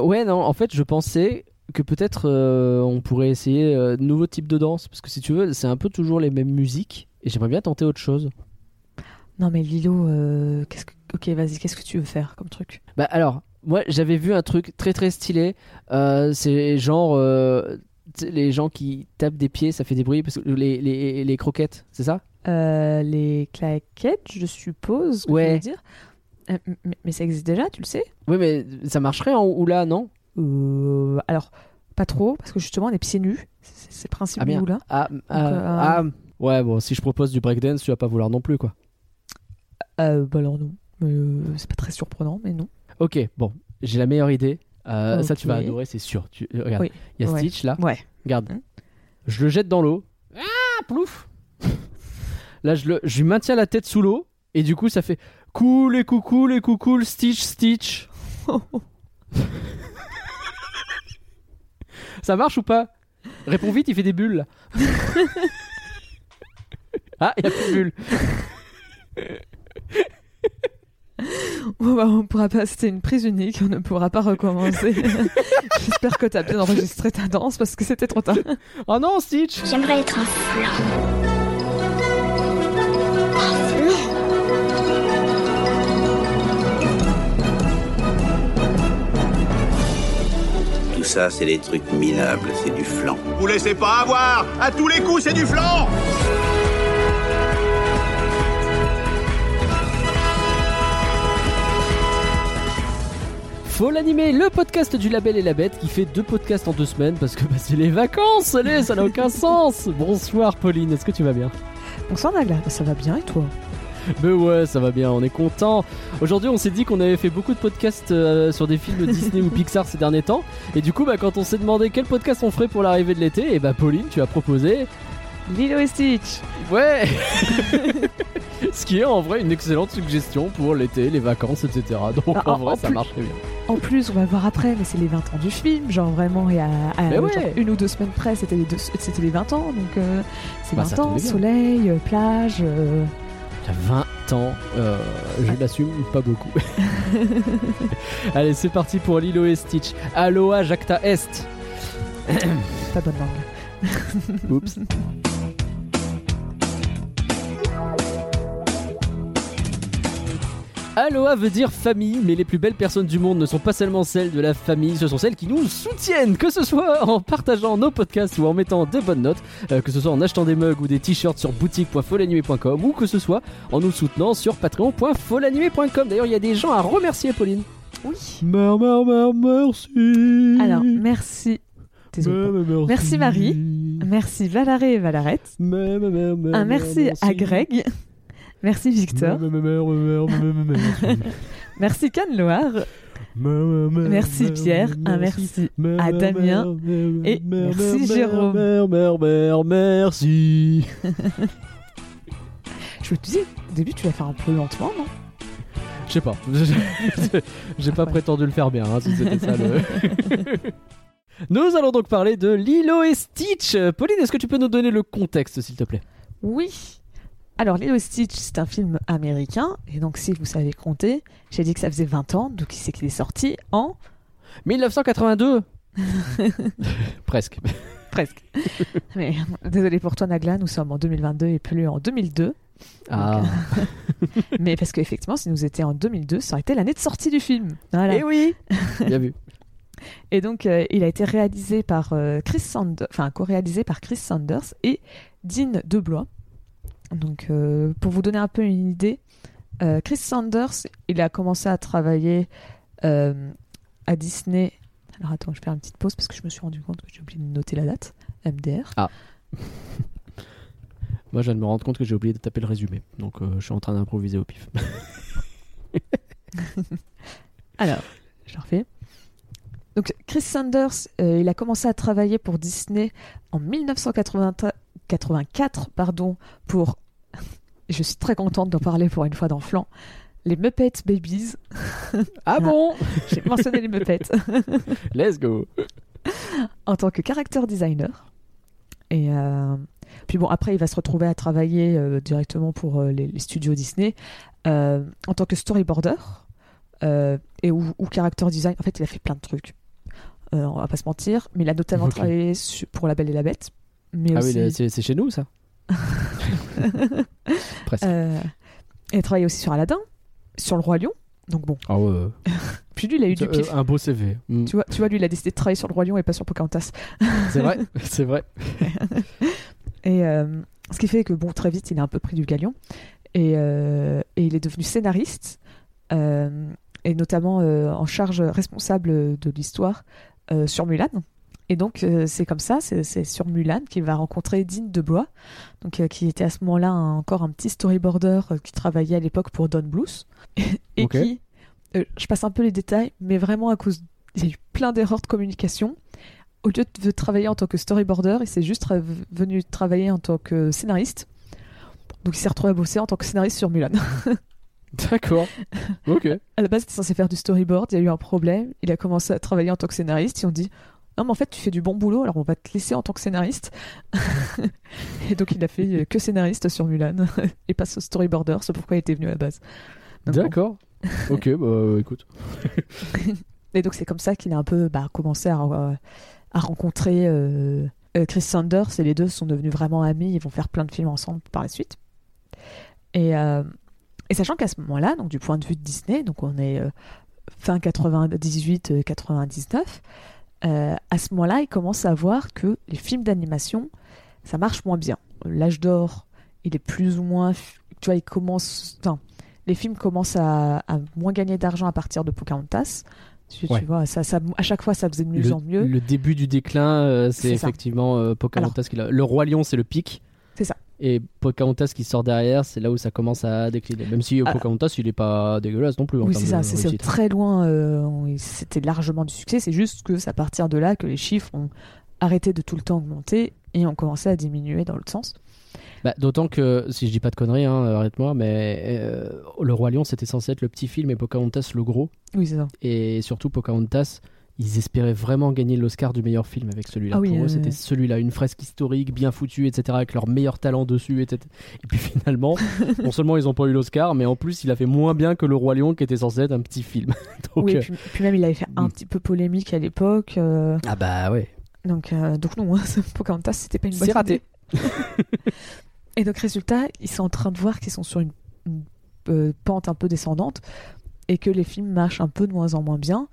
Euh, ouais, non, en fait, je pensais que peut-être euh, on pourrait essayer euh, de nouveaux types de danse. Parce que si tu veux, c'est un peu toujours les mêmes musiques. Et j'aimerais bien tenter autre chose. Non, mais Lilo, euh, qu'est-ce que. Ok, vas-y, qu'est-ce que tu veux faire comme truc? Bah alors, moi j'avais vu un truc très très stylé. C'est genre les gens qui tapent des pieds, ça fait des bruits parce que les, les, les croquettes, c'est ça? Les claquettes, je suppose. que Ouais. tu veux dire. Euh, mais, mais ça existe déjà, tu le sais? Oui, mais ça marcherait en oula, non? Euh, Alors, pas trop, parce que justement, on est pieds nus. C'est le principe Ah, du là. ah, ah, euh, ah, ouais, bon, si je propose du breakdance, tu vas pas vouloir non plus, quoi. Bah alors non. C'est pas très surprenant, mais non. Ok, bon, j'ai la meilleure idée. Ça, tu vas adorer, c'est sûr. Tu, regarde, Oui, il y a ouais. Stitch là. Ouais. Regarde. Hein? Je le jette dans l'eau. Ah, plouf Là, je, le, je lui maintiens la tête sous l'eau. Et du coup, ça fait cool et coucou et coucou, Stitch, Stitch. ça marche ou pas? Réponds vite, il fait des bulles. ah, il y a plus de bulles. Bon, bah, on pourra pas. C'était une prise unique, on ne pourra pas recommencer. J'espère que t'as bien enregistré ta danse parce que c'était trop tard. Oh non, Stitch J'aimerais être un flan. Ça, c'est des trucs minables, c'est du flan. Vous laissez pas avoir. À tous les coups, c'est du flan. Faut l'animer, le podcast du label et la bête qui fait deux podcasts en deux semaines parce que bah, c'est les vacances, allez, ça n'a aucun sens. Bonsoir Pauline, est-ce que tu vas bien? Bonsoir Nagla, Bah, ça va bien. Et toi? Mais ouais, ça va bien, on est content. Aujourd'hui, on s'est dit qu'on avait fait beaucoup de podcasts euh, sur des films Disney ou Pixar ces derniers temps. Et du coup, bah, quand on s'est demandé quel podcast on ferait pour l'arrivée de l'été, et bah Pauline, tu as proposé. Lilo et Stitch Ouais Ce qui est en vrai une excellente suggestion pour l'été, les vacances, etc. Donc Ah, en en- vrai, en ça plus- marcherait bien. En plus, on va voir après, mais c'est les 20 ans du film. Genre vraiment, il y a à- ouais. une ou deux semaines près, c'était les, deux- c'était les 20 ans. Donc euh, c'est Bah, 20 ça ans, soleil, euh, plage. euh, 20 ans, euh, je l'assume pas beaucoup. Allez, c'est parti pour Lilo et Stitch. Aloha Jacta Est. pas bonne langue. Oups. Aloha veut dire famille, mais les plus belles personnes du monde ne sont pas seulement celles de la famille, ce sont celles qui nous soutiennent, que ce soit en partageant nos podcasts ou en mettant de bonnes notes, euh, que ce soit en achetant des mugs ou des t-shirts sur boutique.folanimé.com ou que ce soit en nous soutenant sur patreon.folanimé.com. D'ailleurs, il y a des gens à remercier, Pauline. Oui. Mer, mer, mer, merci. Alors, merci. Mer, Merci, Marie. Merci Valaré et Valarette. Merci à Greg. Merci Victor. Mer, mer, mer, mer, mer, mer, merci. Merci Cannes Loire. Merci Pierre. Un merci à Damien. Et merci Jérôme. Mer, mer, mer, merci. Je me disais, au début, tu vas faire un peu lentement, non Je sais pas. J'ai pas prétendu le faire bien, hein, si c'était ça le. Nous allons donc parler de Lilo et Stitch. Pauline, est-ce que tu peux nous donner le contexte, s'il te plaît Oui. Alors, Lilo et Stitch, c'est un film américain. Et donc, si vous savez compter, j'ai dit que ça faisait 20 ans. Donc, il sait qu'il est sorti en. 1982 Presque. Presque. Mais désolé pour toi, Nagla, nous sommes en 2022 et plus en 2002. Ah. Mais parce qu'effectivement, si nous étions en 2002, ça aurait été l'année de sortie du film. Voilà. Eh oui Bien vu. Et donc, euh, il a été réalisé par euh, Chris Sanders, enfin, co-réalisé par Chris Sanders et Dean DeBlois. Donc, euh, pour vous donner un peu une idée, euh, Chris Sanders, il a commencé à travailler euh, à Disney. Alors, attends, je vais faire une petite pause parce que je me suis rendu compte que j'ai oublié de noter la date. MDR. Moi, je viens de me rendre compte que j'ai oublié de taper le résumé. Donc, je suis en train d'improviser au pif. Alors, je refais. Donc, Chris Sanders, euh, il a commencé à travailler pour Disney en 1984 pardon, pour. Je suis très contente d'en parler pour une fois dans Flan. Les Muppets Babies. Ah bon? J'ai mentionné les Muppets. Let's go en tant que character designer. Et euh, puis bon, après, il va se retrouver à travailler euh, directement pour euh, les, les studios Disney en tant que storyboarder et ou, ou character design. En fait, il a fait plein de trucs. on va pas se mentir, mais il a notamment travaillé pour La Belle et la Bête. Mais Ah oui, aussi, c'est chez nous ça Presque. euh, il a travaillé aussi sur Aladdin, sur Le Roi Lion. Donc bon, Ah ouais. puis lui, il a eu du Euh, pif. un beau CV. Mm. Tu vois, tu vois, lui, il a décidé de travailler sur Le Roi Lion et pas sur Pocahontas. C'est vrai, c'est vrai. Et euh, ce qui fait que, bon, très vite, il a un peu pris du galion. Et, euh, et il est devenu scénariste, et notamment en charge responsable de l'histoire sur Mulan. Et donc, euh, c'est comme ça, c'est sur Mulan qu'il va rencontrer Dean de Blois, donc, euh, qui était à ce moment-là encore un petit storyboarder euh, qui travaillait à l'époque pour Don Bluth. et qui, je passe un peu les détails, mais vraiment à cause, il y a eu plein d'erreurs de communication. Au lieu de travailler en tant que storyboarder, il s'est juste venu travailler en tant que scénariste. Donc il s'est retrouvé à bosser en tant que scénariste sur Mulan. D'accord. Ok. à la base, il était censé faire du storyboard, il y a eu un problème, il a commencé à travailler en tant que scénariste, ils ont dit non mais en fait tu fais du bon boulot, alors on va te laisser en tant que scénariste. et donc il a fait euh, que scénariste sur Mulan et pas storyboarder, c'est pourquoi il était venu à la base. Bon. D'accord. Ok, bah écoute. Et donc c'est comme ça qu'il a un peu bah, commencé à, à rencontrer euh, euh, Chris Sanders et les deux sont devenus vraiment amis, ils vont faire plein de films ensemble par la suite. Et, euh, et sachant qu'à ce moment-là, donc du point de vue de Disney, donc on est euh, fin 98-99, euh, à ce moment-là, ils commencent à voir que les films d'animation, ça marche moins bien. L'âge d'or, il est plus ou moins, tu vois, il commence, enfin, les films commencent à, à moins gagner d'argent à partir de Pocahontas. Tu, vois, ça, ça, à chaque fois, ça faisait de mieux le, en mieux. le début du déclin, euh, c'est effectivement euh, Pocahontas qui Le Roi Lion, c'est le pic. C'est ça. Et Pocahontas qui sort derrière, c'est là où ça commence à décliner. Même si euh, Ah. Pocahontas, il est pas dégueulasse non plus. en Oui, c'est ça, c'est très loin. euh, C'était largement du succès. C'est juste que c'est à partir de là que les chiffres ont arrêté de tout le temps augmenter et ont commencé à diminuer dans l'autre sens. Bah, D'autant que, si je dis pas de conneries, hein, arrête-moi, mais euh, Le Roi Lion, c'était censé être le petit film et Pocahontas le gros. Oui, c'est ça. Et surtout, Pocahontas, ils espéraient vraiment gagner l'Oscar du meilleur film avec celui-là. Ah oui, Pour eux, euh, c'était celui-là, une fresque historique, bien foutue, etc., avec leur meilleur talent dessus, etc. Et puis finalement, non seulement ils ont pas eu l'Oscar, mais en plus, il a fait moins bien que Le Roi Lion, qui était censé être un petit film. Donc, oui, euh, puis, puis même il avait fait un mm. petit peu polémique à l'époque. euh, Ah bah ouais. donc, euh, donc non, hein, Pocahontas, c'était pas une bonne C'est raté. idée. et donc résultat, ils sont en train de voir qu'ils sont sur une, une, pente un peu descendante et que les films marchent un peu de moins en moins bien.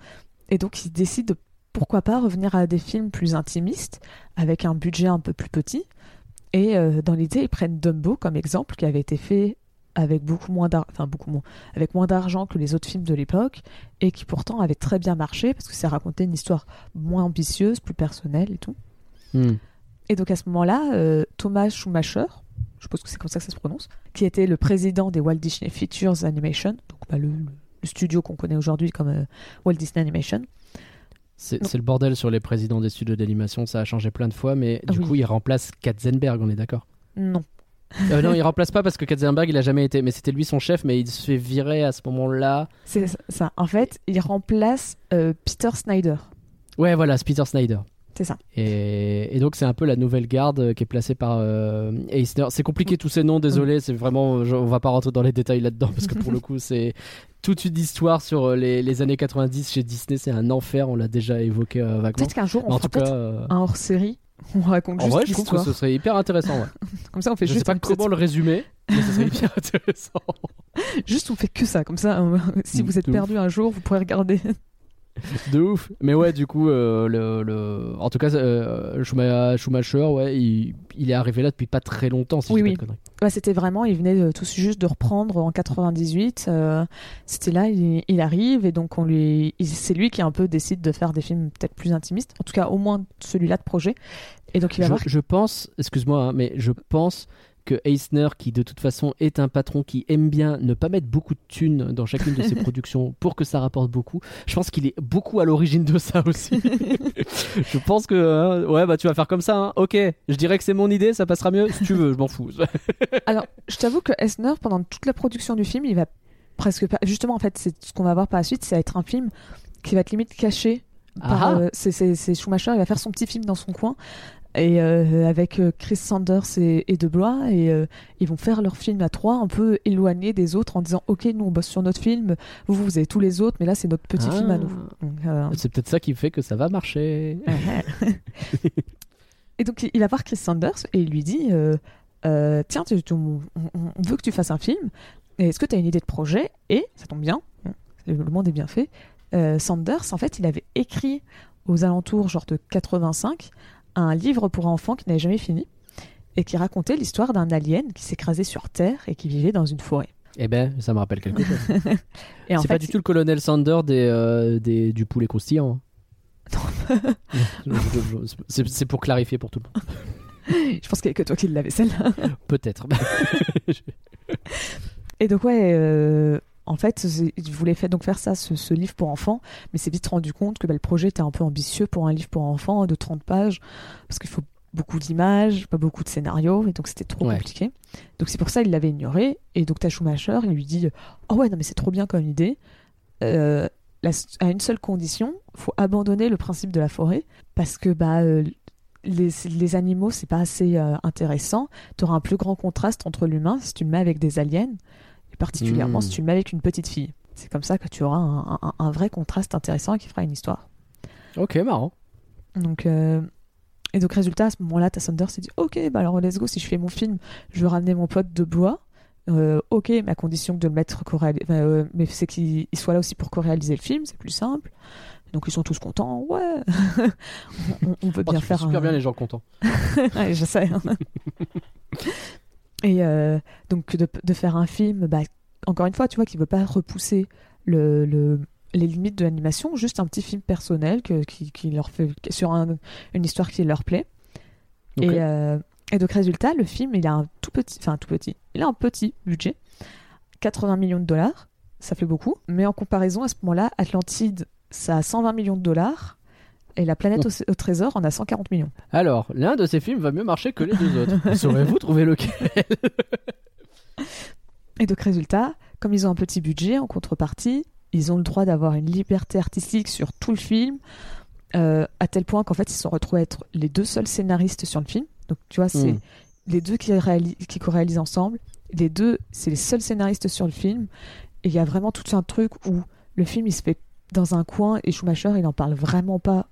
Et donc ils décident de pourquoi pas revenir à des films plus intimistes avec un budget un peu plus petit. Et euh, dans l'idée, ils prennent Dumbo comme exemple, qui avait été fait avec beaucoup moins d'argent, enfin beaucoup moins, avec moins d'argent que les autres films de l'époque, et qui pourtant avait très bien marché parce que ça racontait une histoire moins ambitieuse, plus personnelle et tout. Hmm. Et donc à ce moment-là, euh, Thomas Schumacher, je suppose que c'est comme ça que ça se prononce, qui était le président des Walt Disney Features Animation, donc bah, le, le studio qu'on connaît aujourd'hui comme euh, Walt Disney Animation. C'est le bordel sur les présidents des studios d'animation, ça a changé plein de fois, mais du Ah Oui. coup, il remplace Katzenberg, on est d'accord? Non. Euh, Non, il remplace pas parce que Katzenberg, il a jamais été, mais c'était lui son chef, mais il se fait virer à ce moment-là. C'est ça. En fait, il remplace euh, Peter Snyder. Ouais, voilà, Peter Snyder. C'est ça. Et, et donc c'est un peu la nouvelle garde euh, qui est placée par euh, Eisner. C'est compliqué tous ces noms, désolé, c'est vraiment, je- on va pas rentrer dans les détails là-dedans parce que pour le coup c'est toute une histoire sur euh, les, les années 90 chez Disney, c'est un enfer, on l'a déjà évoqué euh, vaguement. Peut-être qu'un jour, on en fera tout cas, peut-être euh, un hors-série. On raconte en juste vrai, je trouve que ce serait hyper intéressant. Ouais. Comme ça, on fait Je sais juste pas un épisode- comment le résumer, mais ce serait hyper intéressant. Juste, on fait que ça. Comme ça, si Mm, vous êtes perdu un jour, vous pourrez regarder. De ouf. Mais ouais, du coup, euh, le, le- en tout cas, euh, Schuma- Schumacher, ouais, il, il est arrivé là depuis pas très longtemps, si Oui, oui. Ouais, c'était vraiment, il venait de- tout juste de reprendre en 98. euh, c'était là, il, il arrive et donc on lui, il- c'est lui qui un peu décide de faire des films peut-être plus intimistes. En tout cas, au moins celui-là de projet. Et donc il va Je, voir. je pense, excuse-moi, hein, mais je pense que Eisner, qui de toute façon est un patron qui aime bien ne pas mettre beaucoup de thunes dans chacune de ses productions pour que ça rapporte beaucoup, je pense qu'il est beaucoup à l'origine de ça aussi. je pense que, hein, ouais, bah tu vas faire comme ça, hein. ok, je dirais que c'est mon idée, ça passera mieux, si tu veux, je m'en fous. Alors, je t'avoue que Esner, pendant toute la production du film, il va presque pas. Justement, en fait, c'est ce qu'on va voir par la suite, ça va être un film qui va être limite caché. Par, Ah. euh, c'est- c'est c'est Schumacher, il va faire son petit film dans son coin. Et euh, avec euh, Chris Sanders et, et De Blois et euh, ils vont faire leur film à trois un peu éloignés des autres en disant ok nous on bosse sur notre film vous vous avez tous les autres mais là c'est notre petit Ah. film à nous euh, C'est peut-être ça qui fait que ça va marcher. et donc il- va voir Chris Sanders et il lui dit tiens tu- tu- on, veut que tu fasses un film est-ce que tu as une idée de projet? Et ça tombe bien le le monde est bien fait euh, Sanders en fait il avait écrit aux alentours genre de 85 un livre pour enfants qui n'avait jamais fini et qui racontait l'histoire d'un alien qui s'écrasait sur Terre et qui vivait dans une forêt. Eh ben, ça me rappelle quelque chose. Et C'est pas du tout le colonel Sander des, euh, des, du poulet croustillant. hein. C'est pour clarifier pour tout le monde. je pense qu'il n'y a que toi qui l'avais celle-là. Peut-être. Et donc ouais, euh, en fait, il voulait faire, donc faire ça, ce, ce livre pour enfants, mais s'est vite rendu compte que bah, le projet était un peu ambitieux pour un livre pour enfants de 30 pages, parce qu'il faut beaucoup d'images, pas beaucoup de scénarios, et donc c'était trop Ouais. compliqué. Donc c'est pour ça il l'avait ignoré, et donc t'as Schumacher, il lui dit « Oh ouais, non mais c'est trop bien comme idée, Euh, la- à une seule condition, faut abandonner le principe de la forêt, parce que bah... euh, les, les animaux, c'est pas assez euh, intéressant. Tu auras un plus grand contraste entre l'humain si tu le mets avec des aliens, particulièrement si tu le mets avec une petite fille. C'est comme ça que tu auras un, un- un vrai contraste intéressant qui fera une histoire. ok, marrant. Donc, euh, et donc, résultat, à ce moment-là, ta s'est dit Ok, bah alors let's go, si je fais mon film, je veux ramener mon pote de bois. Euh, ok, mais à condition de le mettre euh, mais c'est qu'il il soit là aussi pour co-réaliser le film, c'est plus simple. Donc ils sont tous contents, ouais. on, on- on veut Oh, bien faire super un... bien les gens contents. Ouais, je sais. hein. Et euh, donc de, de faire un film, bah, encore une fois, tu vois, qui veut pas repousser le, le- les limites de l'animation, juste un petit film personnel que, qui, qui leur fait sur un- une histoire qui leur plaît. Et, euh, et donc résultat, le film, il a un tout petit, enfin tout petit, il a un petit budget, 80 millions de dollars, ça fait beaucoup. Mais en comparaison, à ce moment-là, Atlantide, ça a 120 millions de dollars. Et la planète au, au trésor en a 140 millions. Alors, l'un de ces films va mieux marcher que les deux autres. Saurez-vous trouver lequel? Et donc, résultat, comme ils ont un petit budget en contrepartie, ils ont le droit d'avoir une liberté artistique sur tout le film, euh, à tel point qu'en fait, ils se sont retrouvés à être les deux seuls scénaristes sur le film. Donc, tu vois, c'est Mm. les deux qui, qui co-réalisent ensemble. Les deux, c'est les seuls scénaristes sur le film. Et il y a vraiment tout un truc où le film, il se fait dans un coin et Schumacher, il n'en parle vraiment pas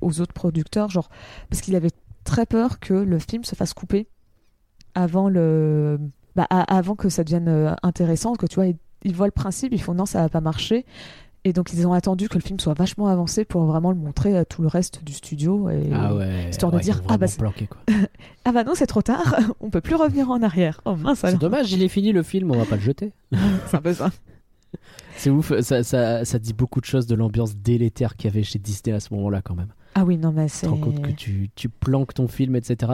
aux- autres producteurs, genre, parce qu'il avait très peur que le film se fasse couper avant le bah, avant que ça devienne euh, intéressant que tu vois ils, ils voient le principe ils font non ça va pas marcher et donc ils ont attendu que le film soit vachement avancé pour vraiment le montrer à tout le reste du studio et Ah ouais. Histoire de ouais, dire, ils ont ah bah planqué, quoi. ah bah non c'est trop tard on peut plus revenir en arrière oh mince C'est dommage, il est fini le film, on va pas le jeter. c'est un peu ça C'est ouf, ça, ça, ça dit beaucoup de choses de l'ambiance délétère qu'il y avait chez Disney à ce moment-là quand même. ah oui non mais Tu c'est te rends compte que tu, tu planques ton film, etc.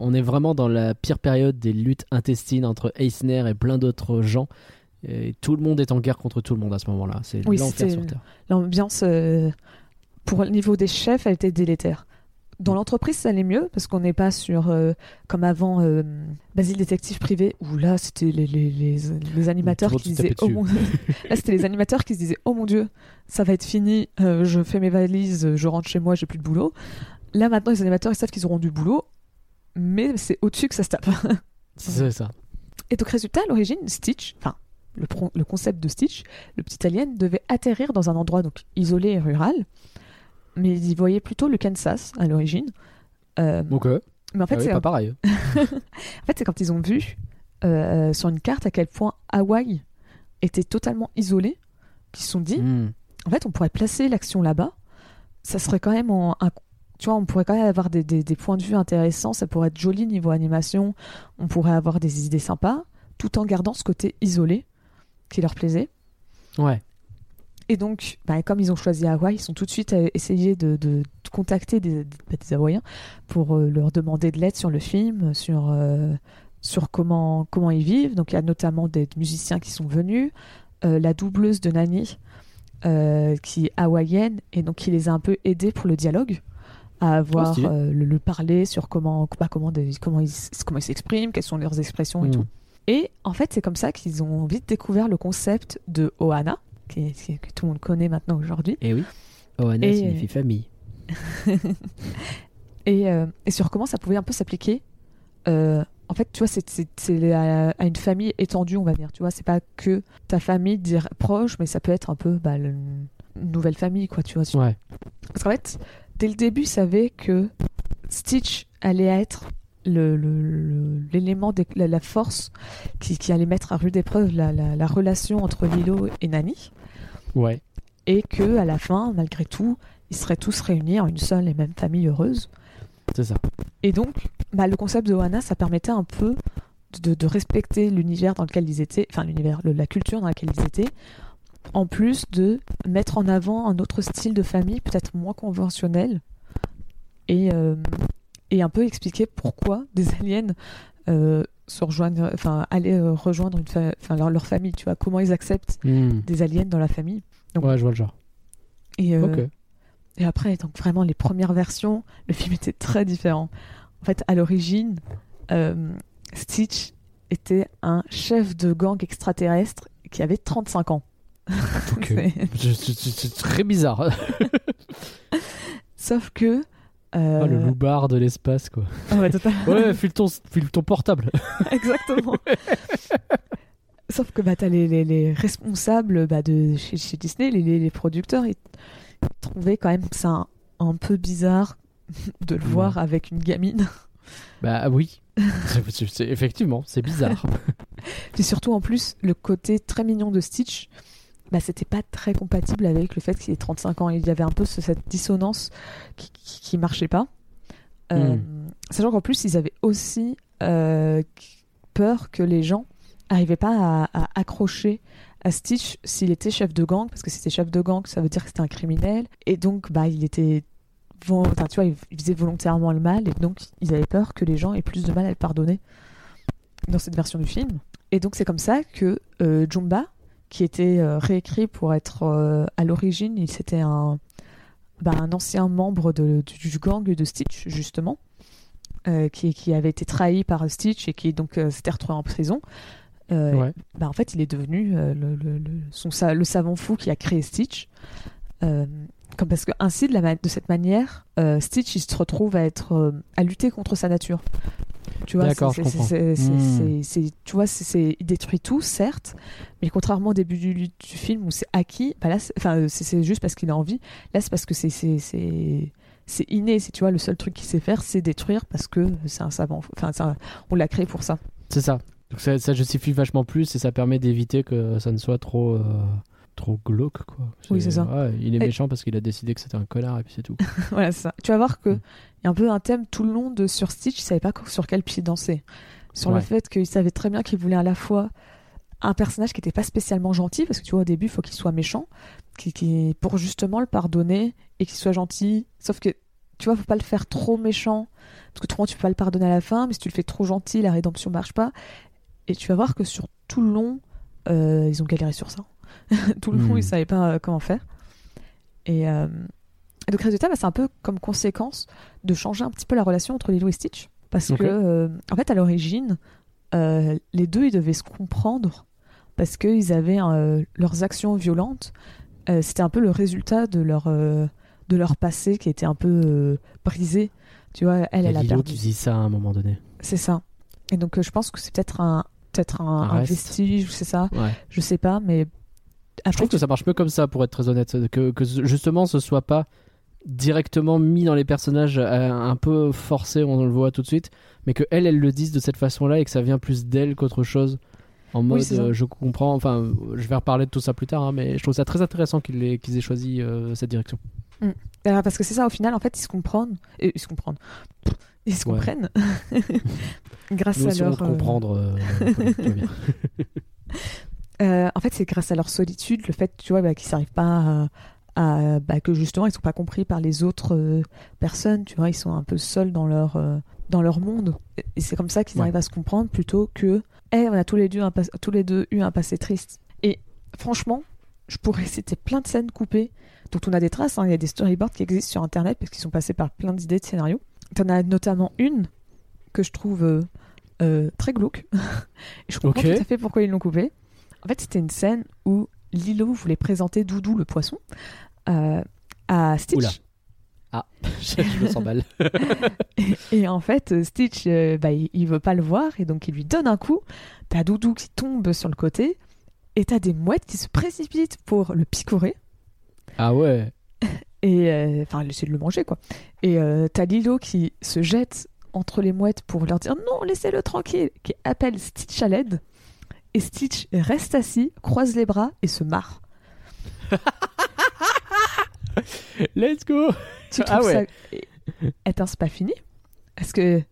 On est vraiment dans la pire période des luttes intestines entre Eisner et plein d'autres gens. Et tout le monde est en guerre contre tout le monde à ce moment-là. C'est Oui, l'enfer sur Terre. l'ambiance euh, pour le niveau des chefs elle était délétère dans l'entreprise ça allait mieux parce qu'on n'est pas sur euh, comme avant euh, Basile détective privé où là c'était les, les, les, les animateurs qui disaient oh mon... là c'était les animateurs qui se disaient oh mon dieu ça va être fini euh, je fais mes valises je rentre chez moi j'ai plus de boulot. Là maintenant les animateurs ils savent qu'ils auront du boulot mais c'est au-dessus que ça se tape. C'est ça. et donc, résultat, à l'origine, Stitch, enfin, le, le concept de Stitch, le petit alien devait atterrir dans un endroit donc isolé et rural, mais ils y voyaient plutôt le Kansas à l'origine. Euh, Donc, mais en fait, ah oui, c'est pas pareil. en fait, c'est quand ils ont vu euh, sur une carte à quel point Hawaï était totalement isolé, qu'ils se sont dit, Hmm. en fait, on pourrait placer l'action là-bas. Ça serait quand même en- un. Tu vois, on pourrait quand même avoir des, des- des points de vue intéressants. Ça pourrait être joli niveau animation. On pourrait avoir des idées sympas, tout en gardant ce côté isolé qui leur plaisait. Ouais. Et donc, bah, comme ils ont choisi Hawaï, ils sont tout de suite euh, essayé de, de- de contacter des, des, bah, des Hawaïens pour euh, leur demander de l'aide sur le film, sur, euh, sur comment, comment ils vivent. Donc, il y a notamment des musiciens qui sont venus, euh, la doubleuse de Nani, qui est hawaïenne, et donc qui les a un peu aidés pour le dialogue, à avoir stylé. euh, le, le parler sur comment, bah, comment, des- comment ils s- comment ils s'expriment, quelles sont leurs expressions et Hmm. tout. Et en fait, c'est comme ça qu'ils ont vite découvert le concept de Ohana, qui qui que tout le monde connaît maintenant aujourd'hui. Et oui. Ohana Et- signifie famille. Et, euh, et sur comment ça pouvait un peu s'appliquer. euh, en fait, tu vois, c'est- à, à une famille étendue, on va dire. Tu vois, c'est pas que ta famille dire, proche, mais ça peut être un peu bah, le- une nouvelle famille, quoi. Tu vois. Ouais. Parce qu'en fait, dès le début, ils savaient que Stitch allait être le- le- le- l'élément, la, la force qui, qui allait mettre à rude épreuve la, la- la relation entre Lilo et Nani. Ouais. Et que à la fin, malgré tout, ils seraient tous réunis en une seule et même famille heureuse. C'est ça. Et donc, bah, le concept de Ohana, ça permettait un peu de, de respecter l'univers dans lequel ils étaient, enfin l'univers, la culture dans laquelle ils étaient, en plus de mettre en avant un autre style de famille, peut-être moins conventionnel, et, euh, et un peu expliquer pourquoi des aliens euh, se rejoignent, enfin allaient euh, rejoindre une fa- enfin, leur, leur famille, tu vois, comment ils acceptent Hmm. des aliens dans la famille. Donc- Ouais, je vois le genre. Et, euh, et après, donc vraiment, les premières versions, le film était très différent. En fait, à l'origine, euh, Stitch était un chef de gang extraterrestre qui avait 35 ans. C'est très bizarre. Sauf que... euh, Ah, le loupard de l'espace, quoi. ah ouais, Ouais, file ton, file ton portable. Exactement. Sauf que bah, t'as les, les, les responsables bah, de chez, chez Disney, les, les, producteurs, ils trouvaient quand même ça un, un peu bizarre de le Ouais. voir avec une gamine. Bah oui. C'est- c'est- c'est- effectivement, c'est bizarre. Puis surtout, en plus, le côté très mignon de Stitch, bah, c'était pas très compatible avec le fait qu'il ait 35 ans. Il y avait un peu ce- cette dissonance qui, qui, qui marchait pas. Euh, Sachant qu'en plus, ils avaient aussi euh, peur que les gens n'arrivaient pas à, à accrocher à Stitch s'il était chef de gang, parce que si c'était chef de gang, ça veut dire que c'était un criminel. Et donc, bah, il était. Enfin, tu vois, il il faisait volontairement le mal, et donc ils avaient peur que les gens aient plus de mal à le pardonner dans cette version du film. Et donc, c'est comme ça que euh, Jumba, qui était euh, réécrit pour être euh, à l'origine, il c'était un, bah, un ancien membre de- du, du gang de Stitch, justement, euh, qui, qui avait été trahi par Stitch et qui donc s'était retrouvé en prison. Euh, Ouais. bah, en fait, il est devenu euh, le, le- le- son, sa- le savant fou qui a créé Stitch. Euh, comme parce que ainsi, de, la de cette manière, Stitch il se retrouve à être à lutter contre sa nature. Tu vois, c'est- Hmm. tu vois, c'est- détruit tout, certes, mais contrairement au début du, du film où c'est acquis, bah là, c'est- euh, c'est juste parce qu'il a envie. Là, c'est parce que c'est c'est- inné. C'est tu vois, le seul truc qu'il sait faire, c'est détruire parce que c'est un savant. Enfin, on l'a créé pour ça. C'est ça. Donc ça, ça justifie vachement plus et ça permet d'éviter que ça ne soit trop, euh, trop glauque, quoi. Oui, c'est ça. ouais, il est Et- méchant parce qu'il a décidé que c'était un connard et puis c'est tout. voilà, ça. Tu vas voir que Mm. il y a un peu un thème tout le long de sur Stitch, il savait pas sur quel pied danser. Sur le fait qu'il savait très bien qu'il voulait à la fois un personnage qui n'était pas spécialement gentil, parce que tu vois, au début, il faut qu'il soit méchant, qui, qui, pour justement le pardonner et qu'il soit gentil. Sauf que, tu vois, faut pas le faire trop méchant, parce que trop, tu peux pas le pardonner à la fin, mais si tu le fais trop gentil, la rédemption marche pas. Et tu vas voir que sur tout le long, euh, ils ont galéré sur ça. tout le long, ils savaient pas euh, comment faire. Et, euh, et donc, résultat, bah, c'est un peu comme conséquence de changer un petit peu la relation entre Lilo et Stitch. Parce Ok. que, euh, en fait, à l'origine, euh, les deux, ils devaient se comprendre parce qu'ils avaient euh, leurs actions violentes. C'était un peu le résultat de leur, de leur passé qui était un peu brisé. Tu vois, elle, y elle a a Lilo perdu. qui dit ça à un moment donné. C'est ça. Et donc, je pense que c'est peut-être un, peut-être un, Un vestige, c'est ça. Ouais. Je sais pas, mais. Je trouve que ça marche mieux comme ça, pour être très honnête. Que, que justement, ce soit pas directement mis dans les personnages euh, un peu forcé, on le voit tout de suite, mais que elle, elle le dise de cette façon-là et que ça vient plus d'elle qu'autre chose. En mode, euh, je comprends, enfin, je vais reparler de tout ça plus tard, hein, mais je trouve ça très intéressant qu'ils aient, aient choisi euh, cette direction. Alors, parce que c'est ça, au final, en fait, ils se comprennent. Ils se comprennent. Ils se Ouais. comprennent. grâce Nous à leur. comprendre. en fait, c'est grâce à leur solitude, le fait, tu vois, bah, qu'ils n'arrivent pas à. À- bah, que justement, ils sont pas compris par les autres euh, personnes, tu vois, ils sont un peu seuls dans leur, euh, dans leur monde. Et c'est comme ça qu'ils Ouais. arrivent à se comprendre plutôt que. Eh, on a tous les, deux un tous les deux eu un passé triste. Et franchement, je pourrais citer plein de scènes coupées dont on a des traces. hein. Il y a des storyboards qui existent sur Internet parce qu'ils sont passés par plein d'idées de scénarios. T'en as notamment une que je trouve euh, euh, très glauque. Je comprends Ok. tout à fait pourquoi ils l'ont coupée. En fait, c'était une scène où Lilo voulait présenter Doudou le poisson euh, à Stitch. Oula. je, je me sens mal. Et en fait, euh, Stitch, euh, bah, il, il veut pas le voir et donc il lui donne un coup. T'as Doudou qui tombe sur le côté et t'as des mouettes qui se précipitent pour le picorer Ah ouais. et euh, enfin essayer de le manger quoi. Et euh, t'as Lilo qui se jette entre les mouettes pour leur dire non, laissez-le tranquille, qui appelle Stitch à l'aide. Et Stitch reste assis, croise les bras et se marre. Let's go. Tu Ah ouais. ça... Attends, c'est pas fini Parce que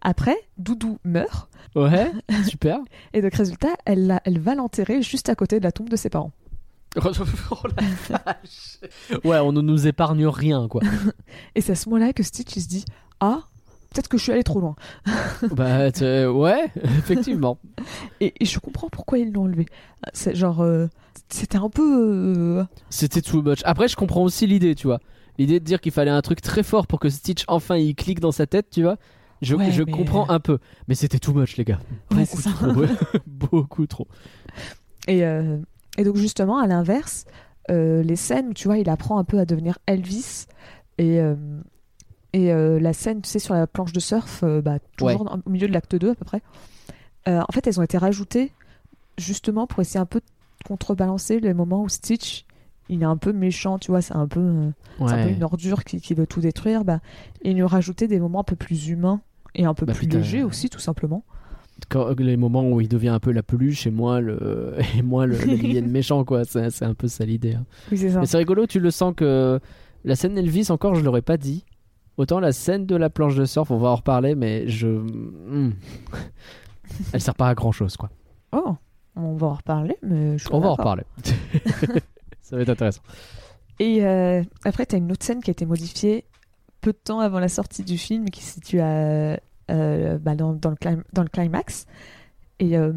après, Doudou meurt Ouais, super. et donc résultat, elle, l'a- elle va l'enterrer juste à côté de la tombe de ses parents. Oh la vache. Ouais, on ne nous épargne rien, quoi. Et c'est à ce moment-là que Stitch il se dit ah peut-être que je suis allé trop loin. bah, t'es- ouais, effectivement. Et, et je comprends pourquoi ils l'ont enlevé. C'est genre euh, c'était un peu euh, C'était too much. Après, je comprends aussi l'idée, tu vois. L'idée de dire qu'il fallait un truc très fort pour que Stitch enfin il clique dans sa tête, tu vois. Je, Ouais, je mais- comprends un peu. Mais c'était too much, les gars. Ouais, Beaucoup c'est ça. trop. Beaucoup trop. et euh, et donc justement à l'inverse euh, les scènes où tu vois il apprend un peu à devenir Elvis et euh, et euh, la scène tu sais sur la planche de surf euh, bah, toujours au milieu de l'acte 2 à peu près euh, en fait elles ont été rajoutées justement pour essayer un peu de contrebalancer les moments où Stitch il est un peu méchant tu vois c'est un peu un une ordure qui, qui veut tout détruire bah et ils lui ont rajouté des moments un peu plus humains et un peu Bah, plus légers aussi tout simplement Quand, les moments où il devient un peu la peluche et moi le, et moi le, le méchant, quoi. C'est un peu ça l'idée. hein. oui c'est rigolo, tu le sens que la scène Elvis, encore, je l'aurais pas dit. Autant la scène de la planche de surf, on va en reparler, mais je. Hmm. Elle sert pas à grand chose, quoi. oh on va en reparler mais je On va en reparler. ça va être intéressant. Et euh, après, tu as une autre scène qui a été modifiée peu de temps avant la sortie du film, qui se situe à, euh, bah, dans, dans le dans le climax. Et euh,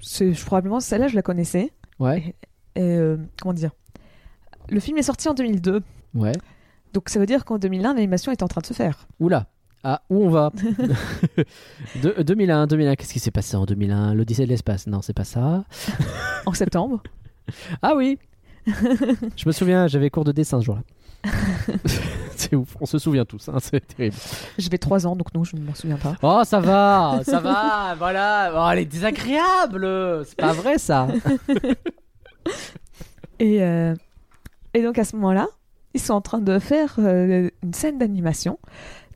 je- probablement, celle-là, je la connaissais. Ouais, Et, comment dire? Le film est sorti en 2002. ouais. Donc ça veut dire qu'en 2001, l'animation est en train de se faire. Oula. Ah, où on va de, 2001, 2001, qu'est-ce qui s'est passé en 2001 L'Odyssée de l'espace Non, c'est pas ça. En septembre. Ah oui Je me souviens, j'avais cours de dessin ce jour-là. c'est ouf, on se souvient tous, hein, c'est terrible. J'avais 3 ans, donc non, je ne m'en souviens pas. Oh, ça va, ça va, voilà. Oh, elle est désagréable. C'est pas vrai ça. Et, euh, et donc à ce moment-là, ils sont en train de faire euh, une scène d'animation.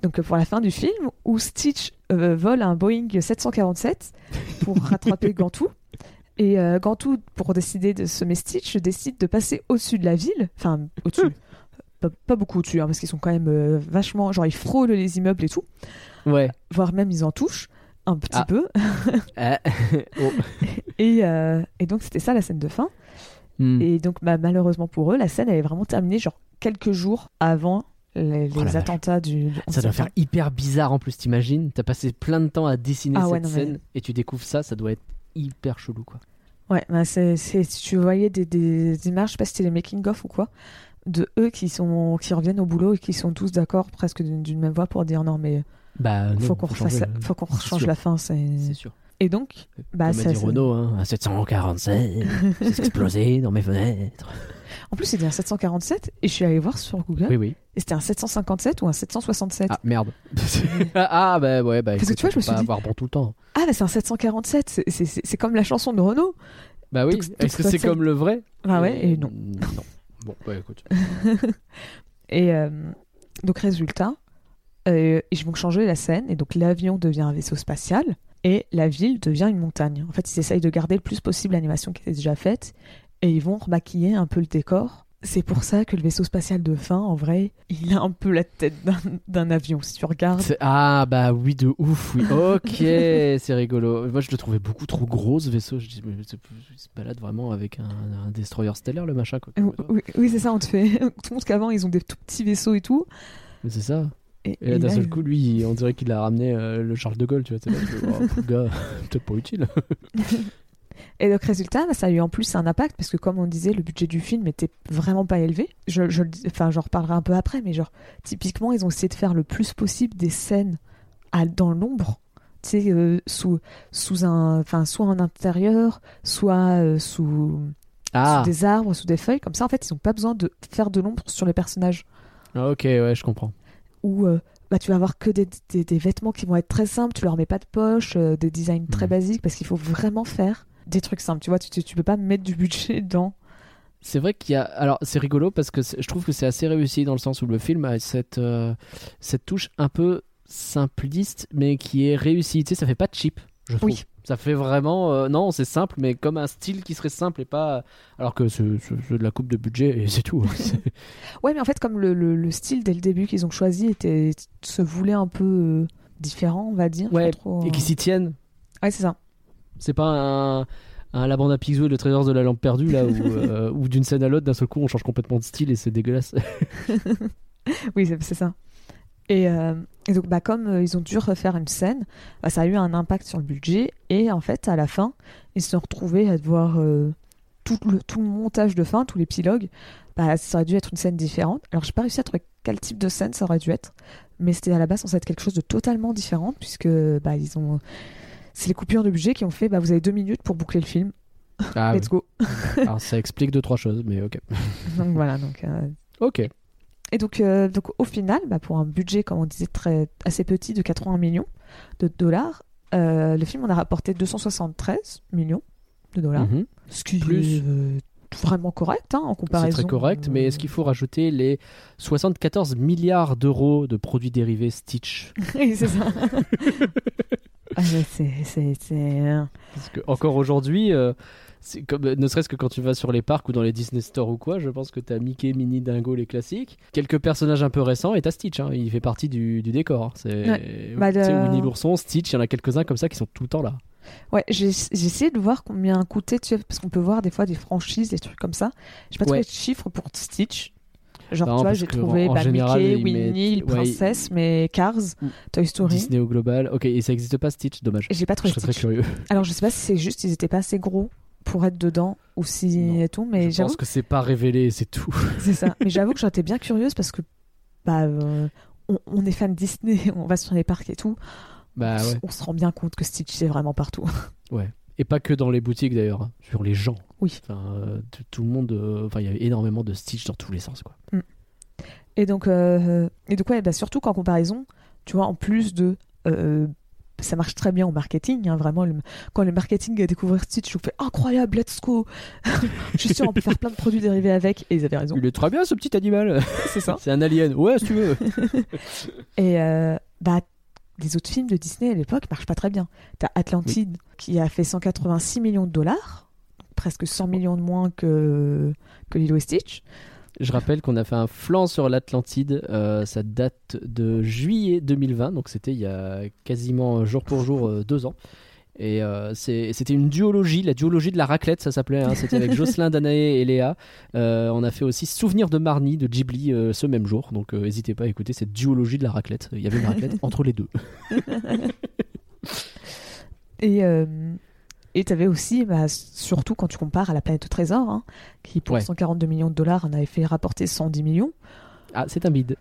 Donc euh, pour la fin du film, où Stitch euh, vole un Boeing 747 pour rattraper Gantou. Et euh, Gantou, pour décider de semer Stitch, décide de passer au-dessus de la ville. Enfin, au-dessus. Pas, pas beaucoup au-dessus, hein, parce qu'ils sont quand même vachement... Genre, ils frôlent les immeubles et tout. Ouais. Voire même, ils en touchent un petit Ah. peu. Euh, oh. Et, et donc, c'était ça la scène de fin. Hmm. Et donc, bah, malheureusement pour eux, la scène elle est vraiment terminée genre quelques jours avant les, Oh les attentats du. du 11 Ça doit faire hyper bizarre en plus, t'imagines T'as passé plein de temps à dessiner Ah cette ouais, non, mais- scène et tu découvres ça, ça doit être hyper chelou quoi. Ouais, bah, c'est, tu voyais des, des images, je sais pas si c'était les making-of ou quoi, de eux qui, sont, qui reviennent au boulot et qui sont tous d'accord presque d'une, même voix pour dire non, mais Bah, faut qu'on change la fin. C'est sûr. Et donc, bah, Comme a ça, dit Renault, hein, un 747, c'est explosé dans mes fenêtres. en plus, c'était un 747 et je suis allée voir sur Google Oui, oui. et c'était un 757 ou un 767. Ah merde. ah bah ouais, bah Parce que tu vois, je me suis dit- avoir bon tout le temps. Ah, mais c'est un 747, c'est, c'est- c'est- c'est comme la chanson de Renault. Bah oui, est-ce que c'est c'est- comme le vrai? Ah ouais, et non. Non. Bon, bah écoute. Et euh, donc, résultat, euh, ils vont changer la scène. Et donc, l'avion devient un vaisseau spatial. Et la ville devient une montagne. En fait, ils essayent de garder le plus possible l'animation qui était déjà faite. Et ils vont remaquiller un peu le décor. C'est pour ça que le vaisseau spatial de fin, en vrai, il a un peu la tête d'un- avion. Si tu regardes. Ah bah oui de ouf oui ok c'est rigolo moi je le trouvais beaucoup trop gros ce vaisseau je dis mais c'est- il se balade vraiment avec un, un destroyer stellaire le machin quoi Oui, oui, c'est ça, on te fait. On te montre qu'avant, ils ont des tout petits vaisseaux et tout. mais c'est ça Et, et là et d'un seul coup lui on dirait qu'il a ramené euh, le Charles de Gaulle tu vois fais, oh, gars peut-être pas utile Et donc, résultat, bah, ça a eu en plus un impact parce que, comme on disait, le budget du film était vraiment pas élevé. Je, je, enfin, j'en reparlerai un peu après, mais genre, typiquement, ils ont essayé de faire le plus possible des scènes à, dans l'ombre, tu sais, euh, sous, sous un, enfin, soit en intérieur, soit euh, sous, ah sous des arbres, sous des feuilles. Comme ça, en fait, ils n'ont pas besoin de faire de l'ombre sur les personnages. Ah, ok ouais je comprends où euh, bah, tu vas avoir que des, des- des vêtements qui vont être très simples, tu leur mets pas de poche, euh, des designs très Mhm. basiques, parce qu'il faut vraiment faire des trucs simples. Tu vois, tu, tu, tu peux pas mettre du budget dans. C'est vrai qu'il y a. Alors, c'est rigolo parce que je trouve que c'est assez réussi dans le sens où le film a cette, euh, cette touche un peu simpliste, mais qui est réussie. Tu sais, ça fait pas cheap, je trouve. Oui. Ça fait vraiment. euh, non, c'est simple, mais comme un style qui serait simple et pas. Alors que c'est de la coupe de budget et c'est tout. C'est- Ouais, mais en fait, comme le, le- le style dès le début qu'ils ont choisi était, se voulait un peu euh, différent, on va dire. Ouais, pas trop, et euh, qui s'y tiennent. Ouais, c'est ça. C'est pas un, un La Bande à Picsou et le trésor de la lampe perdue, là, où, euh, où d'une scène à l'autre, d'un seul coup, on change complètement de style et c'est dégueulasse. Oui, c'est c'est ça. Et, euh, et donc, bah, comme euh, ils ont dû refaire une scène, bah, ça a eu un impact sur le budget. Et en fait, à la fin, ils se sont retrouvés à devoir euh, tout, le, tout le montage de fin, tout l'épilogue. Bah, ça aurait dû être une scène différente. Alors, j'ai pas réussi à trouver quel type de scène ça aurait dû être. Mais c'était à la base censé être quelque chose de totalement différent, puisque bah, ils ont. C'est les coupures de budget qui ont fait bah, vous avez deux minutes pour boucler le film. Ah, Let's go. Alors, ça explique deux, trois choses, mais ok. donc voilà. Donc, Ok. Et donc, euh, donc au final, bah, pour un budget, comme on disait, très, assez petit de 80 millions de dollars, euh, le film en a rapporté 273 millions de dollars. Mhm. Ce qui Plus. est euh, vraiment correct hein, en C'est comparaison. très correct, mais est-ce qu'il faut rajouter les 74 milliards d'euros de produits dérivés Stitch oui, c'est ça. Ah, c'est. c'est- c'est, Parce que encore aujourd'hui, c'est comme, ne serait-ce que quand tu vas sur les parcs ou dans les Disney Store ou quoi, je pense que t'as Mickey, Minnie, Dingo, les classiques. Quelques personnages un peu récents et t'as Stitch, hein, il fait partie du, du décor. hein. C'est Bah, sais, le- Winnie l'ourson, Stitch, il y en a quelques-uns comme ça qui sont tout le temps là. Ouais, j'ai essayé de voir combien coûtait, tu sais, parce qu'on peut voir des fois des franchises, des trucs comme ça. J'ai pas trouvé Ouais. de chiffres pour Stitch. Genre, Non, tu vois, j'ai trouvé en bah, général, Mickey, Winnie, mettent- le ouais, Princesse, mais Cars. Toy Story. Disney au global. Ok, et ça n'existe pas Stitch, dommage. J'ai pas Je trouvé serais très curieux. Alors je sais pas si c'est juste ils étaient pas assez gros pour être dedans ou si Non, et tout, mais je pense que c'est pas révélé, c'est tout. c'est ça. Mais j'avoue que j'étais bien curieuse parce que bah euh, on, on est fan de Disney, on va sur les parcs et tout. Bah on, ouais. on se rend bien compte que Stitch c'est vraiment partout. Et pas que dans les boutiques d'ailleurs, hein, sur les gens. Oui. Enfin, euh, tout, le monde. euh, Enfin, il y a énormément de Stitch dans tous les sens, quoi. Et donc et donc ouais, bah, surtout qu'en comparaison, tu vois, en plus de ça marche très bien au marketing, hein, vraiment. le- quand le marketing a découvert Stitch, je fais incroyable, let's go. je suis sûre, on peut faire plein de produits dérivés avec. Et ils avaient raison, Il est très bien ce petit animal. c'est ça. c'est un alien. Ouais, si tu veux. Et euh, bah, les autres films de Disney à l'époque marchent pas très bien. T'as Atlantide qui a fait 186 millions de dollars, presque 100 millions de moins que, que Lilo et Stitch. Je rappelle qu'on a fait un flanc sur l'Atlantide. euh, ça date de juillet 2020, donc c'était il y a quasiment jour pour jour euh, deux ans. Et euh, c'est- c'était une duologie, la duologie de la raclette, ça s'appelait. hein. C'était avec Jocelyn, Danae et Léa. Euh, on a fait aussi Souvenir de Marnie de Ghibli euh, ce même jour. Donc n'hésitez pas à écouter cette duologie de la raclette. Il y avait une raclette entre les deux. Et et t'avais aussi, bah, surtout quand tu compares à La planète au trésor, hein, qui pour Ouais. 142 millions de dollars en avait fait rapporter 110 millions. Ah, c'est un bide.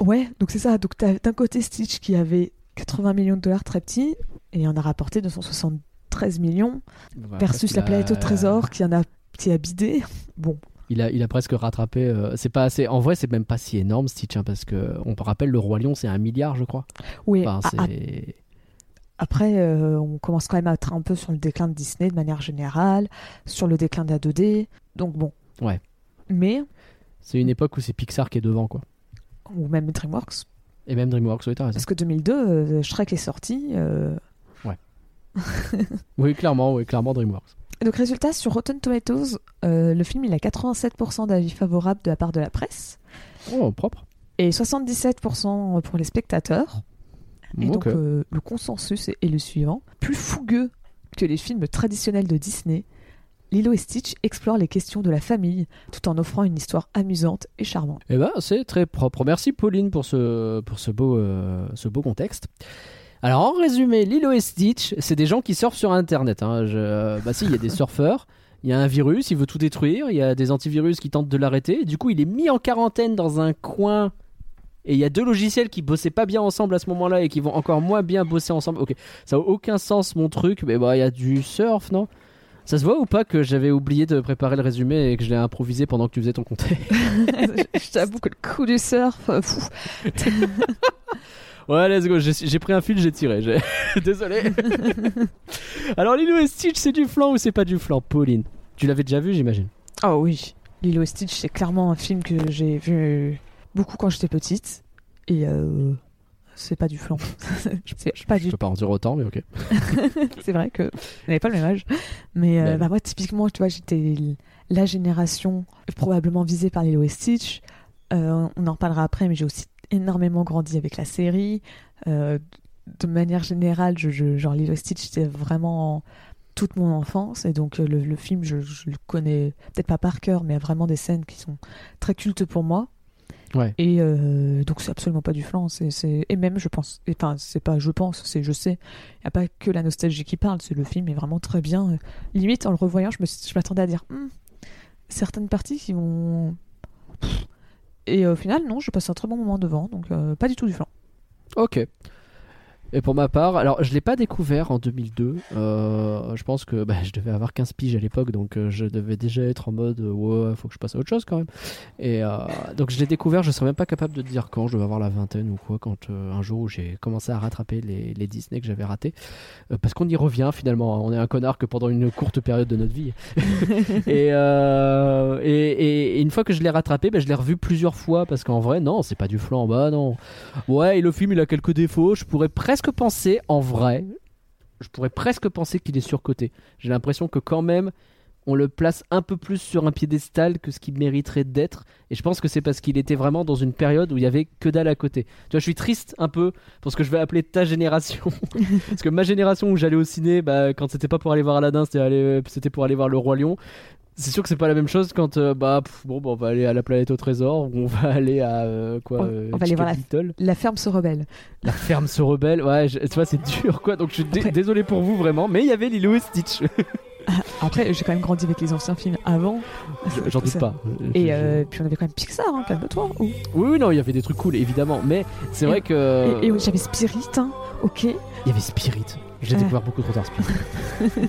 Ouais, donc c'est ça. Donc t'as d'un côté Stitch qui avait 80 millions de dollars très petit et en a rapporté 273 millions. versus la planète au trésor qui en a qui a bidé. Bon, Il a, il a presque rattrapé. euh, c'est pas assez. En vrai, c'est même pas si énorme Stitch, hein, parce que on rappelle le roi lion, c'est un milliard, je crois. oui. Enfin. Après, euh, on commence quand même à être un peu sur le déclin de Disney de manière générale, sur le déclin de la 2D. Donc bon. Ouais. Mais C'est une époque où c'est Pixar qui est devant, quoi. ou même DreamWorks, Et même DreamWorks, oui, t'as raison. parce que 2002, euh, Shrek est sorti. euh, Oui, clairement, oui, clairement DreamWorks. Donc résultat sur Rotten Tomatoes, le film il a 87% d'avis favorables de la part de la presse Oh, propre. et 77% pour les spectateurs. Et donc euh, le consensus est, le suivant. Plus fougueux que les films traditionnels de Disney, Lilo et Stitch explorent les questions de la famille tout en offrant une histoire amusante et charmante. Eh ben, c'est très propre. Merci Pauline pour ce, pour ce, beau, euh, ce beau contexte. Alors, en résumé, Lilo et Stitch, c'est des gens qui surfent sur Internet. hein. Je- Bah si, il y a des surfeurs, il y a un virus, il veut tout détruire, il y a des antivirus qui tentent de l'arrêter. Du coup, il est mis en quarantaine dans un coin. Et il y a deux logiciels qui bossaient pas bien ensemble à ce moment-là et qui vont encore moins bien bosser ensemble. Ok, ça a aucun sens mon truc, mais bah il y a du surf, non? Ça se voit ou pas que j'avais oublié de préparer le résumé et que je l'ai improvisé pendant que tu faisais ton compté je t'avoue que le coup du surf, euh, fou. Ouais, let's go. J'ai pris un fil, j'ai tiré. Désolé. Alors, Lilo et Stitch, c'est du flan ou c'est pas du flan, Pauline Tu l'avais déjà vu, j'imagine. Oh oui, Lilo et Stitch, c'est clairement un film que j'ai vu beaucoup quand j'étais petite. Et euh, c'est pas du flan. c'est pas Je du peux pas en dire autant, mais ok. c'est vrai que on n'avait pas le même âge. Mais euh, bah, moi, typiquement, tu vois, j'étais la génération probablement visée par Lilo et Stitch. Euh, on en parlera après, mais j'ai aussi énormément grandi avec la série. De manière générale, je, je- genre Lilo et Stitch, c'était vraiment toute mon enfance. Et donc, le, le film, je, je le connais peut-être pas par cœur, mais il y a vraiment des scènes qui sont très cultes pour moi. Ouais. Et euh, donc, c'est absolument pas du flan. C'est, c'est- Et même, je pense, enfin, c'est pas je pense, c'est je sais. Il n'y a pas que la nostalgie qui parle. C'est le film est vraiment très bien. Limite, en le revoyant, je, me je m'attendais à dire Hmm, certaines parties qui vont. Et au final, non, je passe un très bon moment devant. Donc, euh, pas du tout du flan. Ok. Et pour ma part, alors je l'ai pas découvert en 2002. Euh, je pense que bah, je devais avoir 15 piges à l'époque, donc euh, je devais déjà être en mode euh, ouais, faut que je passe à autre chose quand même. Et euh, donc je l'ai découvert, je serais même pas capable de te dire quand, je devais avoir la vingtaine ou quoi, quand un jour où j'ai commencé à rattraper les, les Disney que j'avais ratés. Parce qu'on y revient finalement, on est un connard que pendant une courte période de notre vie. et, et, et- et une fois que je l'ai rattrapé, bah, je l'ai revu plusieurs fois parce qu'en vrai, non, c'est pas du flan, bah non. Ouais, et le film il a quelques défauts. Je pourrais presque penser, en vrai, je pourrais presque penser qu'il est surcoté. J'ai l'impression que quand même, on le place un peu plus sur un piédestal que ce qu'il mériterait d'être. Et je pense que c'est parce qu'il était vraiment dans une période où il y avait que dalle à côté. Tu vois, je suis triste un peu pour ce que je vais appeler ta génération. parce que ma génération où j'allais au ciné, bah, quand c'était pas pour aller voir Aladdin, c'était c'était pour aller voir Le Roi Lion. C'est sûr que c'est pas la même chose quand euh, bah pff, bon bah, on va aller à la planète au trésor ou on va aller à euh, quoi On- euh, on va aller voir Little. La ferme se rebelle. La ferme se rebelle, ouais, je- tu vois, c'est dur quoi. Donc je suis Après- désolé pour vous vraiment, mais il y avait Lilo et Stitch. Après, j'ai quand même grandi avec les anciens films avant. J'en doute pas. Et puis on avait quand même Pixar, hein, calme-toi. ou- Oui, oui, non, il y avait des trucs cool évidemment, mais c'est vrai que. Et, et j'avais Spirit, hein, ok. Il y avait Spirit. J'ai Ah. découvert beaucoup trop tard Spirit.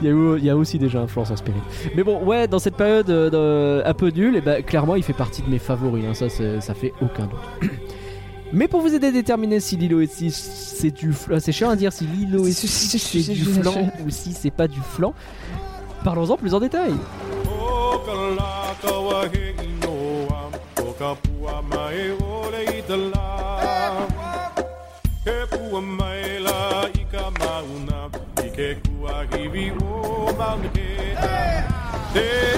Il y, a eu- il y a aussi déjà influence en Spirit. Mais bon, ouais, dans cette période euh, un peu nulle, et ben, clairement, il fait partie de mes favoris. hein, ça, ça fait aucun doute. Mais pour vous aider à déterminer si Lilo et Stitch c'est du flan, c'est chiant à dire si Lilo et C'est- Stitch c'est- c'est du flan ou si c'est pas du flan. Parlons-en plus en détail. Te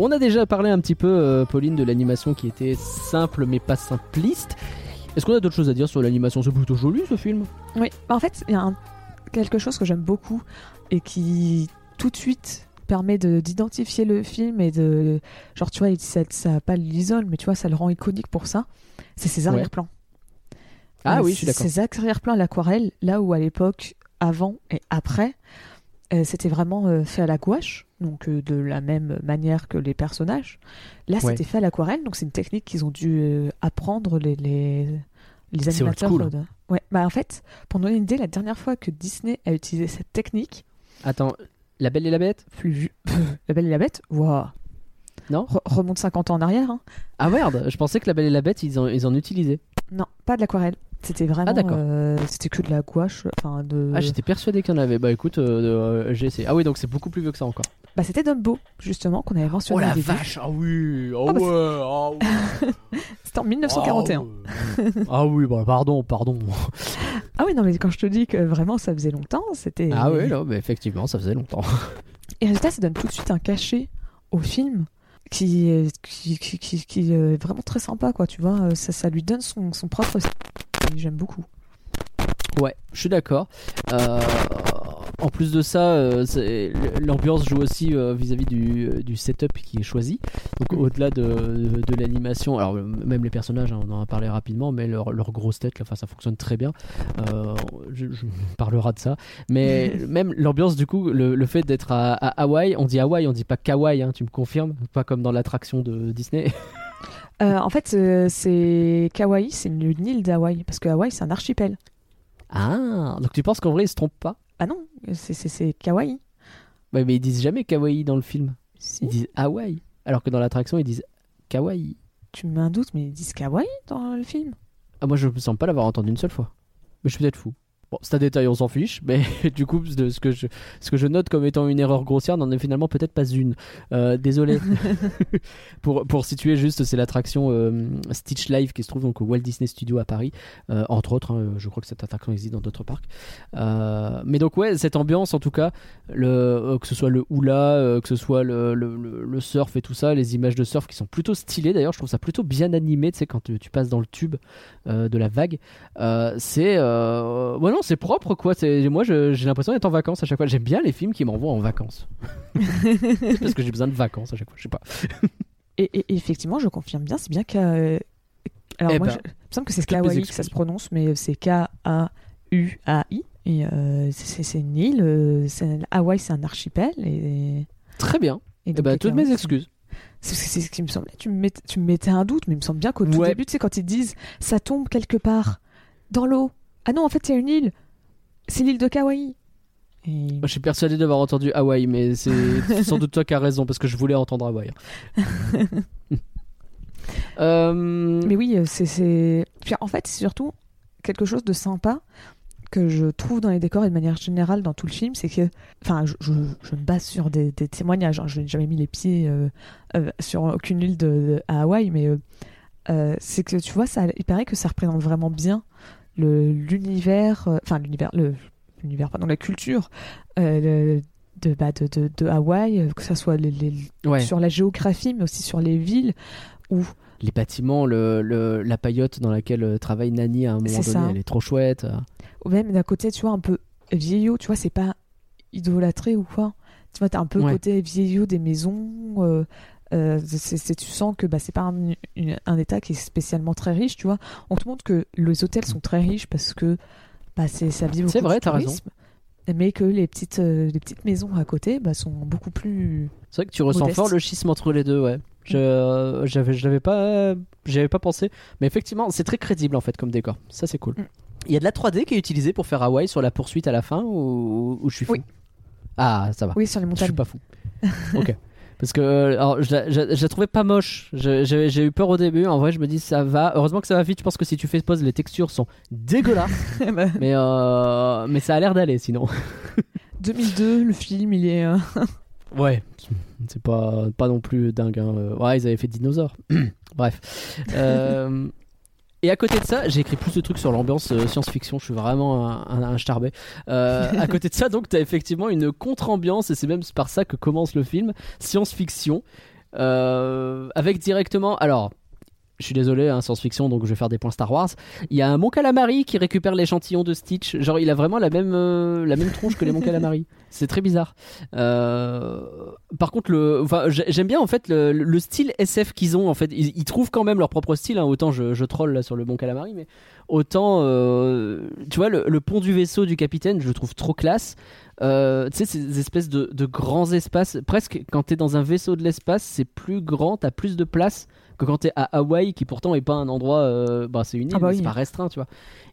On a déjà parlé un petit peu, euh, Pauline, de l'animation qui était simple mais pas simpliste. Est-ce qu'on a d'autres choses à dire sur l'animation? C'est plutôt joli ce film. Oui, bah, en fait, il y a un- quelque chose que j'aime beaucoup et qui tout de suite permet de- d'identifier le film et de. Genre, tu vois, ça, ça pas l'isole, mais tu vois, ça le rend iconique pour ça. C'est ses Ouais. arrière-plans. Ah Euh, oui, je suis d'accord. Ces arrière-plans à l'aquarelle, là où à l'époque, avant et après, euh, c'était vraiment euh, fait à la gouache, donc euh, de la même manière que les personnages. Là, Ouais. c'était fait à l'aquarelle, donc c'est une technique qu'ils ont dû euh, apprendre les, les, old animateurs. school. de- Ouais, bah en fait, pour donner une idée, la dernière fois que Disney a utilisé cette technique, Attends, La Belle et la Bête? Plus. La Belle et la Bête, waouh, Non Re- remonte 50 ans en arrière. hein. Ah merde, je pensais que La Belle et la Bête, ils en, ils en utilisaient. Non, pas de l'aquarelle. C'était vraiment. Ah, d'accord. euh, c'était que de la gouache. Enfin, de. Ah, j'étais persuadé qu'il y en avait. Bah écoute, euh, euh, j'ai essayé. Ah oui, donc c'est beaucoup plus vieux que ça encore. Bah, c'était Dumbo, justement, qu'on avait mentionné au début. Ah oui Oh Ah, bah, ouais ah oui. C'était en 1941. Ah, ouais. Ah oui, bah pardon, pardon. Ah oui, non, mais quand je te dis que vraiment ça faisait longtemps, c'était. Ah oui, non, mais effectivement, ça faisait longtemps. Et résultat, ça donne tout de suite un cachet au film qui est, qui, qui, qui- qui est vraiment très sympa, quoi, tu vois. Ça, ça lui donne son, son propre style. J'aime beaucoup. Ouais, je suis d'accord. Euh, En plus de ça, euh, l'ambiance joue aussi euh, vis-à-vis du, du setup qui est choisi. Donc au-delà de, de, de l'animation, alors euh, même les personnages, hein, on en a parlé rapidement, mais leur, leur grosse tête, là, ça fonctionne très bien. Euh, je, je parlera de ça. Mais même l'ambiance, du coup, le, le fait d'être à, à Hawaï, on dit Hawaï, on dit pas Kawaii, hein, tu me confirmes Pas comme dans l'attraction de Disney. Euh, en fait, euh, c'est Kauai, c'est une île d'Hawaï, parce que Hawaï, c'est un archipel. Ah, donc tu penses qu'en vrai ils se trompent pas? Ah non, c'est- Kauai. Ouais, mais ils disent jamais Kawaii dans le film. Si. Ils disent Hawaï. Alors que dans l'attraction, ils disent Kawaii. Tu me mets un doute, mais ils disent Kauai dans le film. Ah, moi, je me sens pas l'avoir entendu une seule fois. Mais je suis peut-être fou. Bon, c'est un détail, on s'en fiche. Mais du coup, de ce que, je, ce que je note comme étant une erreur grossière n'en est finalement peut-être pas une. Euh, désolé. pour, pour situer juste, c'est l'attraction euh, Stitch Live qui se trouve donc au Walt Disney Studio à Paris. Euh, entre autres, hein, je crois que cette attraction existe dans d'autres parcs. Euh, mais donc, ouais, cette ambiance en tout cas, le, que ce soit le hula, que ce soit le, le, surf et tout ça, les images de surf qui sont plutôt stylées d'ailleurs, je trouve ça plutôt bien animé, tu sais, quand tu, tu passes dans le tube de la vague. C'est. Euh... non, c'est propre quoi. C'est- Moi, j'ai l'impression d'être en vacances à chaque fois. J'aime bien les films qui m'envoient en vacances. Parce que j'ai besoin de vacances à chaque fois, je sais pas. Et, et- effectivement, je confirme bien, c'est bien K. Alors Eh moi, ben, je- il me semble que c'est Kauai que ça se prononce, mais c'est K-A-U-A-I. Et euh, c'est une île. euh, c'est- Hawaï, c'est un archipel. Et, Très bien. et Eh ben, toutes mes excuses. C'est ce qui me semblait. Tu me, mettais, tu me mettais un doute, mais il me semble bien qu'au tout début, tu sais, quand ils disent ça tombe quelque part dans l'eau. Ah non, en fait, a une île. C'est l'île de Kauai. Et... Moi, je suis persuadé d'avoir entendu Hawaï, mais c'est sans doute toi qui as raison parce que je voulais entendre Hawaï. Euh, Mais oui, euh, c'est- c'est. En fait, c'est surtout quelque chose de sympa que je trouve dans les décors et de manière générale dans tout le film, c'est que. Enfin, je, je- je me base sur des, des témoignages. hein. Je n'ai jamais mis les pieds euh, euh, sur aucune île de, de- à Hawaï, mais euh, c'est que tu vois, ça, il paraît que ça représente vraiment bien l'univers. euh, Enfin, l'univers. L'univers, pardon, la culture euh, le- de, bah, de, de, de Hawaï, euh, que ça soit les- les- ouais. sur la géographie, mais aussi sur les villes, où Les bâtiments, le, le- la paillote dans laquelle travaille Nani à un moment donné, ça. elle est trop chouette. ou même d'un côté, tu vois, un peu vieillot, tu vois, c'est pas idolâtré ou quoi. Tu vois, t'as un peu Ouais. côté vieillot des maisons. euh, euh, c'est- tu sens que bah, c'est pas un, une- un état qui est spécialement très riche, tu vois. On te montre que les hôtels sont très riches parce que bah, c'est ça vit beaucoup C'est vrai, t'as raison. Mais que les petites, euh, les petites maisons à côté bah, sont beaucoup plus. C'est vrai que tu ressens fort le schisme entre les deux, ouais. Je, euh, j'avais, je l'avais pas, j'avais pas pensé, mais effectivement, c'est très crédible en fait comme décor. Ça, c'est cool. Mm. Il y a de la 3D qui est utilisée pour faire Hawaï sur la poursuite à la fin ou, ou je suis fou? Oui. Ah, ça va. Oui, sur les Je montagnes. suis pas fou. ok. Parce que euh, alors, je, la, je la- je la trouvais pas moche. J'ai eu peur au début. En vrai, je me dis ça va. Heureusement que ça va vite. Je pense que si tu fais pause, les textures sont dégueulasses. Bah, mais, euh, mais ça a l'air d'aller sinon. 2002, le film, il est. euh, Ouais, c'est pas, pas non plus dingue. hein. Ouais, ils avaient fait dinosaures. Bref. Euh, et à côté de ça, j'ai écrit plus de trucs sur l'ambiance euh, science-fiction. Je suis vraiment un, un, un starbé. Euh, à côté de ça, donc, t'as effectivement une contre-ambiance, et c'est même par ça que commence le film science-fiction. Euh, avec directement. Alors. Je suis désolé, hein, science-fiction, donc je vais faire des points Star Wars. Il y a un Mon Calamari qui récupère l'échantillon de Stitch. Genre, il a vraiment la même, euh, la même tronche que les Mon Calamari. C'est très bizarre. Euh, par contre, le, enfin, j'ai- j'aime bien en fait le, le style SF qu'ils ont. En fait, ils, ils trouvent quand même leur propre style. hein. Autant je, je troll là sur le bon calamari, mais autant, euh, tu vois, le, le pont du vaisseau du capitaine, je le trouve trop classe. Euh, tu sais, ces espèces de, de grands espaces. Presque quand t'es dans un vaisseau de l'espace, c'est plus grand, t'as plus de place que quand t'es à Hawaï, qui pourtant est pas un endroit. euh, bah, c'est une île, Ah bah oui. c'est pas restreint, tu vois.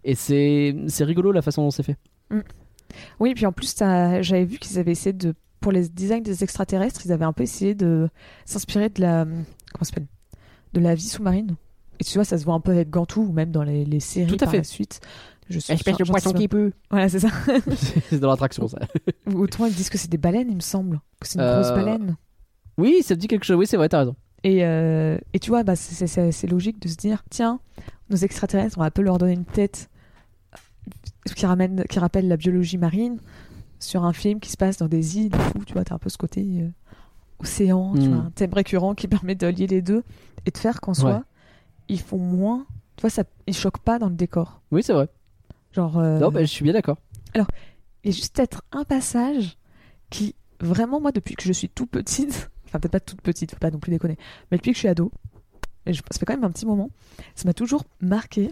Et c'est c'est rigolo la façon dont c'est fait. Oui, puis en plus, t'as- j'avais vu qu'ils avaient essayé de. Pour les designs des extraterrestres, ils avaient un peu essayé de s'inspirer de la. Comment ça s'appelle? De la vie sous-marine. Et tu vois, ça se voit un peu avec Gantou, ou même dans les, les séries Tout à par fait. la suite. Je suis Espèce de poisson qui peut. Voilà, c'est ça. c'est dans l'attraction, ça. Ou Autrement, ils disent que c'est des baleines, il me semble. Que c'est une Euh, grosse baleine. Oui, ça te dit quelque chose. Oui, c'est vrai, t'as raison. Et, euh, et tu vois, bah, c'est- logique de se dire tiens, nos extraterrestres, on va un peu leur donner une tête euh, qui, ramène, qui rappelle la biologie marine sur un film qui se passe dans des îles. tout, tu vois, t'as un peu ce côté euh, océan, tu Mm. vois, un thème récurrent qui permet de lier les deux et de faire qu'en Ouais. soi, ils font moins. Tu vois, ça, ils choquent pas dans le décor. Oui, c'est vrai. Genre, euh, Non, bah, je suis bien d'accord. il y a juste peut-être un passage qui, vraiment, moi, depuis que je suis tout petite, enfin, peut-être pas toute petite, faut pas non plus déconner, mais depuis que je suis ado, et je- ça fait quand même un petit moment, ça m'a toujours marqué.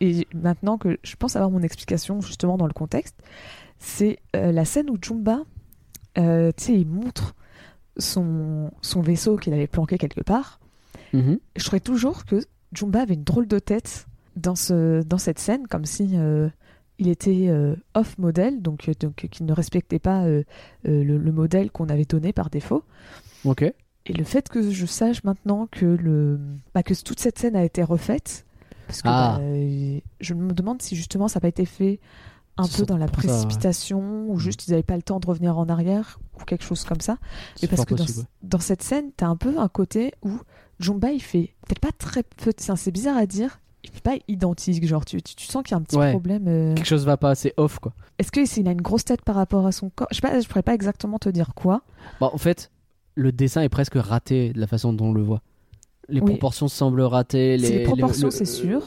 Et maintenant que je pense avoir mon explication justement dans le contexte, c'est euh, la scène où Jumba, euh, tu sais, il montre son, son vaisseau qu'il avait planqué quelque part. Mhm. Je trouvais toujours que Jumba avait une drôle de tête dans, ce, dans cette scène, comme si euh, il était euh, off modèle, donc, donc qu'il ne respectait pas euh, le, le modèle qu'on avait donné par défaut. Ok. Et le fait que je sache maintenant que, le, bah, que toute cette scène a été refaite, parce que Ah. bah, je me demande si justement ça n'a pas été fait un peu dans la pour ça, ouais. précipitation, ou juste ils n'avaient pas le temps de revenir en arrière, ou quelque chose comme ça. Mais parce que dans, cette scène, t'as un peu un côté où Jumba, il fait peut-être pas très peu, c'est bizarre à dire, il fait pas identique, genre tu, tu, tu sens qu'il y a un petit Ouais. problème. euh. Quelque chose va pas, c'est off quoi. Est-ce qu'il a une grosse tête par rapport à son corps? Je sais pas, je pourrais pas exactement te dire quoi. Bon, en fait, le dessin est presque raté de la façon dont on le voit. Les Oui. proportions semblent ratées. C'est les le- proportions, c'est sûr.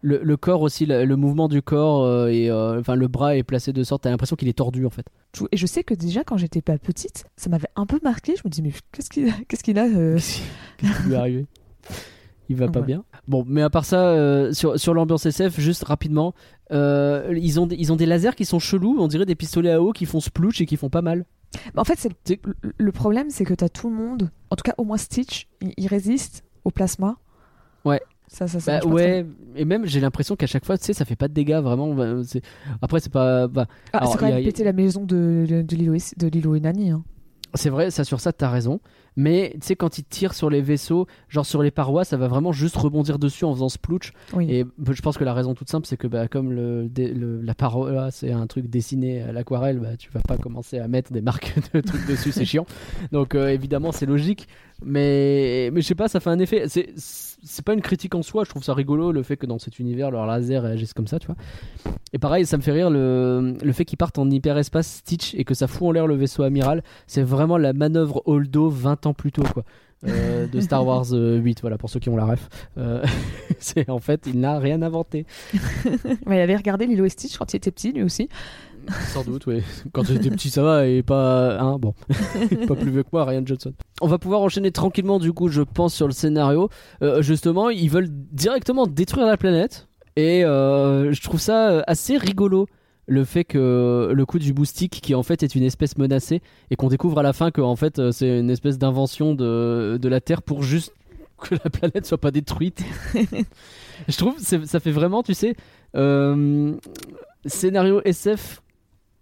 Le, le corps aussi, le, le mouvement du corps euh, et euh, enfin le bras est placé de sorte, t'as l'impression qu'il est tordu en fait. Et je sais que déjà quand j'étais pas petite, ça m'avait un peu marqué. Je me dis mais qu'est-ce qu'il qu'est-ce qu'il a euh Qu'est-ce qui lui est arrivé? Il va pas Ouais. bien? Bon, mais à part ça, euh, sur, sur l'ambiance SF, juste rapidement, euh, ils, ont des, ils ont des lasers qui sont chelous, on dirait des pistolets à eau qui font splouch et qui font pas mal. En fait, c'est le, problème, c'est que t'as tout le monde, en tout cas au moins Stitch, il, il résiste au plasma. Ouais. Ça, ça, ça Bah, ouais, et même j'ai l'impression qu'à chaque fois, tu sais, ça fait pas de dégâts vraiment. bah, Après, c'est pas. bah, Ah, c'est quand même a- pété la maison de, de, de Lilo et, de Lilo et Nani. hein. C'est vrai, ça sur ça t'as raison. Mais tu sais, quand ils tirent sur les vaisseaux, genre sur les parois, ça va vraiment juste rebondir dessus en faisant splouch. Oui. Et bah, je pense que la raison toute simple, c'est que bah, comme le- la paroi, c'est un truc dessiné à l'aquarelle, bah, tu vas pas commencer à mettre des marques de trucs dessus, c'est chiant. Donc euh, évidemment, c'est logique. Mais, mais je sais pas, ça fait un effet. C'est, pas une critique en soi, je trouve ça rigolo le fait que dans cet univers, leur laser réagisse comme ça, tu vois. Et pareil, ça me fait rire le, le fait qu'ils partent en hyperespace Stitch et que ça fout en l'air le vaisseau amiral. C'est vraiment la manœuvre Holdo 20 ans plus tôt, quoi. Euh, de Star Wars euh, 8, voilà, pour ceux qui ont la ref. Euh, en fait, il n'a rien inventé. Il avait regardé Lilo et Stitch quand il était petit, lui aussi. Sans doute, oui. Quand j'étais petit, ça va, et pas. Hein, bon. pas plus vieux que moi, Ryan Johnson. On va pouvoir enchaîner tranquillement, du coup, je pense, sur le scénario. Euh, justement, ils veulent directement détruire la planète. Et euh, je trouve ça euh, assez rigolo. Le fait que le coup du boustique, qui en fait est une espèce menacée, et qu'on découvre à la fin que en fait c'est une espèce d'invention de, de la Terre pour juste que la planète soit pas détruite. je trouve ça fait vraiment, tu sais, euh, scénario SF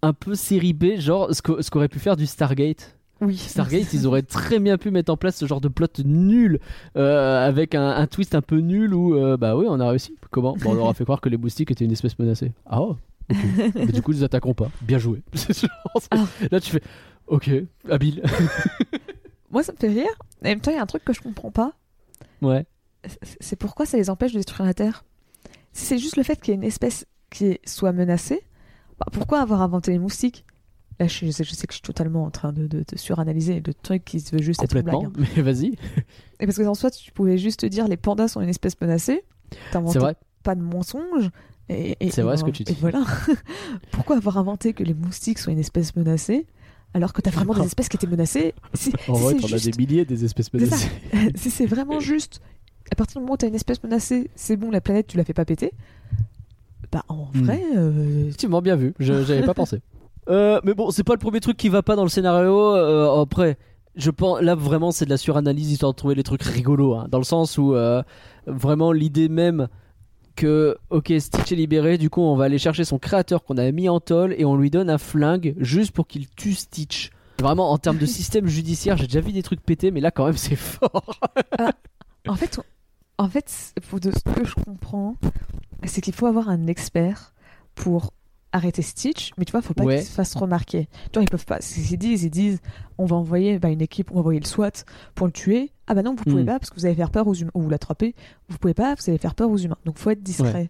un peu série B, genre ce que- ce qu'aurait pu faire du Stargate. Oui. Stargate, ils auraient très bien pu mettre en place ce genre de plot nul, euh, avec un, un twist un peu nul où, euh, bah oui, on a réussi. Comment? Bon, On leur a fait croire que les moustiques étaient une espèce menacée. Ah, oh. Mais du coup, ils attaqueront pas. Bien joué. Ah. Là, tu fais, ok, habile. Moi, ça me fait rire. Et en même temps, il y a un truc que je comprends pas. ouais. C'est- C'est pourquoi ça les empêche de détruire la Terre? Si c'est juste le fait qu'il y ait une espèce qui soit menacée, bah, pourquoi avoir inventé les moustiques? Là, je, je sais, que je suis totalement en train de, de- de suranalyser le truc qui se veut juste être une blague. Complètement. hein. Mais vas-y. Et parce que en soi, tu pouvais juste te dire les pandas sont une espèce menacée. C'est vrai. pas de mensonge. Et, et- C'est et vrai ce que tu dis. Et voilà. Pourquoi avoir inventé que les moustiques sont une espèce menacée alors que t'as vraiment des espèces qui étaient menacées? Si, En si vrai, t'en as juste- des milliers des espèces menacées. si c'est vraiment juste, à partir du moment où t'as une espèce menacée, c'est bon, la planète, tu la fais pas péter. Bah, en Hmm. vrai, euh, Effectivement, bien vu. Je j'avais pas pensé. Euh, mais bon, c'est pas le premier truc qui va pas dans le scénario. Euh, après, je pense là vraiment c'est de la suranalyse histoire de trouver les trucs rigolos, hein, dans le sens où euh, vraiment l'idée même que ok Stitch est libéré, du coup on va aller chercher son créateur qu'on a mis en tôle et on lui donne un flingue juste pour qu'il tue Stitch. Vraiment en termes de système judiciaire, j'ai déjà vu des trucs péter, mais là quand même c'est fort. en fait, en fait, c'est- pour de ce que je comprends, c'est qu'il faut avoir un expert pour arrêter Stitch, mais tu vois, faut pas Ouais. qu'il se fasse remarquer. Tu vois, ils peuvent pas. S'ils disent, ils disent, on va envoyer bah, une équipe, on va envoyer le SWAT pour le tuer. Ah bah non, vous pouvez Hmm. pas parce que vous allez faire peur aux humains. Ou l'attraper. Vous pouvez pas, vous allez faire peur aux humains. Donc faut être discret.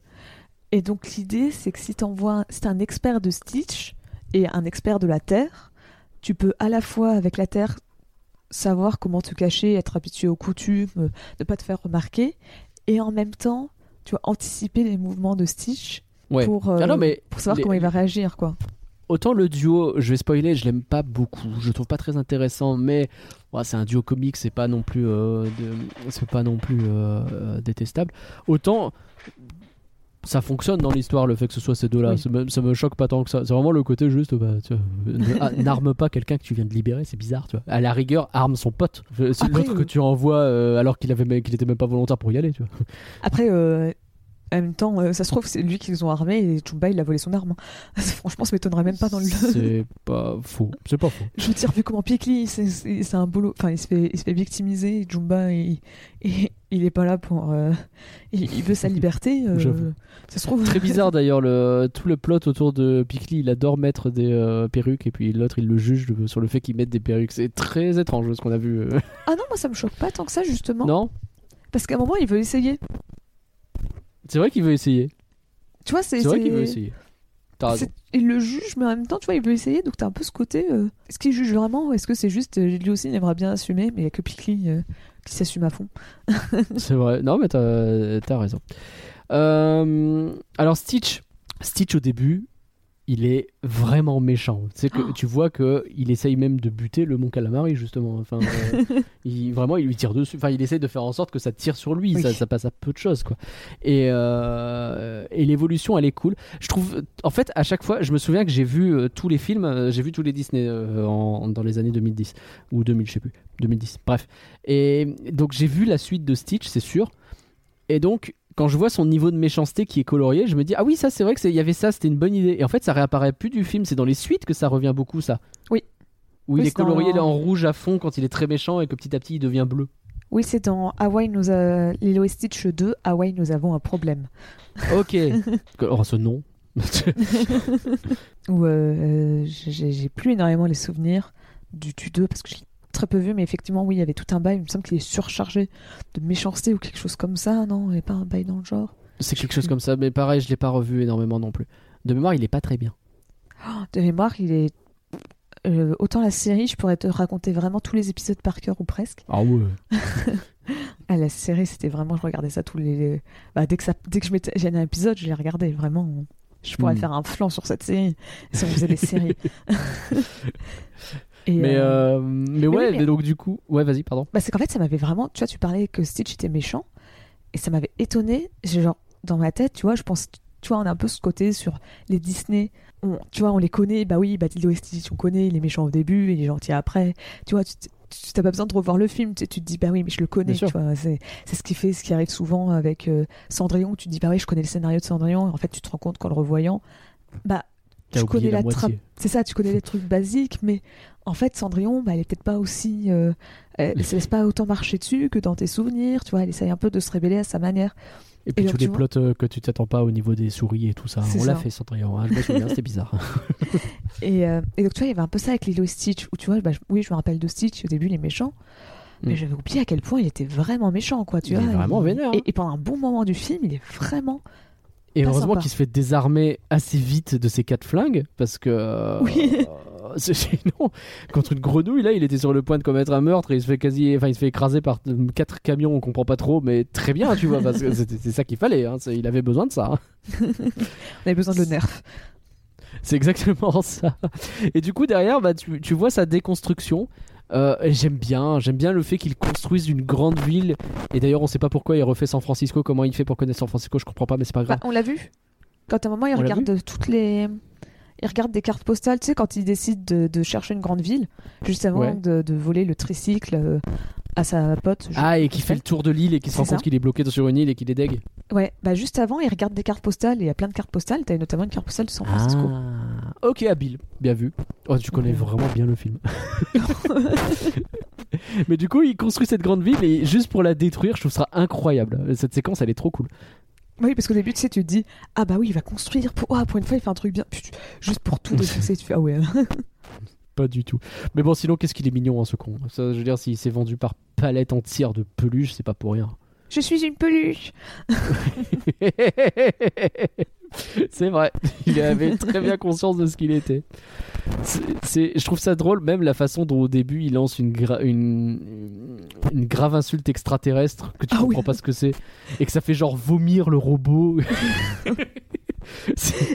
Et donc l'idée, c'est que si t'envoies, si t'es un expert de Stitch et un expert de la Terre, tu peux à la fois avec la Terre savoir comment te cacher, être habitué aux coutumes, euh, ne pas te faire remarquer, et en même temps, tu vois, anticiper les mouvements de Stitch Ouais. pour, euh, Ah non, mais pour savoir les- comment il va réagir, quoi. autant le duo, je vais spoiler, je l'aime pas beaucoup, je le trouve pas très intéressant, mais c'est un duo comique, c'est pas non plus, euh, de- c'est pas non plus euh, détestable. Autant ça fonctionne dans l'histoire le fait que ce soit ces deux-là, Oui. Ça me- ça me choque pas tant que ça. C'est vraiment le côté juste, bah, ah, n'arme pas quelqu'un que tu viens de libérer, c'est bizarre, tu vois. À la rigueur, arme son pote. C'est l'autre que euh, tu envoies euh, alors qu'il avait, même- qu'il était même pas volontaire pour y aller, tu vois. Après, euh, en même temps, euh, ça se trouve, c'est lui qu'ils ont armé et Chumba, il a volé son arme. Franchement, ça m'étonnerait même pas dans le. C'est pas faux, c'est pas faux. Je veux dire, vu comment Pikli, c'est- un boulot. Enfin, il se fait, il se fait victimiser. Jumba, il, il, il est pas là pour. euh, il, il veut sa liberté. euh, ça se trouve. Très bizarre d'ailleurs le, tout le plot autour de Pikli. Il adore mettre des euh, perruques et puis l'autre il le juge sur le fait qu'il mette des perruques. C'est très étrange ce qu'on a vu. Ah non, moi ça me choque pas tant que ça, justement. Non? Parce qu'à un moment, il veut essayer. C'est vrai qu'il veut essayer. Tu vois, c'est. C'est vrai qu'il veut essayer. T'as raison. Il le juge, mais en même temps, tu vois, il veut essayer. Donc t'as un peu ce côté. euh, Est-ce qu'il juge vraiment ou est-ce que c'est juste. euh, lui aussi, il aimerait bien assumer, mais il y a que Pikli euh, qui s'assume à fond. C'est vrai. Non mais t'as t'as raison. Euh, alors Stitch, Stitch au début, il est vraiment méchant. Tu sais que Oh. tu vois que il essaye même de buter le Mon Calamari justement. Enfin, euh, il, vraiment, il lui tire dessus. Enfin, il essaye de faire en sorte que ça tire sur lui. Oui. Ça, ça passe à peu de choses quoi. Et euh, et l'évolution, elle est cool. Je trouve. En fait, à chaque fois, je me souviens que j'ai vu euh, tous les films. j'ai vu tous les Disney en- dans les années 2010 ou 2000, je sais plus. 2010. Bref. Et donc j'ai vu la suite de Stitch, c'est sûr. Et donc, quand je vois son niveau de méchanceté qui est colorié, je me dis ah oui ça c'est vrai que c'est- il y avait ça, c'était une bonne idée. Et en fait ça réapparaît plus du film, c'est dans les suites que ça revient beaucoup ça. Oui. Où Oui, il est c'est dans- colorié là, en rouge à fond quand il est très méchant et que petit à petit il devient bleu. Oui, c'est dans Hawaii, nous a... Lilo et Stitch 2, Hawaii, nous avons un problème. Ok. oh ce nom. Où euh, j'ai j'ai plus énormément les souvenirs du, du 2 parce que je l'ai très peu vu, mais effectivement, oui, il y avait tout un bail. Il me semble qu'il est surchargé de méchanceté ou quelque chose comme ça, non? Il n'y avait pas un bail dans le genre? C'est quelque chose comme ça, mais pareil je l'ai pas revu énormément non plus. De mémoire il est pas très bien. Oh, De mémoire, il est. euh, autant la série, je pourrais te raconter vraiment tous les épisodes par cœur ou presque. Ah ouais. Ah, la série, c'était vraiment. Je regardais ça tous les. Bah, dès, que ça... dès que je mettais j'ai un épisode, je les regardais vraiment. Je pourrais Hmm. faire un flanc sur cette série si on faisait des séries. Et, Mais euh, euh, mais ouais, mais- mais donc du coup, ouais vas-y pardon. Bah, c'est qu'en fait, ça m'avait vraiment. Tu vois, tu parlais que Stitch était méchant, et ça m'avait étonné. J'ai genre, dans ma tête, tu vois, je pense. Tu vois, on a un peu ce côté sur les Disney. On, tu vois, on les connaît. Bah oui, bah, Lilo et Stitch, on connaît. Il est méchant au début, il est gentil après. Tu vois, tu t'as pas besoin de revoir le film. Tu, te dis, bah oui, mais je le connais. C'est ce qui fait, ce qui arrive souvent avec euh, Cendrillon. Tu te dis, bah oui, je connais le scénario de Cendrillon. En fait, tu te rends compte qu'en le revoyant, bah, tu connais la trappe. C'est ça, tu connais les trucs basiques, mais en fait, Cendrillon, bah, elle est peut-être pas aussi. euh, elle se laisse pas autant marcher dessus que dans tes souvenirs, tu vois. Elle essaye un peu de se révéler à sa manière. Et puis Et tous les tu vois- plots euh, que tu t'attends pas au niveau des souris et tout ça. On l'a fait Cendrillon, hein, je me souviens, c'était bizarre. Et, euh, et donc, tu vois, il y avait un peu ça avec Lilo et Stitch, où tu vois, bah, oui, je me rappelle de Stitch, au début, il est méchant. Mais Mm. j'avais oublié à quel point il était vraiment méchant, quoi. Tu Il vois, est vraiment vénère, hein. Et, et pendant un bon moment du film, il est vraiment. Et Pas heureusement qu'il se fait désarmer assez vite de ses quatre flingues, parce que euh, Oui. euh, c'est- sinon, contre une grenouille, là, il était sur le point de commettre un meurtre et il se fait quasi, enfin, il se fait écraser par euh, quatre camions, on comprend pas trop, mais très bien, tu vois, parce que c'est ça qu'il fallait, hein, il avait besoin de ça. hein. On avait besoin de le nerf. C'est exactement ça. Et du coup, derrière, bah, tu, tu vois sa déconstruction. Euh, j'aime bien, j'aime bien le fait qu'il construise une grande ville. Et d'ailleurs, on sait pas pourquoi il refait San Francisco. Comment il fait pour connaître San Francisco Je comprends pas, mais c'est pas grave. Bah, on l'a vu. Quand à un moment, il On regarde toutes les. Il regarde des cartes postales, tu sais, quand il décide de, de chercher une grande ville, juste avant Ouais. de, de voler le tricycle euh, à sa pote. ah, et qui fait le tour de l'île et qui se rend compte qu'il est bloqué sur une île et qu'il est deg. Ouais, bah juste avant, il regarde des cartes postales et il y a plein de cartes postales. T'as notamment une carte postale de San Francisco. Ah, ok, habile, bien vu. Oh, tu connais Ouais. vraiment bien le film. Mais du coup, il construit cette grande ville et juste pour la détruire, je trouve ça incroyable. Cette séquence, elle est trop cool. Oui, parce qu'au début, tu sais, tu te dis, ah bah oui, il va construire. Pour, ah, pour une fois, il fait un truc bien. Puis tu- juste pour tout défoncer, tu fais, ah ouais. Pas du tout. Mais bon, sinon, qu'est-ce qu'il est mignon, hein, ce con. Ça, je veux dire, s'il s'est vendu par palette entière de peluches, c'est pas pour rien. Je suis une peluche. c'est vrai, il avait très bien conscience de ce qu'il était. C'est, je trouve ça drôle, même la façon dont au début il lance une, gra- une, une grave insulte extraterrestre que tu Ah oui. comprends pas ce que c'est et que ça fait genre vomir le robot.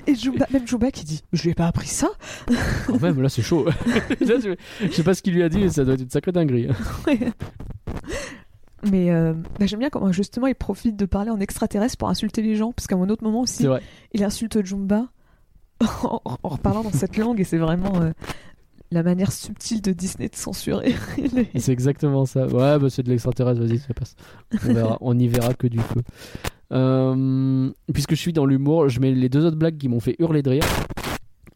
Et Jumba, même Jumba qui dit Je lui ai pas appris ça Quand même, là, c'est chaud. Là, Je sais pas ce qu'il lui a dit, mais ça doit être une sacrée dinguerie. Mais euh, bah, j'aime bien comment justement il profite de parler en extraterrestre pour insulter les gens. Parce qu'à un autre moment aussi, il insulte Jumba en, en reparlant dans cette langue. Et c'est vraiment euh, la manière subtile de Disney de censurer. les- C'est exactement ça. Ouais, bah, c'est de l'extraterrestre, vas-y, ça passe. On, verra, on y verra que du feu. Euh, puisque je suis dans l'humour, je mets les deux autres blagues qui m'ont fait hurler de rire.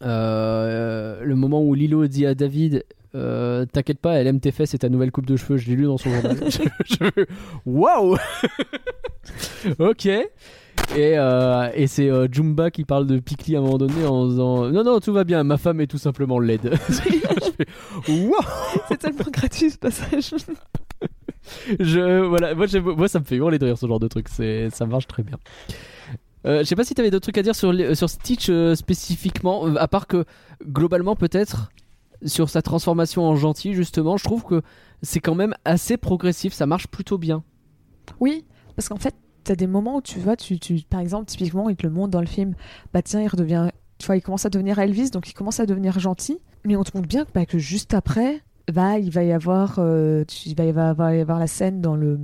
Euh, le moment où Lilo dit à David euh, T'inquiète pas, elle aime tes fesses et ta nouvelle coupe de cheveux, je l'ai lu dans son journal. Waouh Ok. Et, euh, et c'est euh, Jumba qui parle de Pikli à un moment donné en disant Non, non, tout va bien, ma femme est tout simplement laide. Waouh c'est tellement gratuit ce passage. je voilà moi, moi ça me fait hurler de rire ce genre de truc ça marche très bien Euh, je sais pas si t'avais d'autres trucs à dire sur, les- sur Stitch euh, spécifiquement euh, à part que globalement peut-être sur sa transformation en gentil justement je trouve que c'est quand même assez progressif ça marche plutôt bien. Oui, parce qu'en fait, t'as des moments où tu vois, tu, tu, par exemple, typiquement, il te le montre dans le film, bah tiens, il redevient, tu vois, il commence à devenir Elvis, donc il commence à devenir gentil, mais on te montre bien que, bah, que juste après, bah, il va y avoir, euh, tu- il va y avoir, va y avoir la scène dans le,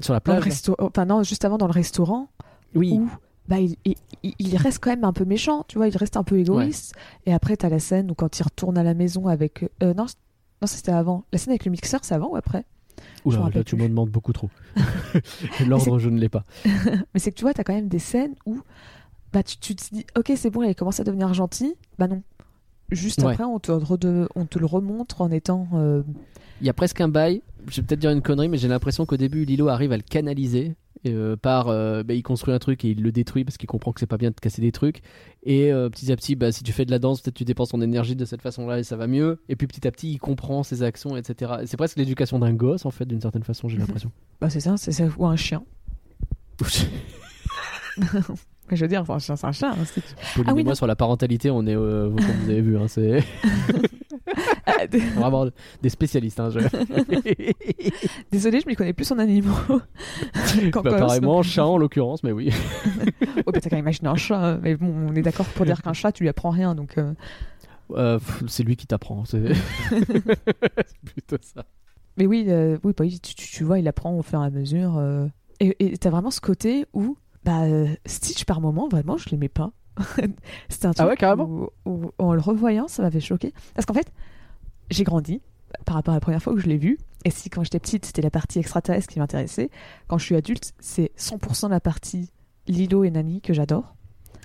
sur la plage. enfin non, juste avant dans le restaurant, oui. Où bah, il, il- reste quand même un peu méchant, tu vois, il reste un peu égoïste, et après, t'as la scène où quand il retourne à la maison avec, euh, non, c- non, c'était avant, la scène avec le mixeur, c'est avant ou après? Oula, là tu me demandes beaucoup trop. L'ordre je ne l'ai pas. Mais c'est que tu vois, t'as quand même des scènes où bah, tu, tu te dis, ok, c'est bon, il commence à devenir gentil. Bah non. Juste Ouais. après, on te, on te le remontre en étant. euh, il y a presque un bail. Je vais peut-être dire une connerie mais j'ai l'impression qu'au début Lilo arrive à le canaliser euh, par euh, bah, il construit un truc et il le détruit parce qu'il comprend que c'est pas bien de casser des trucs et euh, petit à petit bah, si tu fais de la danse peut-être tu dépenses ton énergie de cette façon là et ça va mieux et puis petit à petit il comprend ses actions etc Et c'est presque l'éducation d'un gosse en fait d'une certaine façon j'ai l'impression Bah c'est ça, c'est ça, ou un chien. Je veux dire, enfin, un chien, c'est un chien. hein, Ah oui, moi non. sur la parentalité on est euh, comme vous avez vu hein, c'est Ah, d- vraiment des spécialistes hein, je... Désolé, je m'y connais plus en animaux. Qu'en bah, pareillement chat en l'occurrence mais oui Ouais, bah, t'as qu'à imaginer un chat. hein. Mais bon, on est d'accord pour dire qu'un chat, tu lui apprends rien. Donc, euh, Euh, c'est lui qui t'apprend c'est plutôt ça Mais oui, euh, oui, bah tu, vois, il apprend au fur et à mesure. Et t'as vraiment ce côté où, bah, Stitch, par moment, vraiment, je l'aimais pas. C'était un truc Ah ouais, carrément où, où, en le revoyant, ça m'avait choqué. Parce qu'en fait, j'ai grandi par rapport à la première fois que je l'ai vu. Et si, quand j'étais petite, c'était la partie extraterrestre qui m'intéressait, quand je suis adulte, c'est 100% la partie Lilo et Nani que j'adore.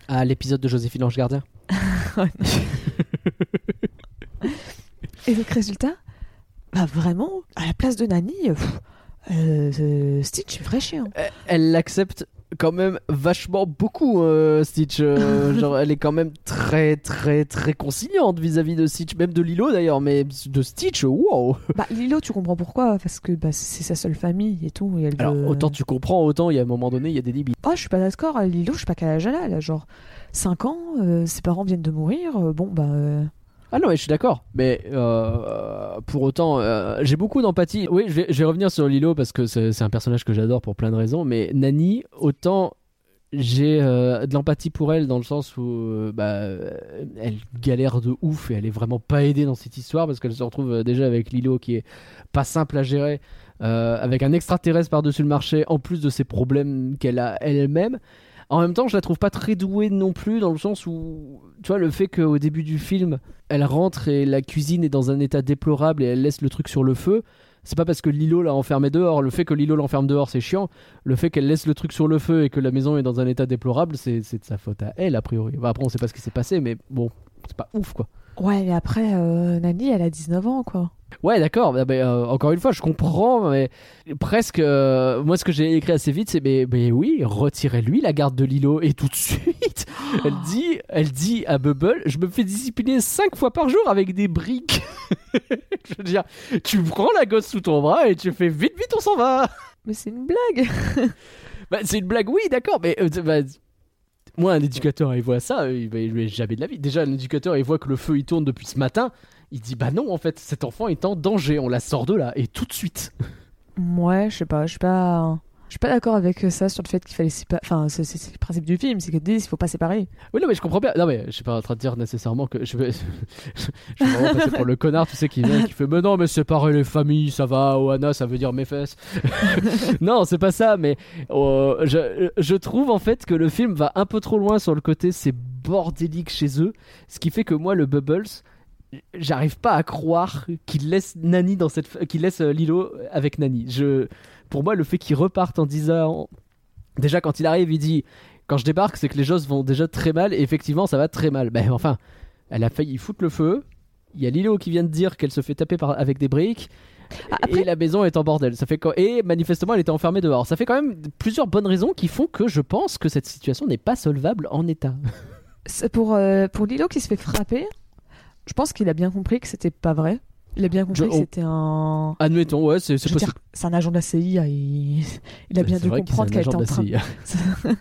ah l'épisode de Joséphine Ange Gardien Et donc, résultat, bah vraiment, à la place de Nani, pff, euh, euh, Stitch, vrai chien. elle l'accepte quand même vachement beaucoup euh, Stitch euh, genre elle est quand même très très très conciliante vis-à-vis de Stitch même de Lilo d'ailleurs mais de Stitch wow Bah, Lilo, tu comprends pourquoi Parce que bah, c'est sa seule famille et tout. Et elle alors veut- autant tu comprends autant il y a un moment donné il y a des limites Ah, je suis pas d'accord. Lilo, je sais pas quel âge elle a. Genre 5 ans. euh, ses parents viennent de mourir. bon, bah. Ah non je suis d'accord. Mais euh, pour autant euh, j'ai beaucoup d'empathie. Oui je vais, revenir sur Lilo parce que c'est un personnage que j'adore pour plein de raisons. Mais Nani autant j'ai euh, de l'empathie pour elle dans le sens où bah, elle galère de ouf et elle est vraiment pas aidée dans cette histoire parce qu'elle se retrouve déjà avec Lilo qui est pas simple à gérer avec un extraterrestre par-dessus le marché en plus de ses problèmes qu'elle a elle-même en même temps je la trouve pas très douée non plus dans le sens où tu vois le fait qu'au début du film elle rentre et la cuisine est dans un état déplorable et elle laisse le truc sur le feu c'est pas parce que Lilo l'a enfermé dehors. Le fait que Lilo l'enferme dehors, c'est chiant. Le fait qu'elle laisse le truc sur le feu et que la maison est dans un état déplorable, c'est de sa faute à elle, a priori. Bah, après, on sait pas ce qui s'est passé, mais bon, c'est pas ouf, quoi. Ouais, et après, euh, Nani, elle a 19 ans, quoi. Ouais, d'accord. bah, euh, encore une fois, je comprends, mais presque. euh, moi, ce que j'ai écrit assez vite, c'est mais, mais oui, retirez-lui la garde de Lilo et tout de suite. Elle dit, elle dit à Bubble, je me fais discipliner cinq fois par jour avec des briques. je veux dire, tu prends la gosse sous ton bras et tu fais vite, vite, on s'en va. Mais c'est une blague. Bah, c'est une blague, oui, d'accord, mais euh, bah, moi, un éducateur, il voit ça, il va il lui jamais de la vie. Déjà, un éducateur, il voit que le feu il tourne depuis ce matin. Il dit bah non, en fait, cet enfant est en danger, on la sort de là et tout de suite. Ouais, je sais pas, je suis pas. Je suis pas d'accord avec ça sur le fait qu'il fallait séparer. Enfin, c'est le principe du film, c'est que disent il faut pas séparer. Oui, non, mais je comprends bien. Non, mais je suis pas en train de dire nécessairement que je vais. je vais vraiment passer pour le connard, tu sais, qui vient, qui fait Mais non, mais séparer les familles, ça va. Oana, ça veut dire mes fesses. non, c'est pas ça, mais euh, je, je trouve en fait que le film va un peu trop loin sur le côté c'est bordélique chez eux. Ce qui fait que moi, le Bubbles. J'arrive pas à croire qu'il laisse Nani dans cette qu'il laisse euh, Lilo avec Nani. Je pour moi le fait qu'il reparte en disant déjà quand il arrive il dit quand je débarque, c'est que les choses vont déjà très mal, et effectivement, ça va très mal. Ben enfin, elle a failli foutre le feu. Il y a Lilo qui vient de dire qu'elle se fait taper par- avec des briques. Ah, après- Et la maison est en bordel. Ça fait Et manifestement, elle était enfermée dehors. Ça fait quand même plusieurs bonnes raisons qui font que je pense que cette situation n'est pas solvable en état. C'est Pour, euh, pour Lilo qui se fait frapper, je pense qu'il a bien compris que c'était pas vrai. Il a bien compris Je- que oh. c'était un. Admettons, ouais, c'est possible. c'est un agent de la CIA. Il, il a bien dû comprendre qu'elle était en de train. la CIA.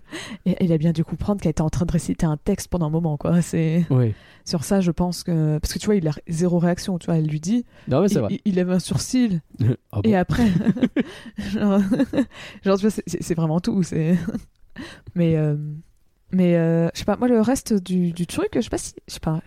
Et il a bien dû comprendre qu'elle était en train de réciter un texte pendant un moment, quoi. C'est Oui. sur ça, je pense que parce que tu vois, il a zéro réaction. Tu vois, elle lui dit, Non, mais c'est il, vrai. il- lève un sourcil Ah bon et après, genre, genre, tu vois, c'est vraiment tout. C'est mais euh, mais euh, je sais pas. Moi, le reste du, du truc, je sais pas si, je sais pas.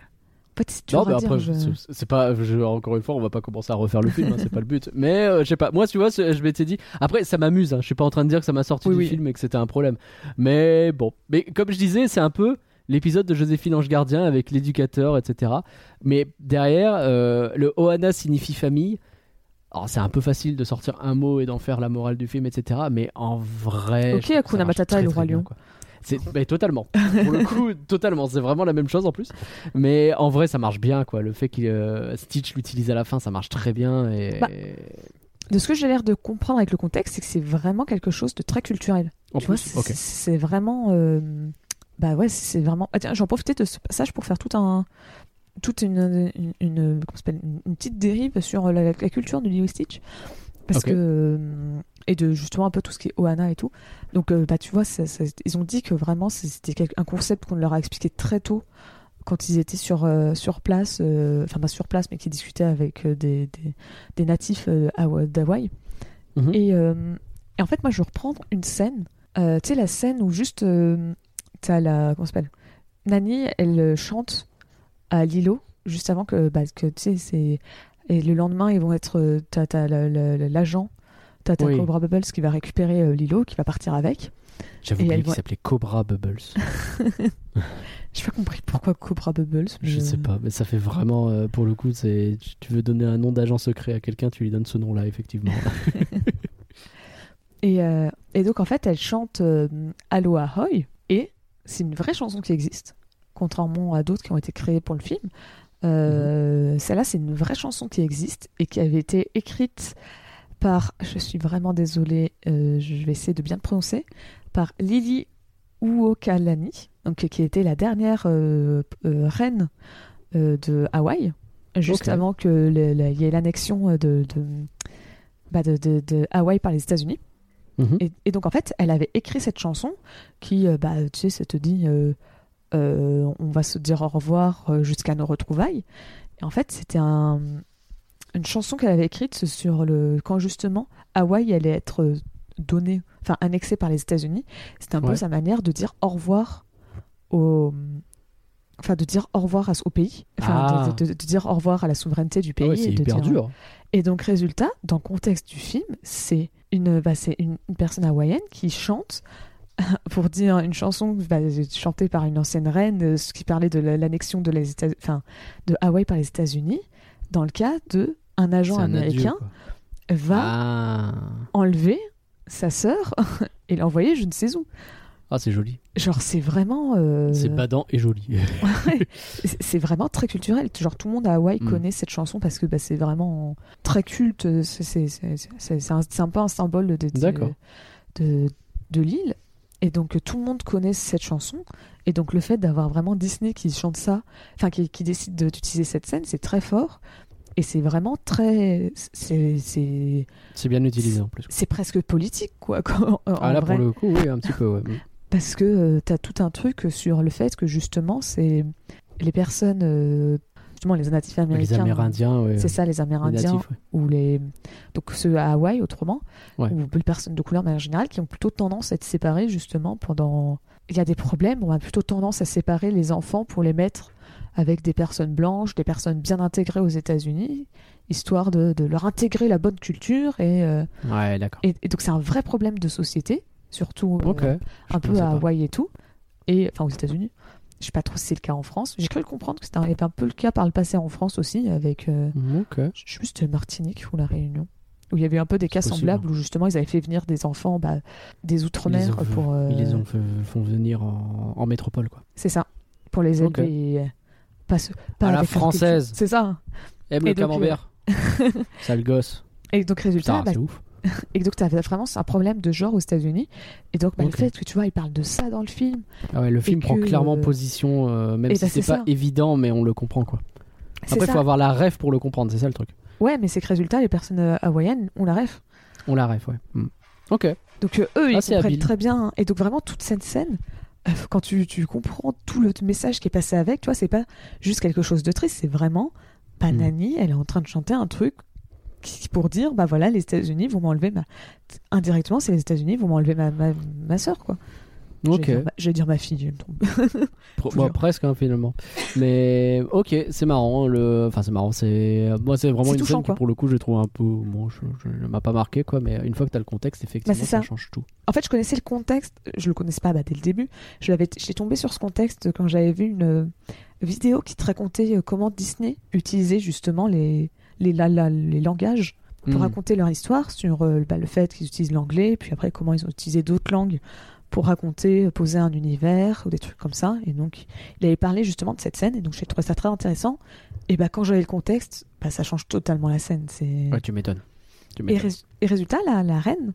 Dur Non, mais après, je- c'est- pas. je- encore une fois, on va pas commencer à refaire le film, hein, c'est pas le but. Mais euh, je sais pas. Moi, tu vois, je m'étais dit. Après, ça m'amuse. Hein, je suis pas en train de dire que ça m'a sorti Oui, du oui. film et que c'était un problème. Mais bon. Mais comme je disais, c'est un peu l'épisode de Joséphine Ange Gardien avec l'éducateur, etc. Mais derrière, euh, le Ohana signifie famille. Alors, c'est un peu facile de sortir un mot et d'en faire la morale du film, etc. Mais en vrai. Ok, marche Matata et le Roi Lion. C'est bah, totalement. Pour le coup, totalement. C'est vraiment la même chose en plus. Mais en vrai, ça marche bien, quoi. Le fait que euh, Stitch l'utilise à la fin, ça marche très bien. Et Bah, De ce que j'ai l'air de comprendre avec le contexte, c'est que c'est vraiment quelque chose de très culturel. en tu vois, plus, c'est vraiment. euh, Bah ouais, c'est vraiment. Ah, tiens, j'en profitais de ce passage pour faire tout un. Toute une, une, une- une, petite dérive sur la, la culture de Lilo Stitch. Parce que. Et de justement un peu tout ce qui est Ohana et tout. Donc, euh, bah tu vois, ça- ça- ils ont dit que vraiment c'était un concept qu'on leur a expliqué très tôt quand ils étaient sur, euh, sur place. euh, Enfin, pas sur place, mais qui discutaient avec des, des, des natifs Hawa- d'Hawaï. Mhm. Et, et en fait, moi, je reprends une scène. Tu sais, la scène où juste. T'as la. Comment s'appelle? Nani, elle chante à Lilo, juste avant que. Bah, que tu sais, c'est. Et le lendemain, ils vont être. T'as l'agent. T'as Oui. Cobra Bubbles qui va récupérer euh, Lilo, qui va partir avec. J'avais oublié qu'il s'appelait Cobra Bubbles. J'ai pas compris pourquoi Cobra Bubbles. Je mais- sais pas, mais ça fait vraiment, euh, pour le coup, c'est tu- veux donner un nom d'agent secret à quelqu'un, tu lui donnes ce nom-là, effectivement. Et, euh, et donc, en fait, elle chante euh, Aloha Hoy. Et c'est une vraie chanson qui existe, contrairement à d'autres qui ont été créées pour le film. Euh, Celle-là, c'est une vraie chanson qui existe et qui avait été écrite par, je suis vraiment désolée, euh, je vais essayer de bien le prononcer, par Lily Uokalani, donc, qui était la dernière euh, euh, reine de Hawaï, juste avant que le- le- il y ait l'annexion de, de, bah, de, Hawaï par les États-Unis. Mhm. Et, et donc en fait, elle avait écrit cette chanson qui, bah, tu sais, ça te dit, on va se dire au revoir jusqu'à nos retrouvailles. Et en fait, c'était un- une chanson qu'elle avait écrite sur le quand justement Hawaï allait être euh, donné, enfin annexé par les États-Unis. C'était un peu sa manière de dire au revoir au, enfin de dire au revoir à- au pays, enfin Ah. de, de- de dire au revoir à la souveraineté du Ah pays. ouais, c'est hyper dire- dur. et donc, résultat, dans le contexte du film, c'est une, bah, c'est une, une personne hawaïenne qui chante pour dire une chanson bah, chantée par une ancienne reine, euh, ce qui parlait de la- l'annexion de, les États- enfin, de Hawaï par les États-Unis, dans le cas de un agent un américain va Ah, enlever sa sœur et l'envoyer je ne sais où. Ah, c'est joli. Genre, c'est vraiment. euh, C'est badant et joli. Ouais, c'est- vraiment très culturel. Genre tout le monde à Hawaï Mm. connaît cette chanson parce que bah, c'est vraiment très culte. C'est- un, un peu un symbole de, de, de, de l'île. Et donc tout le monde connaît cette chanson. Et donc le fait d'avoir vraiment Disney qui chante ça, enfin qui, qui décide de- d'utiliser cette scène, c'est très fort. Et c'est vraiment très. C'est bien utilisé en plus. c'est presque politique, quoi. quand- en Ah là, vrai. pour le coup, oui, un petit peu, ouais. Parce que tu as tout un truc sur le fait que justement, c'est les personnes. euh, justement les natifs Les américains. Amérindiens, ouais. C'est ça, les Les Amérindiens natifs, ouais. ou les donc ceux à Hawaï autrement ou les personnes de couleur de manière générale qui ont plutôt tendance à être séparées justement pendant il y a des problèmes on a plutôt tendance à séparer les enfants pour les mettre avec des personnes blanches des personnes bien intégrées aux États-Unis histoire de, de leur intégrer la bonne culture et, euh, Ouais, d'accord. et, et donc c'est un vrai problème de société surtout euh, un peu à. Hawaï et tout et enfin aux États-Unis je sais pas trop si c'est le cas en France j'ai cru le comprendre que c'était un, un peu le cas par le passé en France aussi avec euh, Ok. je sais plus si c'était Martinique ou la Réunion où il y avait un peu des cas semblables où justement ils avaient fait venir des enfants bah, des outre-mer pour euh, Ils les ont fait- font venir en, en métropole, quoi. c'est ça pour les élever pas, ce- pas À la française. c'est ça. Aime Et le donc, camembert. Sale gosse. et donc résultat bah, c'est ouf. et donc t'avais vraiment un problème de genre aux États-Unis et donc bah, Ok. le fait que tu vois ils parlent de ça dans le film Ah ouais, le film prend que, clairement euh, position, euh, même et si bah, c'est pas ça. évident, mais on le comprend, quoi. Après, il faut avoir la ref pour le comprendre, c'est ça le truc. ouais mais c'est que résultat les personnes euh, hawaïennes ont la ref On la ref, ouais. Hmm. Ok. Donc euh, eux, Ah, ils comprennent habile. très bien. Et donc vraiment, toute cette scène, euh, quand tu, tu comprends tout le message qui est passé avec, tu vois, c'est pas juste quelque chose de triste, c'est vraiment, bah, Mm. Elle est en train de chanter un truc qui, pour dire, bah voilà, les États-Unis vont m'enlever ma... Indirectement, c'est les États-Unis vont m'enlever ma, ma, ma soeur, quoi. Je vais Ok. dire ma- Je vais dire ma fille, je me trompe. Pro- bon, presque hein, finalement. Mais ok, c'est marrant. Le... Enfin, c'est marrant. C'est moi, c'est vraiment une touchant, scène qui, quoi. pour le coup, je trouve un peu. Bon, je, je- je m'a pas marqué quoi. Mais une fois que t'as le contexte, effectivement, Bah, ça. change tout. En fait, je connaissais le contexte, je le connaissais pas bah, dès le début. Je l'avais, j'étais tombée sur ce contexte quand j'avais vu une euh, vidéo qui te racontait euh, comment Disney utilisait justement les, les, la- la- les langages pour Hmm. raconter leur histoire sur euh, bah, le fait qu'ils utilisent l'anglais, puis après comment ils ont utilisé d'autres langues pour raconter, poser un univers ou des trucs comme ça. Et donc, il avait parlé justement de cette scène, et donc j'ai trouvé ça très intéressant. Et bah, quand j'avais le contexte, bah, ça change totalement la scène. C'est... Ouais, tu m'étonnes. Et, m'étonnes. rés- et résultat, la, la reine,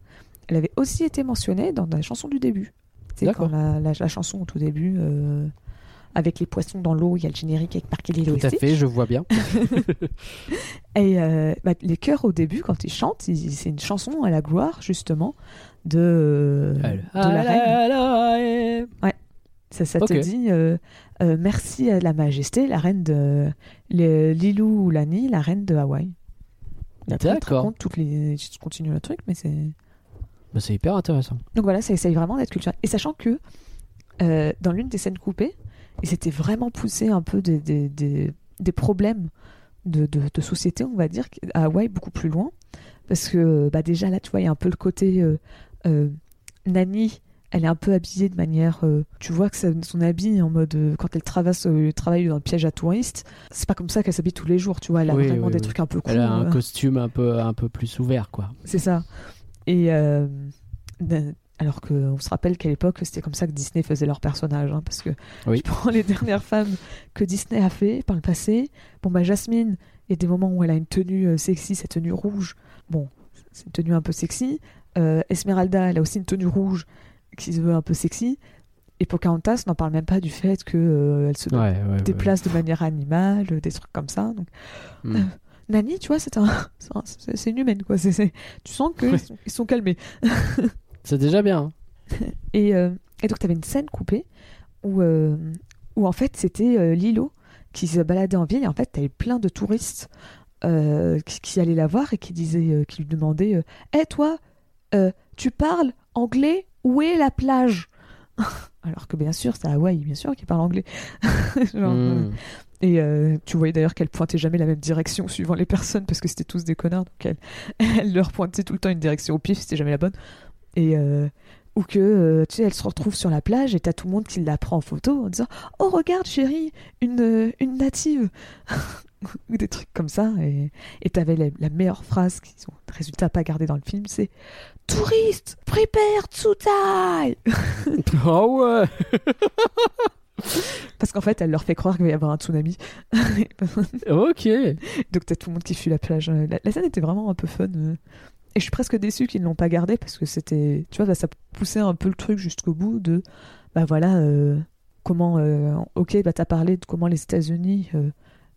elle avait aussi été mentionnée dans la chanson du début. C'est quand la, la- la chanson au tout début, euh, avec les poissons dans l'eau, il y a le générique avec marqué Lilo Tout à fait, je vois bien. Et euh, bah, les chœurs au début, quand ils chantent, c'est une chanson à la gloire, justement, de, la reine. reine. Ça, ça te dit euh, euh, merci à la majesté, la reine de le- Lilou ou Lani, la reine de Hawaï. D'accord. toutes les. Je continue le truc, mais c'est. Bah, c'est hyper intéressant. Donc voilà, ça essaye vraiment d'être culturel. Et sachant que euh, dans l'une des scènes coupées, ils étaient vraiment poussés un peu des, des, des, des problèmes de, de, de société, on va dire, à Hawaï beaucoup plus loin. Parce que bah, déjà là, tu vois, il y a un peu le côté euh, euh, Nani. Elle est un peu habillée de manière. euh, tu vois que ça- son habit en mode. euh, quand elle traverse euh, le travail dans le piège à touristes, c'est pas comme ça qu'elle s'habille tous les jours, tu vois. Elle a Oui, vraiment oui, des oui. trucs un peu cool. Elle a un euh, costume un peu, un peu plus ouvert, quoi. c'est ça. Et euh, ben, alors qu'on se rappelle qu'à l'époque, c'était comme ça que Disney faisait leurs personnages. hein, parce que tu prends les dernières femmes que Disney a fait par le passé. Bon, bah, Jasmine, il y a des moments où elle a une tenue euh, sexy, cette tenue rouge. Bon, c'est une tenue un peu sexy. Euh, Esmeralda, elle a aussi une tenue rouge qui se veut un peu sexy. Et Pocahontas, n'en parle même pas du fait qu'elle se Ouais, ouais, ouais. déplace de manière animale, euh, des trucs comme ça. Donc, Hmm. Nani, tu vois, c'est un, c'est un- c'est c'est une humaine, quoi. Tu sens qu'ils sont, ils sont calmés. C'est déjà bien. hein. Et, euh, et donc, tu avais une scène coupée où, euh, où en fait, c'était euh, Lilo qui se baladait en ville. Et en fait, tu avais plein de touristes euh, qui, qui allaient la voir et qui, disaient, euh, qui lui demandaient Hé, toi, euh, tu parles anglais Où est la plage Alors que bien sûr, c'est à Hawaï, bien sûr, qui parle anglais. Genre, Hmm. Et euh, tu voyais d'ailleurs qu'elle pointait jamais la même direction suivant les personnes parce que c'était tous des connards. Donc elle, elle leur pointait tout le temps une direction au pif, c'était jamais la bonne. Et euh, ou que euh, tu sais, elle se retrouve sur la plage et t'as tout le monde qui la prend en photo en disant Oh, regarde, chérie, une, une native Ou des trucs comme ça. Et t'avais la, la meilleure phrase qui sont, résultat, pas gardée dans le film c'est Touriste, prepare to die Ah ouais. Parce qu'en fait, elle leur fait croire qu'il va y avoir un tsunami. Ok. Donc t'as tout le monde qui fuit la plage. La, la scène était vraiment un peu fun. Et je suis presque déçue qu'ils ne l'ont pas gardé parce que c'était, tu vois, bah, ça poussait un peu le truc jusqu'au bout de, bah voilà, euh, comment, euh, ok, bah t'as parlé de comment les États-Unis euh,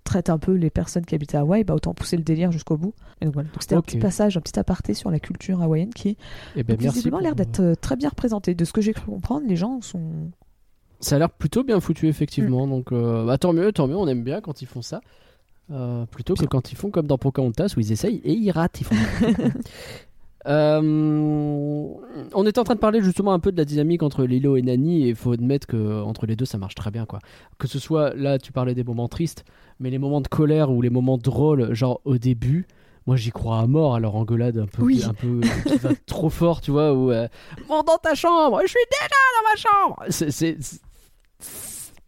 traitent un peu les personnes qui habitent à Hawaï, bah autant pousser le délire jusqu'au bout. Et donc voilà. C'était un petit passage, un petit aparté sur la culture hawaïenne qui, Et ben visiblement, a l'air d'être euh, très bien représenté. De ce que j'ai cru comprendre, les gens sont. Ça a l'air plutôt bien foutu, Mm. effectivement. Donc, euh, bah, tant mieux, tant mieux. On aime bien quand ils font ça. Euh, plutôt que quand ils font comme dans Pocahontas où ils essayent et ils ratent. Ils font. Euh, on était en train de parler justement un peu de la dynamique entre Lilo et Nani et il faut admettre que entre les deux ça marche très bien quoi. Que ce soit là tu parlais des moments tristes mais les moments de colère ou les moments drôles genre au début moi j'y crois à mort à leur engueulade un peu, Oui. un peu qui va trop fort tu vois où euh, monte dans ta chambre je suis déjà dans ma chambre c'est,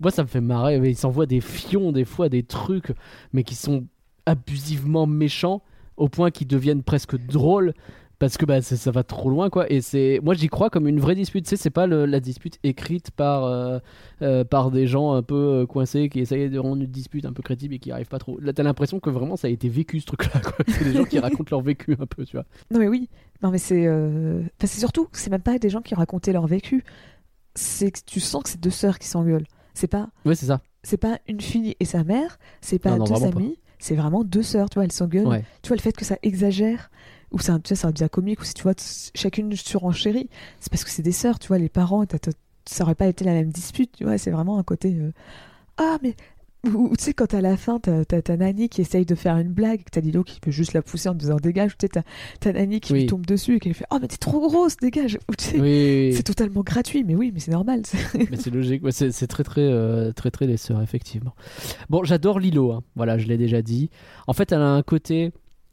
moi ça me fait marrer mais ils s'envoient des fions des fois des trucs mais qui sont abusivement méchants au point qu'ils deviennent presque drôles parce que bah, ça va trop loin quoi. Et c'est moi j'y crois comme une vraie dispute. C'est pas le- la dispute écrite par euh, euh, par des gens un peu euh, coincés qui essayent de rendre une dispute un peu crédible et qui arrivent pas trop. Là t'as l'impression que vraiment ça a été vécu ce truc là c'est des gens qui racontent leur vécu un peu tu vois. Non mais oui, non mais c'est, euh, enfin, c'est surtout, c'est même pas des gens qui racontaient leur vécu. C'est que tu sens que c'est deux sœurs qui s'engueulent. C'est pas, ouais c'est ça. c'est pas une fille et sa mère, c'est pas Non, non, deux amis, c'est vraiment deux sœurs. Tu vois, elles s'engueulent. ouais. Tu vois le fait que ça exagère ou c'est un, tu sais, c'est un bien comique ou si tu vois chacune surenchérie, c'est parce que c'est des sœurs. Tu vois, les parents, ça aurait pas été la même dispute. Tu vois, c'est vraiment un côté. euh, ah mais ou, tu sais quand à la fin t'as t'as ta Nani qui essaye de faire une blague, que t'as Lilo qui peut juste la pousser en disant dégage, ou tu sais t'as t'as Nani qui Oui. lui tombe dessus et qui lui fait oh mais t'es trop grosse, dégage. Ou tu sais, oui, oui, oui. C'est totalement gratuit, mais oui, mais c'est normal. c'est- mais c'est logique Ouais, c'est c'est très très euh, très très les sœurs effectivement bon j'adore Lilo hein. voilà je l'ai déjà dit en fait elle a un côté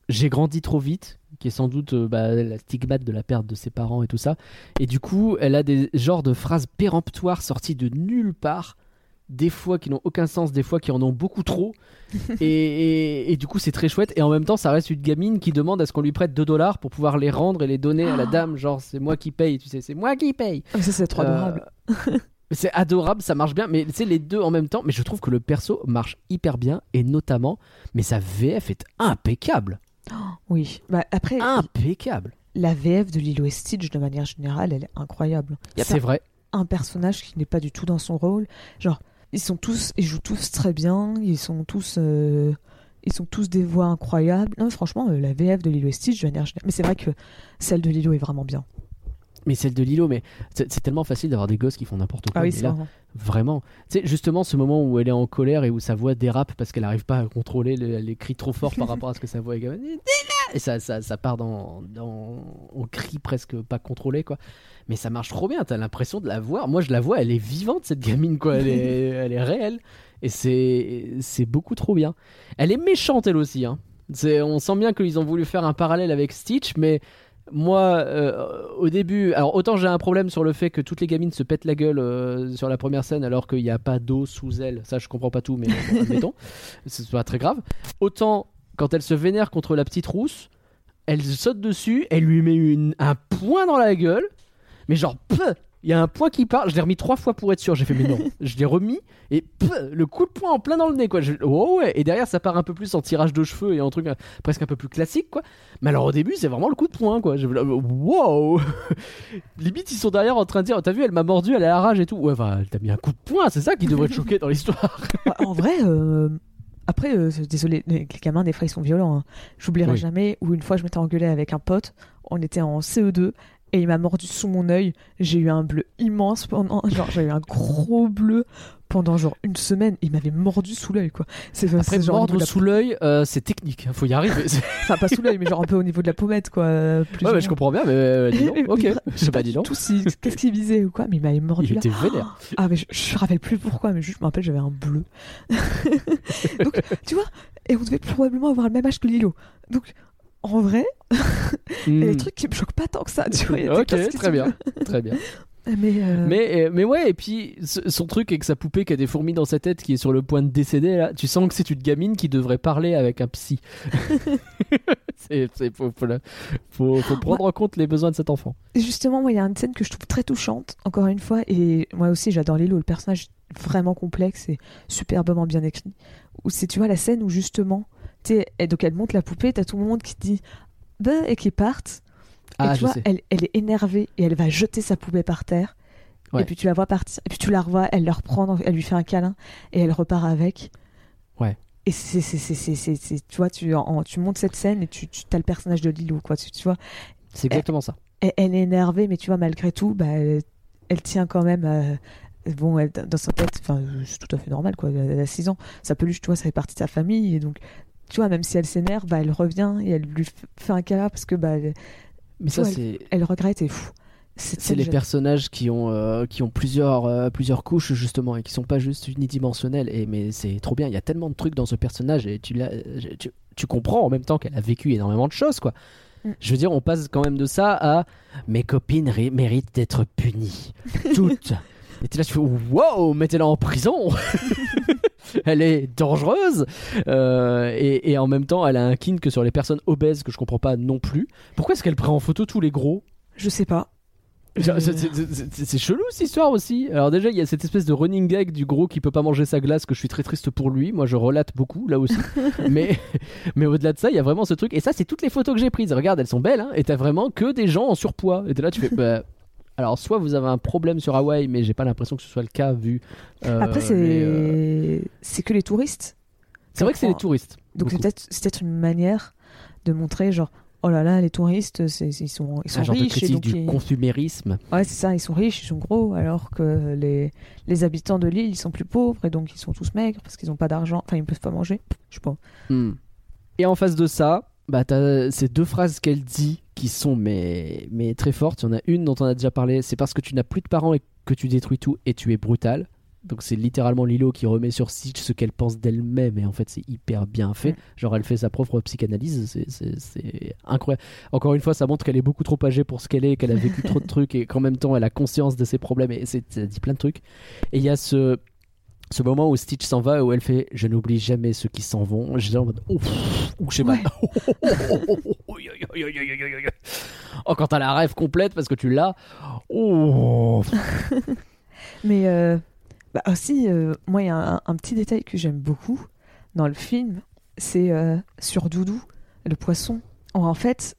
j'ai grandi trop vite qui est sans doute euh, bah, la stigmate de la perte de ses parents et tout ça et du coup elle a des genres de phrases péremptoires sorties de nulle part des fois qui n'ont aucun sens des fois qui en ont beaucoup trop et, et- et du coup c'est très chouette et en même temps ça reste une gamine qui demande à ce qu'on lui prête 2 dollars pour pouvoir les rendre et les donner à la Ah. dame genre c'est moi qui paye tu sais c'est moi qui paye Ah, ça c'est trop adorable. euh, c'est adorable, ça marche bien, mais c'est les deux en même temps. Mais je trouve que le perso marche hyper bien, et notamment, mais sa VF est impeccable. Oui. Bah, après, Impeccable. la VF de Lilo et Stitch de manière générale, elle est incroyable. Il y a C'est vrai. un personnage qui n'est pas du tout dans son rôle. Genre, ils sont tous, ils jouent tous très bien, ils sont tous, euh, ils sont tous des voix incroyables. Non, franchement, euh, la VF de Lilo et Stitch de manière générale. Mais c'est vrai que celle de Lilo est vraiment bien. Mais celle de Lilo, mais c'est c'est tellement facile d'avoir des gosses qui font n'importe quoi. Ah oui, c'est là. Vraiment. Tu sais, justement, ce moment où elle est en colère et où sa voix dérape parce qu'elle n'arrive pas à contrôler le- les cris trop forts par rapport à ce que sa voix est. Et ça, ça, ça part dans, dans. On crie presque pas contrôlé, quoi. Mais ça marche trop bien, t'as l'impression de la voir. Moi, je la vois, elle est vivante, cette gamine, quoi. Elle est, elle est réelle. Et c'est c'est beaucoup trop bien. Elle est méchante, elle aussi. Hein. C'est- On sent bien qu'ils ont voulu faire un parallèle avec Stitch, mais moi, euh, au début, alors autant j'ai un problème sur le fait que toutes les gamines se pètent la gueule euh, sur la première scène alors qu'il n'y a pas d'eau sous elles. Ça, je comprends pas tout, mais bon, admettons, c'est pas très grave. Autant quand elle se vénère contre la petite rousse, elle saute dessus, elle lui met une, un point dans la gueule, mais genre, peu, il y a un point qui part. Je l'ai remis trois fois pour être sûr. J'ai fait, mais non, je l'ai remis et le coup de poing en plein dans le nez, quoi. Je- oh ouais, et derrière, ça part un peu plus en tirage de cheveux et en truc euh, presque un peu plus classique, quoi. Mais alors au début, c'est vraiment le coup de poing, quoi. Je wow Limite, ils sont derrière en train de dire T'as vu, elle m'a mordu, elle à la rage et tout. Ouais, enfin, elle t'a mis un coup de poing, c'est ça qui devrait te choquer dans l'histoire. En vrai, euh, après, euh, désolé, les les gamins, des fois, ils sont violents. hein. J'oublierai Oui. jamais où une fois, je m'étais engueulée avec un pote. On était en CE2 et il m'a mordu sous mon œil. J'ai eu un bleu immense pendant. Genre, j'ai eu un gros bleu pendant genre une semaine. Il m'avait mordu sous l'œil, quoi. C'est Après, genre mordre la- sous l'œil, euh, c'est technique, faut y arriver. Enfin, pas sous l'œil, mais genre un peu au niveau de la pommette, quoi. euh, plus ouais, ou mais je comprends bien, mais euh, dis donc, ok, je sais pas, tout si- Qu'est-ce qu'il visait ou quoi, mais il m'avait mordu Il là. était vénère. Ah, mais je, je me rappelle plus pourquoi, mais juste, je me rappelle, j'avais un bleu. Donc, tu vois, et on devait probablement avoir le même âge que Lilo. Donc, en vrai, il y a des trucs qui me choquent pas tant que ça. Tu vois, Ok, très bien, très bien. Mais, euh, Mais, euh, mais ouais, et puis son truc avec sa poupée qui a des fourmis dans sa tête qui est sur le point de décéder, là, tu sens que c'est une gamine qui devrait parler avec un psy. c'est, faut, faut, faut- faut prendre en compte les besoins de cet enfant. Justement, moi, il y a une scène que je trouve très touchante, encore une fois, et moi aussi, j'adore Lilo, le personnage est vraiment complexe et superbement bien écrit. C'est, tu vois, la scène où justement, tu elle- donc elle monte la poupée, t'as tout le monde qui dit bah, et qui partent. Ah, et tu je vois, elle, elle est énervée et elle va jeter sa poupée par terre. Ouais. Et puis tu la vois partir. Et puis tu la revois, elle la reprend, elle lui fait un câlin et elle repart avec. Ouais. Et c'est, tu vois, tu, en- tu montes cette scène et tu, tu as le personnage de Lilo, quoi. Tu, tu vois, C'est exactement ça. elle, elle est énervée, mais tu vois, malgré tout, bah, elle, elle tient quand même à, bon, elle, dans sa tête, enfin, c'est tout à fait normal, quoi. Elle a 6 ans. Peut lui, tu vois, ça fait partie de sa famille. Et donc, tu vois, même si elle s'énerve, bah, elle revient et elle lui fait un câlin parce que bah, elle, Mais ça, c'est. elle regrette et fou. C'est les personnages qui ont, euh, qui ont plusieurs, euh, plusieurs couches justement et qui sont pas juste unidimensionnels. Et, mais c'est trop bien, il y a tellement de trucs dans ce personnage et tu, tu, tu comprends en même temps qu'elle a vécu énormément de choses. quoi. Mm. Je veux dire, on passe quand même de ça à mes copines méritent d'être punies. Toutes. et t'es là, tu fais wow, mettez-la en prison Elle est dangereuse Euh, et, et en même temps, elle a un kink sur les personnes obèses que je comprends pas non plus. Pourquoi est-ce qu'elle prend en photo tous les gros? Je sais pas. Euh, c'est- chelou cette histoire aussi. Alors déjà il y a cette espèce de running gag du gros qui peut pas manger sa glace que je suis très triste pour lui. Moi je relate beaucoup là aussi. mais mais au-delà de ça il y a vraiment ce truc. Et ça c'est toutes les photos que j'ai prises. Regarde elles sont belles hein, et t'as vraiment que des gens en surpoids. Et t'es là tu fais bah, alors soit vous avez un problème sur Hawaï mais j'ai pas l'impression que ce soit le cas vu. euh, Après, c'est euh, c'est que les touristes. c'est vrai que c'est les touristes. Donc c'est peut-être c'est peut-être une manière de montrer genre oh là là les touristes ils sont ils un sont genre de riches et critique donc du ils- consumérisme. ouais c'est ça ils sont riches ils sont gros alors que les les habitants de l'île ils sont plus pauvres et donc ils sont tous maigres parce qu'ils ont pas d'argent enfin ils peuvent pas manger je sais pas Hmm. Et en face de ça, bah, t'as ces deux phrases qu'elle dit qui sont mais, mais très fortes. Il y en a une dont on a déjà parlé, c'est parce que tu n'as plus de parents et que tu détruis tout et tu es brutal. Donc c'est littéralement Lilo qui remet sur Stitch ce qu'elle pense d'elle-même et en fait c'est hyper bien fait. Genre elle fait sa propre psychanalyse, c'est- incroyable. Encore une fois ça montre qu'elle est beaucoup trop âgée pour ce qu'elle est, qu'elle a vécu trop de trucs et qu'en même temps elle a conscience de ses problèmes et c'est- ça dit plein de trucs. Et il y a ce, ce moment où Stitch s'en va où elle fait je n'oublie jamais ceux qui s'en vont j'étais en mode oh, pff, ouh, j'ai mal oh quand t'as la rêve complète parce que tu l'as oh mais euh, bah aussi euh, moi il y a un, un petit détail que j'aime beaucoup dans le film c'est euh, sur Doudou le poisson. En, fait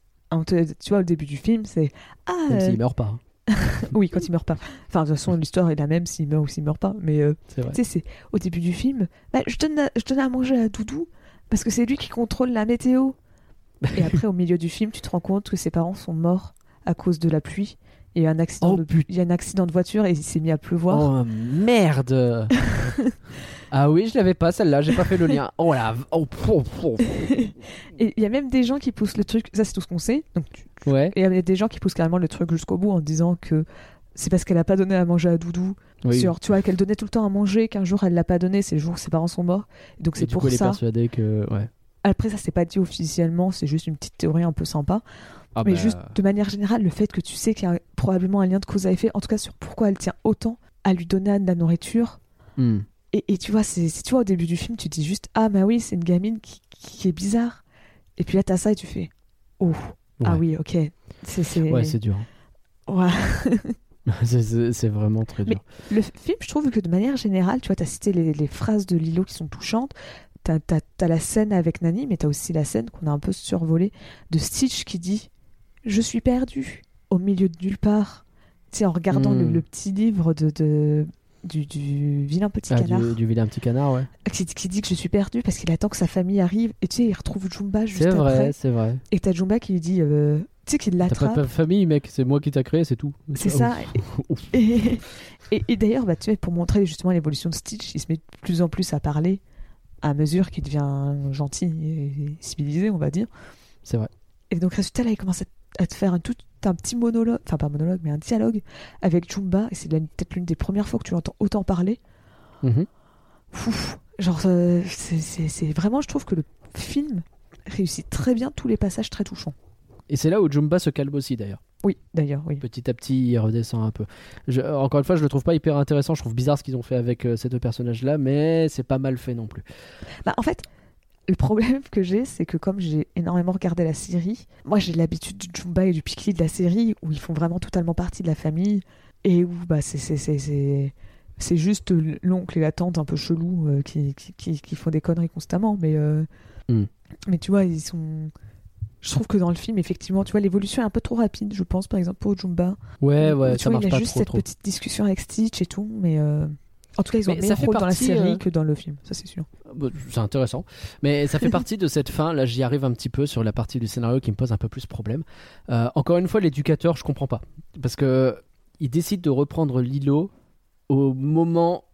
tu vois au début du film c'est ah même euh, s'il meurt pas hein. oui quand il meurt pas enfin de toute façon l'histoire est la même s'il meurt ou s'il meurt pas mais euh, Tu sais, c'est au début du film, bah, je, donne à, je donne à manger à Doudou parce que c'est lui qui contrôle la météo. Et après, au milieu du film, tu te rends compte que ses parents sont morts à cause de la pluie. Il y a eu un accident, Oh, de, il y a un accident de voiture et il s'est mis à pleuvoir. oh merde ah oui je l'avais pas celle-là j'ai pas fait le lien oh la oh, oh, oh. Et il y a même des gens qui poussent le truc, ça c'est tout ce qu'on sait. Donc, tu- ouais et il y a des gens qui poussent carrément le truc jusqu'au bout en disant que c'est parce qu'elle a pas donné à manger à Doudou. oui Sur, tu vois, qu'elle donnait tout le temps à manger, qu'un jour elle l'a pas donné, c'est le jour où ses parents sont morts. Donc c'est pour coup elle est ça. persuadée que ouais Après, ça c'est pas dit officiellement, c'est juste une petite théorie un peu sympa. Ah mais bah, juste de manière générale, le fait que tu sais qu'il y a probablement un lien de cause à effet, en tout cas sur pourquoi elle tient autant à lui donner de la nourriture. hmm. Et, et tu vois, c'est tu vois, au début du film, tu dis juste Ah, bah oui, c'est une gamine qui, qui est bizarre. Et puis là, t'as ça et tu fais Oh, ah oui, ok. C'est. ouais c'est dur Ouais. C'est- vraiment très dur Le film, je trouve que de manière générale, tu vois, t'as cité les, les phrases de Lilo qui sont touchantes. T'as t'as- t'as la scène avec Nani, mais t'as aussi la scène qu'on a un peu survolée de Stitch qui dit Je suis perdu au milieu de nulle part. Tu sais, en regardant le, Hmm. le petit livre de, de- du, du vilain petit Ah, canard du, du vilain petit canard ouais qui, qui dit que je suis perdu parce qu'il attend que sa famille arrive. Et tu sais, il retrouve Jumba juste c'est vrai après. c'est vrai Et t'as Jumba qui lui dit euh, Tu sais, qu'il T'as pas l'attrape. de famille, mec, c'est moi qui t'a créé, c'est tout. C'est ça. Et, et- et d'ailleurs, bah, tu sais, pour montrer justement l'évolution de Stitch, il se met de plus en plus à parler à mesure qu'il devient gentil et civilisé, on va dire. C'est vrai. Et donc, résultat, là, il commence à, à te faire un, tout un petit monologue, enfin pas monologue, mais un dialogue avec Jumba. Et c'est peut-être l'une des premières fois que tu l'entends autant parler. Ouf, genre, euh, c'est- vraiment, je trouve que le film réussit très bien tous les passages très touchants. Et c'est là où Jumba se calme aussi, d'ailleurs. Oui, d'ailleurs, oui. Petit à petit, il redescend un peu. Je- encore une fois, je le trouve pas hyper intéressant. Je trouve bizarre ce qu'ils ont fait avec euh, ces deux personnages-là, mais c'est pas mal fait non plus. Bah, en fait, le problème que j'ai, c'est que comme j'ai énormément regardé la série, moi j'ai l'habitude du Jumba et du Pikli de la série où ils font vraiment totalement partie de la famille et où bah, c'est, juste l'oncle et la tante un peu chelous euh, qui, qui, qui, qui font des conneries constamment. Mais, euh, Mm. mais tu vois, ils sont. Je trouve que dans le film, effectivement, tu vois, l'évolution est un peu trop rapide, je pense, par exemple, pour Jumba. Ouais, Où, ouais, tu ça vois, marche il a pas juste trop, cette trop. petite discussion avec Stitch et tout, mais. euh, En tout cas, ils ont Mais meilleur rôle dans la série euh, que dans le film, ça c'est sûr. Bah, C'est intéressant. Mais ça fait partie de cette fin. Là, j'y arrive un petit peu sur la partie du scénario qui me pose un peu plus problème. Euh, encore une fois, l'éducateur, je comprends pas. Parce que il décide de reprendre Lilo au moment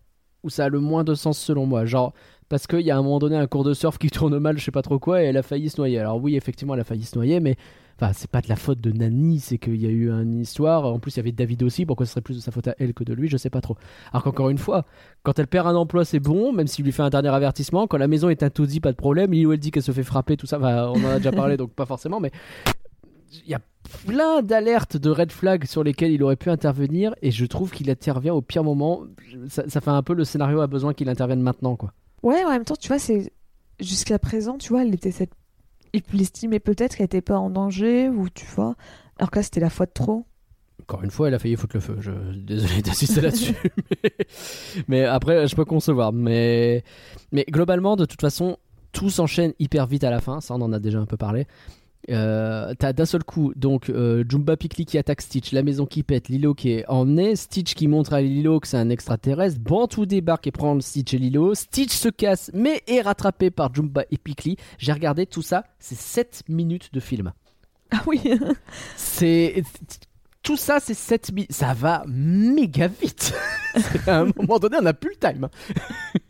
où ça a le moins de sens selon moi. Genre, parce qu'il y a un moment donné un cours de surf qui tourne mal, je sais pas trop quoi, et elle a failli se noyer. Alors oui, effectivement, elle a failli se noyer, mais enfin, c'est pas de la faute de Nani, c'est qu'il y a eu une histoire. En plus, il y avait David aussi, pourquoi ce serait plus de sa faute à elle que de lui, je sais pas trop. Alors qu'encore une fois, quand elle perd un emploi, c'est bon, même s'il lui fait un dernier avertissement. Quand la maison est un taudis, pas de problème. Lilo, elle dit qu'elle se fait frapper, tout ça, on en a déjà parlé, donc pas forcément, mais il y a plein d'alertes de red flag sur lesquelles il aurait pu intervenir, et je trouve qu'il intervient au pire moment. Ça, ça fait un peu le scénario a besoin qu'il intervienne maintenant, quoi. Ouais, en même temps, tu vois, c'est jusqu'à présent, tu vois, elle était cette. Il l'estimait peut-être qu'elle était pas en danger, ou tu vois. Alors que là, c'était la fois de trop. Encore une fois, elle a failli foutre le feu. Je désolé d'assister là-dessus. mais... mais après, je peux concevoir. Mais... mais globalement, de toute façon, tout s'enchaîne hyper vite à la fin. Ça, on en a déjà un peu parlé. Euh, T'as d'un seul coup donc euh, Jumba Pikli qui attaque Stitch, la maison qui pète, Lilo qui est emmené, Stitch qui montre à Lilo que c'est un extraterrestre, Bantou débarque et prend Stitch et Lilo, Stitch se casse mais est rattrapé par Jumba et Pikli. J'ai regardé tout ça, c'est 7 minutes de film. Ah oui C'est tout ça, c'est 7 minutes. Ça va méga vite. à un moment donné, on n'a plus le time.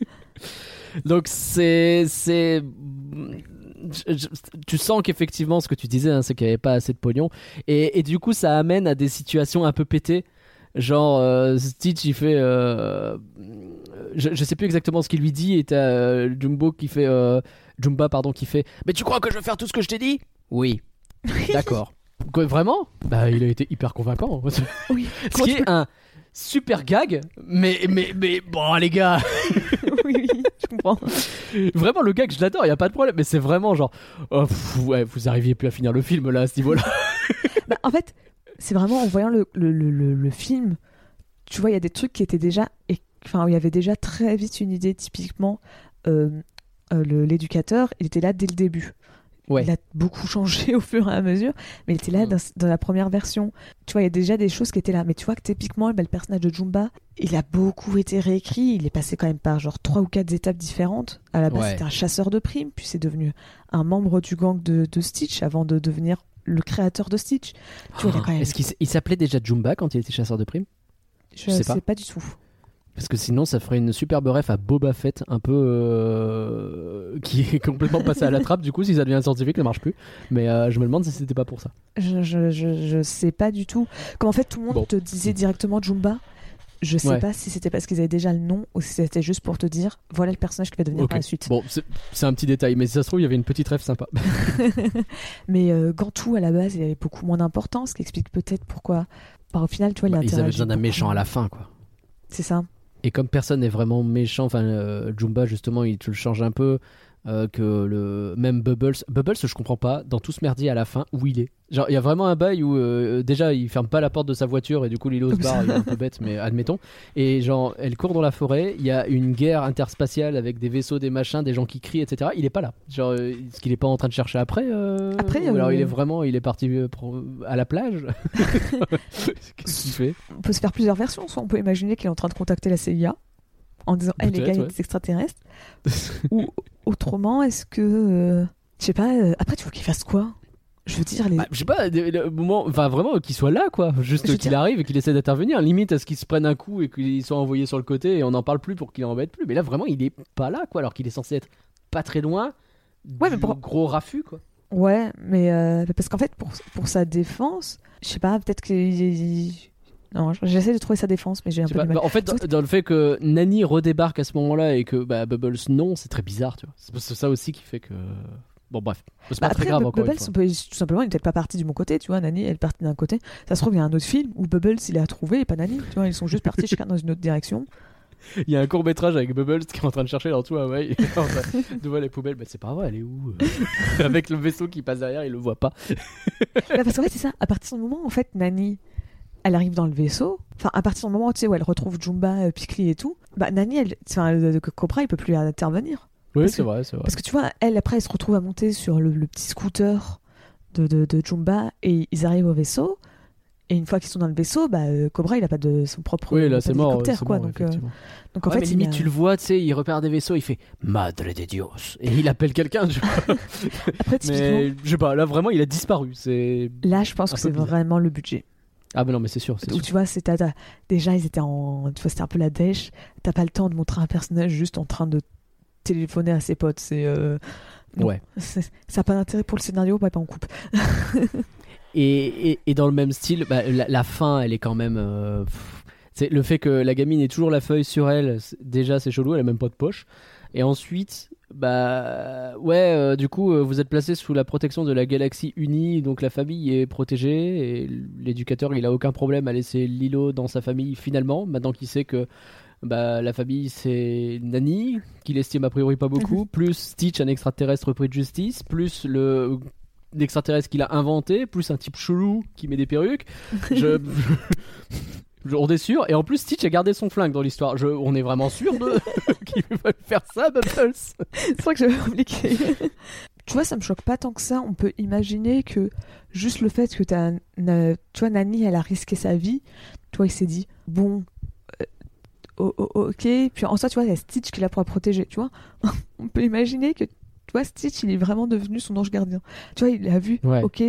Donc c'est c'est je- je- tu sens qu'effectivement ce que tu disais, hein, c'est qu'il n'y avait pas assez de pognon, et, et du coup ça amène à des situations un peu pétées. Genre euh, Stitch il fait, euh, je, je sais plus exactement ce qu'il lui dit, et t'as euh, Jumbo qui fait, euh, Jumba pardon qui fait, mais tu crois que je vais faire tout ce que je t'ai dit? Oui. D'accord. Vraiment? Bah il a été hyper convaincant. Oui. Ce qui est un super gag, mais mais mais bon les gars. peux- oui, oui, je comprends. Vraiment, le gag, je l'adore, il a pas de problème, mais c'est vraiment genre. oh, pff, ouais, vous arriviez plus à finir le film là, à ce niveau-là. Bah, en fait, c'est vraiment en voyant le, le, le, le- le film, tu vois, il y a des trucs qui étaient déjà. et- Enfin, il y avait déjà très vite une idée, typiquement. euh, euh, le- L'éducateur, il était là dès le début. Ouais. Il a beaucoup changé au fur et à mesure, mais il était là Mm. dans, dans la première version. Tu vois, il y a déjà des choses qui étaient là. Mais tu vois que typiquement, le personnage de Jumba, il a beaucoup été réécrit. Il est passé quand même par genre trois ou quatre étapes différentes. À la base, Ouais. c'était un chasseur de primes, puis c'est devenu un membre du gang de, de Stitch avant de devenir le créateur de Stitch. Tu vois, il a quand même. Est-ce qu'il s'appelait déjà Jumba quand il était chasseur de primes? Je sais sais pas. pas. du tout. Parce que sinon, ça ferait une superbe ref à Boba Fett, un peu. euh, qui est complètement passé à la trappe, du coup, si ça devient un scientifique, ça marche plus. Mais euh, je me demande si c'était pas pour ça. Je, je, je, je sais pas du tout. Comme en fait, tout le monde Bon. te disait directement Jumba. Je sais Ouais. pas si c'était parce qu'ils avaient déjà le nom ou si c'était juste pour te dire voilà le personnage qui va devenir Ok. par la suite. Bon, c'est c'est un petit détail, mais si ça se trouve, il y avait une petite ref sympa. Mais euh, Gantou, à la base, il avait beaucoup moins d'importance, ce qui explique peut-être pourquoi. Bah, au final, tu vois, il Bah, ils avaient interagit besoin d'un beaucoup méchant à la fin, quoi. C'est ça. Et comme personne n'est vraiment méchant, enfin euh, Jumba justement il te le change un peu, euh, que le même Bubbles, Bubbles je comprends pas dans tout ce merdier à la fin où il est. Genre il y a vraiment un bail où euh, déjà il ferme pas la porte de sa voiture et du coup Lilo se barre, il est un peu bête mais admettons. Et genre elle court dans la forêt, il y a une guerre interspatiale avec des vaisseaux, des machins, des gens qui crient etc. Il est pas là. Genre euh, est-ce qu'il est pas en train de chercher après euh, Après, ou alors euh, il est vraiment il est parti euh, à la plage? Qu'est-ce qu'il fait? On peut se faire plusieurs versions. Soit on peut imaginer qu'il est en train de contacter la CIA en disant Hey les gars, il y a des extraterrestres. Ou autrement, est-ce que. euh, Je sais pas. euh, Après, tu veux qu'il fasse quoi? Je veux dire, les. Bah, je sais pas, le- moment, enfin vraiment qu'il soit là quoi, juste qu'il dire- arrive et qu'il essaie d'intervenir, limite à ce qu'il se prenne un coup et qu'il soit envoyé sur le côté et on n'en parle plus pour qu'il en embête plus? Mais là vraiment il est pas là quoi, alors qu'il est censé être pas très loin. Ouais, du mais pour- gros raffut quoi. Ouais, mais euh, parce qu'en fait, pour, pour sa défense, je sais pas, peut-être qu'il. Non, j'essaie de trouver sa défense, mais j'ai un peu pas, du mal. bah, en fait, dans, dans le fait que Nani redébarque à ce moment-là et que bah, Bubbles non, c'est très bizarre, tu vois. C'est ça aussi qui fait que. Bon, bref, c'est Bah pas très après, grave Bu- encore Bubbles, une fois. tout simplement, il n'est peut-être pas parti du bon côté, tu vois. Nani, elle est partie d'un côté. Ça se trouve, il y a un autre film où Bubbles, il a trouvé et pas Nani, tu vois. Ils sont juste partis chacun dans une autre direction. Il y a un court métrage avec Bubbles qui est en train de chercher dans tout Hawaï. Devant les poubelles, bah, c'est pas vrai, elle est où euh Avec le vaisseau qui passe derrière, il le voit pas. Bah, parce qu'en fait, c'est ça. À partir du moment où, en fait, Nani, elle arrive dans le vaisseau, enfin, à partir du moment tu sais, où elle retrouve Jumba, euh, Pikli et tout, bah, Nani, elle, enfin, le- le Cobra, il peut plus intervenir. Oui, c'est vrai, c'est vrai. Parce que tu vois, elle, après, elle se retrouve à monter sur le, le petit scooter de, de, de Jumba et ils arrivent au vaisseau. Et une fois qu'ils sont dans le vaisseau, bah, euh, Cobra, il a pas de son propre Oui, là, c'est mort. quoi. mort, donc, euh, donc, en Ouais, fait, mais il limite, a- tu le vois, tu sais, il repère des vaisseaux, il fait Madre de Dios. Et il appelle quelqu'un. Après, typiquement, Mais je sais pas, là vraiment, il a disparu. C'est. là, je pense que c'est vraiment le budget. Ah, bah non, mais c'est sûr. Où sûr. tu vois, déjà ils étaient en, tu vois, c'était un peu la dèche. T'as pas le temps de montrer un personnage juste en train de téléphoner à ses potes. C'est euh. Ouais. Ça a pas d'intérêt pour le scénario, bah, bah, on coupe. Et, et, et dans le même style, bah, la, la fin, elle est quand même. euh, c'est le fait que la gamine ait toujours la feuille sur elle, déjà c'est chelou, elle a même pas de poche. Et ensuite, bah ouais, euh, du coup, euh, vous êtes placé sous la protection de la galaxie unie, donc la famille est protégée et l'éducateur il a aucun problème à laisser Lilo dans sa famille finalement, maintenant qu'il sait que bah, la famille c'est Nani, qu'il estime a priori pas beaucoup, plus Stitch, un extraterrestre pris de justice, plus le l'extraterrestre qu'il a inventé, plus un type chelou qui met des perruques. Je... on est sûr. Et en plus, Stitch a gardé son flingue dans l'histoire. Je... On est vraiment sûr de... qu'il va faire ça, Bubbles C'est vrai que j'avais oublié. tu vois, ça me choque pas tant que ça. On peut imaginer que juste le fait que t'as, na- tu vois, Nani, elle a risqué sa vie. Toi, il s'est dit, bon, euh, ok. Puis en soi, tu vois, il y a Stitch qui l'a pour la protéger. Tu vois, on peut imaginer que, tu vois, Stitch, il est vraiment devenu son ange gardien. Tu vois, il a vu, Ouais. ok,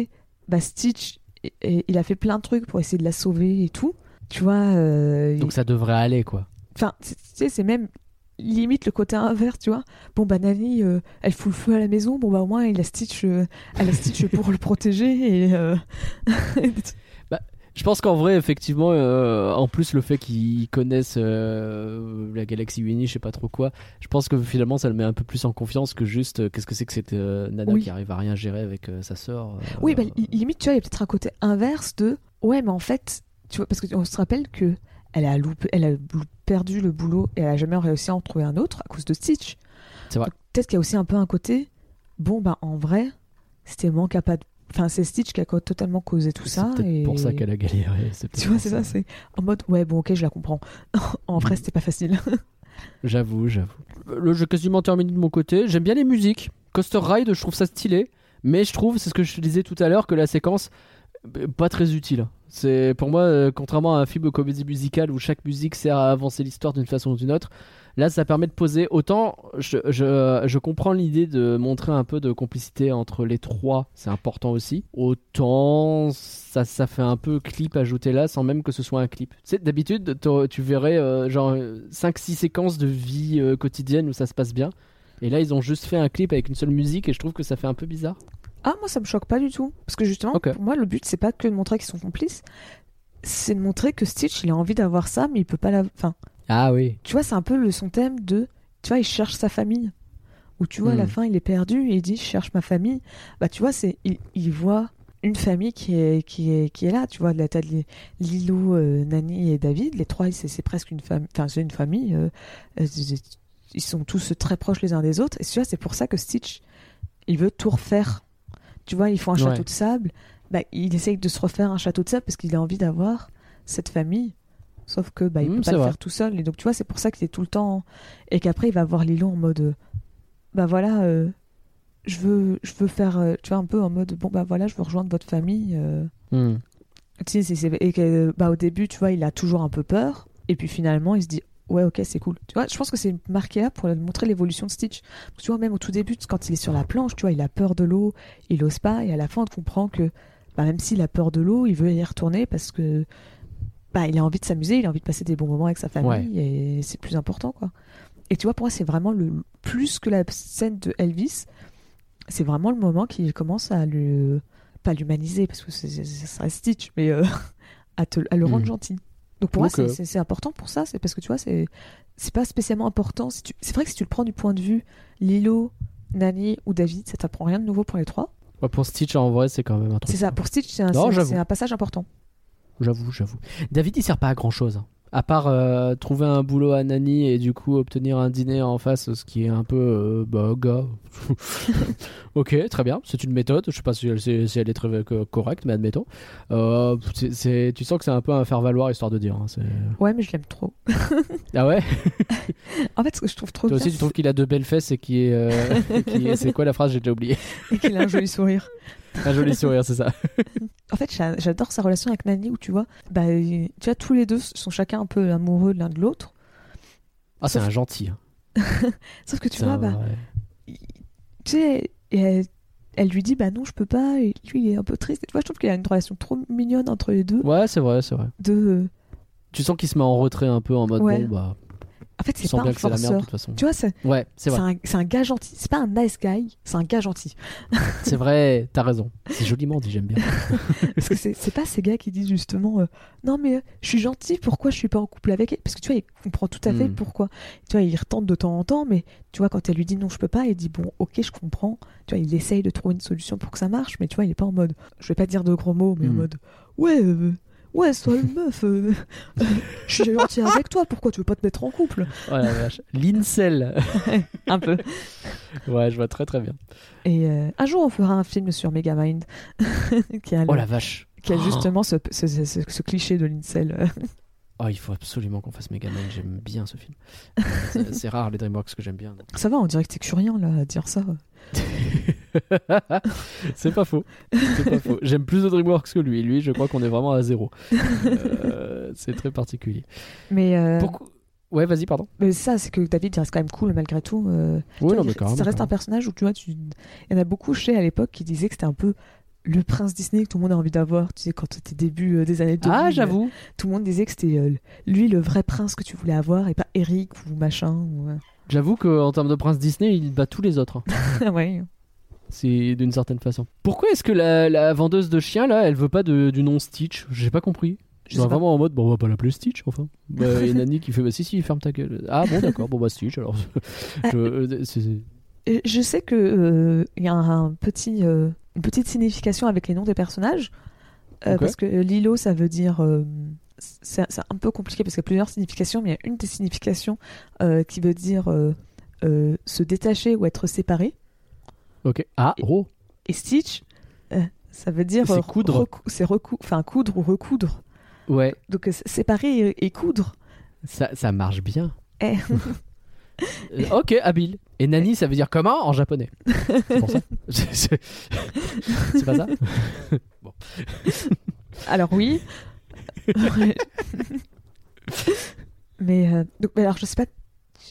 bah Stitch, et- et il a fait plein de trucs pour essayer de la sauver et tout. Tu vois, euh, Donc ça devrait aller, quoi. Enfin, c'est- tu sais, c'est même limite le côté inverse, tu vois. Bon, bah, Nani, euh, elle fout le feu à la maison. Bon, bah, au moins, il a Stitch, euh, elle a Stitch pour le protéger. Et, euh, Je pense qu'en vrai, effectivement, en plus le fait qu'ils connaissent la galaxie unie, je sais pas trop quoi, je pense que finalement ça le met un peu plus en confiance que juste qu'est-ce que c'est que cette nana Oui. qui arrive à rien gérer avec sa sœur. Oui, bah, li- limite, tu vois, il y a peut-être un côté inverse de. Ouais, mais en fait, tu vois, parce qu'on se rappelle que elle a, loupé, elle a perdu le boulot et elle a jamais réussi à en trouver un autre à cause de Stitch. C'est vrai. Peut-être qu'il y a aussi un peu un côté. Bon, bah, en vrai, c'était manque à pas de. Enfin, c'est Stitch qui a totalement causé tout c'est ça. peut-être et... pour ça qu'elle a galéré. c'est Tu vois, c'est ça, c'est en mode, ouais, bon, ok, je la comprends. en vrai, c'était pas facile. J'avoue, j'avoue. Le jeu quasiment terminé de mon côté. J'aime bien les musiques. Coaster Ride, je trouve ça stylé. Mais je trouve, c'est ce que je te disais tout à l'heure, que la séquence, pas très utile. C'est pour moi, euh, contrairement à un film de comédie musicale où chaque musique sert à avancer l'histoire d'une façon ou d'une autre, là ça permet de poser. Autant je, je, je comprends l'idée de montrer un peu de complicité entre les trois, c'est important aussi. Autant ça, ça fait un peu clip ajouté là sans même que ce soit un clip. Tu sais, d'habitude, tu verrais euh, genre 5-6 séquences de vie euh, quotidienne où ça se passe bien. Et là, ils ont juste fait un clip avec une seule musique et je trouve que ça fait un peu bizarre. Ah, moi, ça me choque pas du tout. Parce que justement, pour moi, le but, c'est pas que de montrer qu'ils sont complices. C'est de montrer que Stitch, il a envie d'avoir ça, mais il peut pas la. Enfin, Ah oui. tu vois, c'est un peu le, son thème de. Tu vois, il cherche sa famille. Ou tu vois, à la Hmm. fin, il est perdu et il dit Je cherche ma famille. Bah, tu vois, c'est il, il voit une famille qui est, qui est, qui est là. Tu vois, t'as les- Lilo, euh, Nani et David. Les trois, c'est c'est presque une famille. Enfin, c'est une famille. euh, euh, ils sont tous très proches les uns des autres. Et tu vois, c'est pour ça que Stitch, il veut tout refaire. Tu vois, ils font un Ouais. château de sable. Bah, il essaye de se refaire un château de sable parce qu'il a envie d'avoir cette famille. Sauf que bah, il Hmm, peut pas le vrai. faire tout seul. Et donc, tu vois, c'est pour ça qu'il est tout le temps. Et qu'après, il va voir Lilo en mode. euh, Bah voilà, euh, je, veux, je veux faire. euh, tu vois, un peu en mode. Bon, bah voilà, je veux rejoindre votre famille. euh. Tu sais, c'est- c'est- et que, bah, au début, tu vois, il a toujours un peu peur. Et puis finalement, il se dit. Ouais, ok, c'est cool. Tu vois, je pense que c'est marqué là pour montrer l'évolution de Stitch. Tu vois, même au tout début, quand il est sur la planche, tu vois, il a peur de l'eau, il ose pas, et à la fin, on comprend que bah, même s'il a peur de l'eau, il veut y retourner parce que bah, il a envie de s'amuser, il a envie de passer des bons moments avec sa famille, et c'est plus important, quoi. Et tu vois, pour moi, c'est vraiment le plus que la scène de Elvis, c'est vraiment le moment qui commence à le pas l'humaniser parce que ça reste Stitch, mais euh, à, te, à le rendre Mhm. gentil. Donc pour moi, Ok. c'est- important pour ça, c'est parce que tu vois, c'est pas spécialement important. Si tu... C'est vrai que si tu le prends du point de vue Lilo, Nani ou David, ça t'apprend rien de nouveau pour les trois. Ouais, pour Stitch, en vrai, c'est quand même un truc. C'est ça, pour Stitch, c'est un, passage important. J'avoue, j'avoue. David, il sert pas à grand chose. À part euh, trouver un boulot à Nani et du coup obtenir un dîner en face, ce qui est un peu. euh, bah, gars. ok, très bien, c'est une méthode. Je sais pas si elle, si si elle est très euh, correcte, mais admettons. Euh, c'est- tu sens que c'est un peu un faire-valoir histoire de dire. hein, Ouais, mais je l'aime trop. ah ouais? En fait, ce que je trouve trop Toi bien, aussi, tu trouves qu'il a de belles fesses et qui est. c'est quoi la phrase? J'ai déjà oublié. c'est qu'il a un joli sourire. Un joli sourire, c'est ça. En fait, j'a- j'adore sa relation avec Nani où tu vois, bah, tu vois, tous les deux sont chacun un peu amoureux l'un de l'autre. Ah, c'est Sauf- un gentil. hein. Sauf que tu vois, bah, tu sais, elle lui dit bah non je peux pas et lui il est un peu triste. Et tu vois je trouve qu'il y a une relation trop mignonne entre les deux. Ouais, c'est vrai, c'est vrai. De euh, Tu sens qu'il se met en retrait un peu en mode Ouais. bon bah. En fait c'est pas un merde de forceur. toute façon. Tu vois c'est Ouais, c'est un, c'est un gars gentil. C'est pas un nice guy, c'est un gars gentil. C'est vrai, t'as raison. C'est joliment dit, j'aime bien. Parce que c'est c'est pas ces gars qui disent justement euh, non mais euh, je suis gentil pourquoi je suis pas en couple avec elle? Parce que tu vois il comprend tout à fait Hmm. pourquoi tu vois il retente de temps en temps mais tu vois quand elle lui dit non je peux pas il dit bon ok je comprends tu vois il essaye de trouver une solution pour que ça marche mais tu vois il est pas en mode je vais pas dire de gros mots mais en Hmm. mode ouais euh, ouais sois une meuf euh, euh, je suis gentil avec toi pourquoi tu veux pas te mettre en couple? Oh la vache. L'incel. un peu Ouais, je vois très très bien. et euh, un jour on fera un film sur Megamind qui a, le- Oh la vache. qui a Oh. justement ce, ce- ce- ce- ce cliché de l'incel euh, Oh, il faut absolument qu'on fasse Megaman, j'aime bien ce film. C'est- C'est rare les DreamWorks que j'aime bien. Ça va, on dirait que t'es curien là à dire ça. c'est pas faux. C'est pas faux. J'aime plus de DreamWorks que lui. Lui, je crois qu'on est vraiment à zéro. Euh, c'est très particulier. Mais, euh, Pourquoi Ouais, vas-y, pardon. mais ça, c'est que David, il reste quand même cool malgré tout. euh, non, mais ça reste un personnage où tu vois, tu... il y en a beaucoup chez à l'époque qui disaient que c'était un peu le prince Disney que tout le monde a envie d'avoir. Tu sais, quand c'était début euh, des années 2000. Ah, j'avoue. Tout le monde disait que c'était lui le vrai prince que tu voulais avoir et pas Eric ou machin. Ou... euh. J'avoue qu'en termes de prince Disney, il bat tous les autres. hein. ouais. C'est d'une certaine façon. Pourquoi est-ce que la, la vendeuse de chiens, là, elle veut pas de- du nom Stitch? J'ai pas compris. Je vraiment en mode, bon, on va pas l'appeler Stitch, enfin. Bah, et Nani qui fait, bah si, si, ferme ta gueule. Ah bon, d'accord, bon, bah Stitch, alors. Je- euh, Et Je sais que euh, il y a un petit, euh, une petite signification avec les noms des personnages. euh. Parce que Lilo, ça veut dire. C'est un peu compliqué parce qu'il y a plusieurs significations, mais il y a une des significations euh, qui veut dire euh, euh, se détacher ou être séparé. Ok. Ah, oh Et Stitch, ça veut dire. C'est coudre. C'est enfin, coudre ou recoudre. Ouais, Donc séparer et, et coudre. ça, ça marche bien. Eh. Ok, habile. Et Nani, ça veut dire comment en japonais? C'est pour ça C'est- C'est c'est pas ça? Alors oui. Ouais. mais euh, donc, mais alors je sais pas,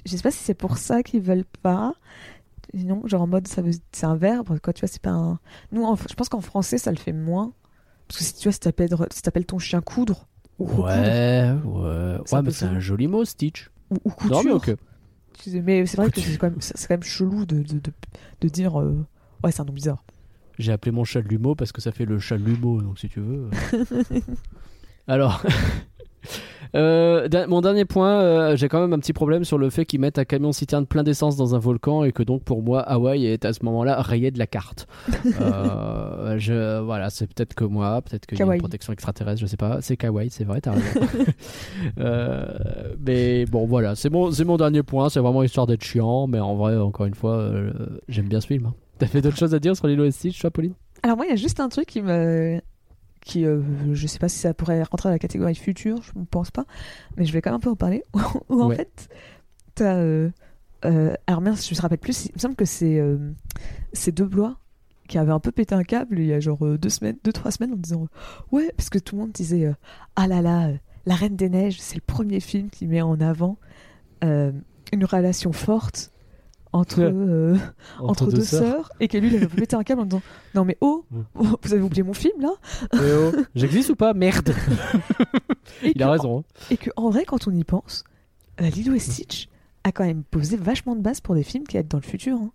je sais pas si c'est pour ça qu'ils veulent pas. Non, genre en mode ça veut, c'est un verbe quoi. Tu vois, c'est pas un. Nous, en- je pense qu'en français ça le fait moins. Parce que si tu vois, si t'appelles, si t'appelles ton chien coudre ou recoudre, Ouais, ouais. Ouais, mais c'est un joli mot, Stitch. ou, ou couture. Non, mais c'est vrai que c'est quand même, c'est quand même chelou de, de, de, de dire. euh, Ouais, c'est un nom bizarre. J'ai appelé mon chat Lumeau parce que ça fait le chat Lumeau, donc si tu veux. Alors, euh, mon dernier point, euh, j'ai quand même un petit problème sur le fait qu'ils mettent un camion citerne plein d'essence dans un volcan et que donc pour moi Hawaï est à ce moment-là rayé de la carte. Euh, je, voilà, c'est peut-être que moi, peut-être qu'il y a une protection extraterrestre, je sais pas. C'est kawaii, c'est vrai, t'as raison. Mais bon, voilà, c'est mon, mon dernier point. C'est vraiment histoire d'être chiant, mais en vrai, encore une fois, j'aime bien ce film. hein. T'as fait d'autres choses à dire sur Lilo et Stitch, toi, Pauline? Alors moi, il y a juste un truc qui me... Qui, euh, je sais pas si ça pourrait rentrer dans la catégorie future, je ne pense pas, mais je vais quand même un peu en parler. Où en Ouais. fait, t'as... Euh, euh, alors mince, je me rappelle plus, il me semble que c'est euh, c'est deux Blois qui avaient un peu pété un câble il y a genre euh, deux semaines, deux, trois semaines en disant euh, Ouais, parce que tout le monde disait Ah là là, La Reine des Neiges, c'est le premier film qui met en avant une relation forte entre... Euh, entre, deux, sœurs. et que lui il avait pété un câble en disant non mais oh, Mm. oh, vous avez oublié mon film là? Oh, J'existe ou pas? Merde Il a raison. hein. et que en vrai quand on y pense euh, Lilo et Stitch a quand même posé vachement de base pour des films qui être dans le futur hein.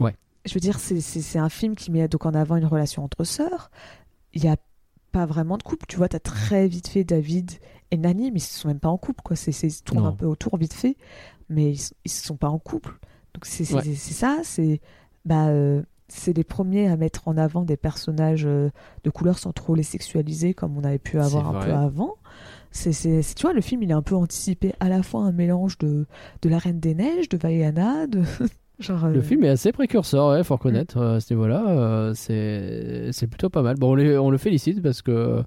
Ouais. je veux dire c'est un film qui met donc en avant une relation entre sœurs il y a pas vraiment de couple tu vois t'as très vite fait David et Nani mais ils se sont même pas en couple quoi c'est Non. un peu autour vite fait mais ils, se sont pas en couple donc c'est Ouais. ça c'est bah euh, les premiers à mettre en avant des personnages euh, de couleur sans trop les sexualiser comme on avait pu avoir un vrai. peu avant. C'est, tu vois, le film, il est un peu anticipé à la fois un mélange de, de La Reine des Neiges, de Vaiana, de... Genre, Le euh, film est assez précurseur, ouais, faut reconnaître. euh, À ce niveau-là, c'est c'est plutôt pas mal. Bon, on, les- on le félicite parce que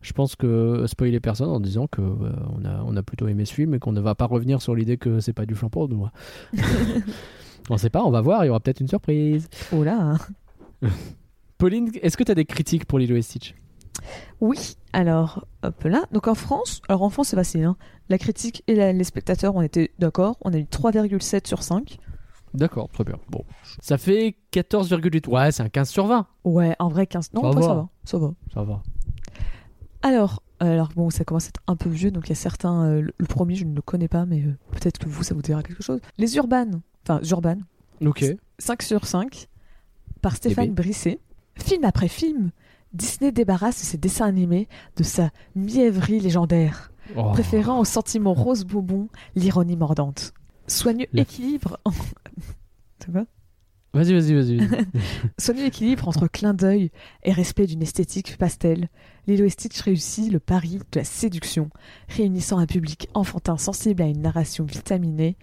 je pense que spoiler personne en disant que euh, on, a, on a plutôt aimé ce film et qu'on ne va pas revenir sur l'idée que c'est pas du flan pour nous. on sait pas, on va voir, il y aura peut-être une surprise. Oh là. Pauline, est-ce que tu as des critiques pour Lilo et Stitch? Oui, alors, hop là. Donc en France, alors en France, c'est facile. hein. La critique et la- les spectateurs, on était d'accord. On a eu 3,7 sur 5. D'accord, très bien. Bon. Ça fait 14,8. Ouais, c'est un 15 sur 20. Ouais, en vrai, 15. Non, Ça va. ça va. Ça va. Ça va. Alors, alors bon, ça commence à être un peu vieux, donc il y a certains. euh, le, le premier, je ne le connais pas, mais euh, peut-être que vous, ça vous dira quelque chose. Les Urbanes. Enfin, Urbanes. Ok. 5 sur 5 par Stéphane Bébé. Brisset. Film après film, Disney débarrasse ses dessins animés de sa mièvrerie légendaire, Oh. préférant au sentiment rose bonbon l'ironie mordante. Soigneux équilibre. en- Ça va? Vas-y, vas-y, vas-y. Soigneux équilibre entre clin d'œil et respect d'une esthétique pastel, Lilo et Stitch réussit le pari de la séduction, réunissant un public enfantin sensible à une narration vitaminée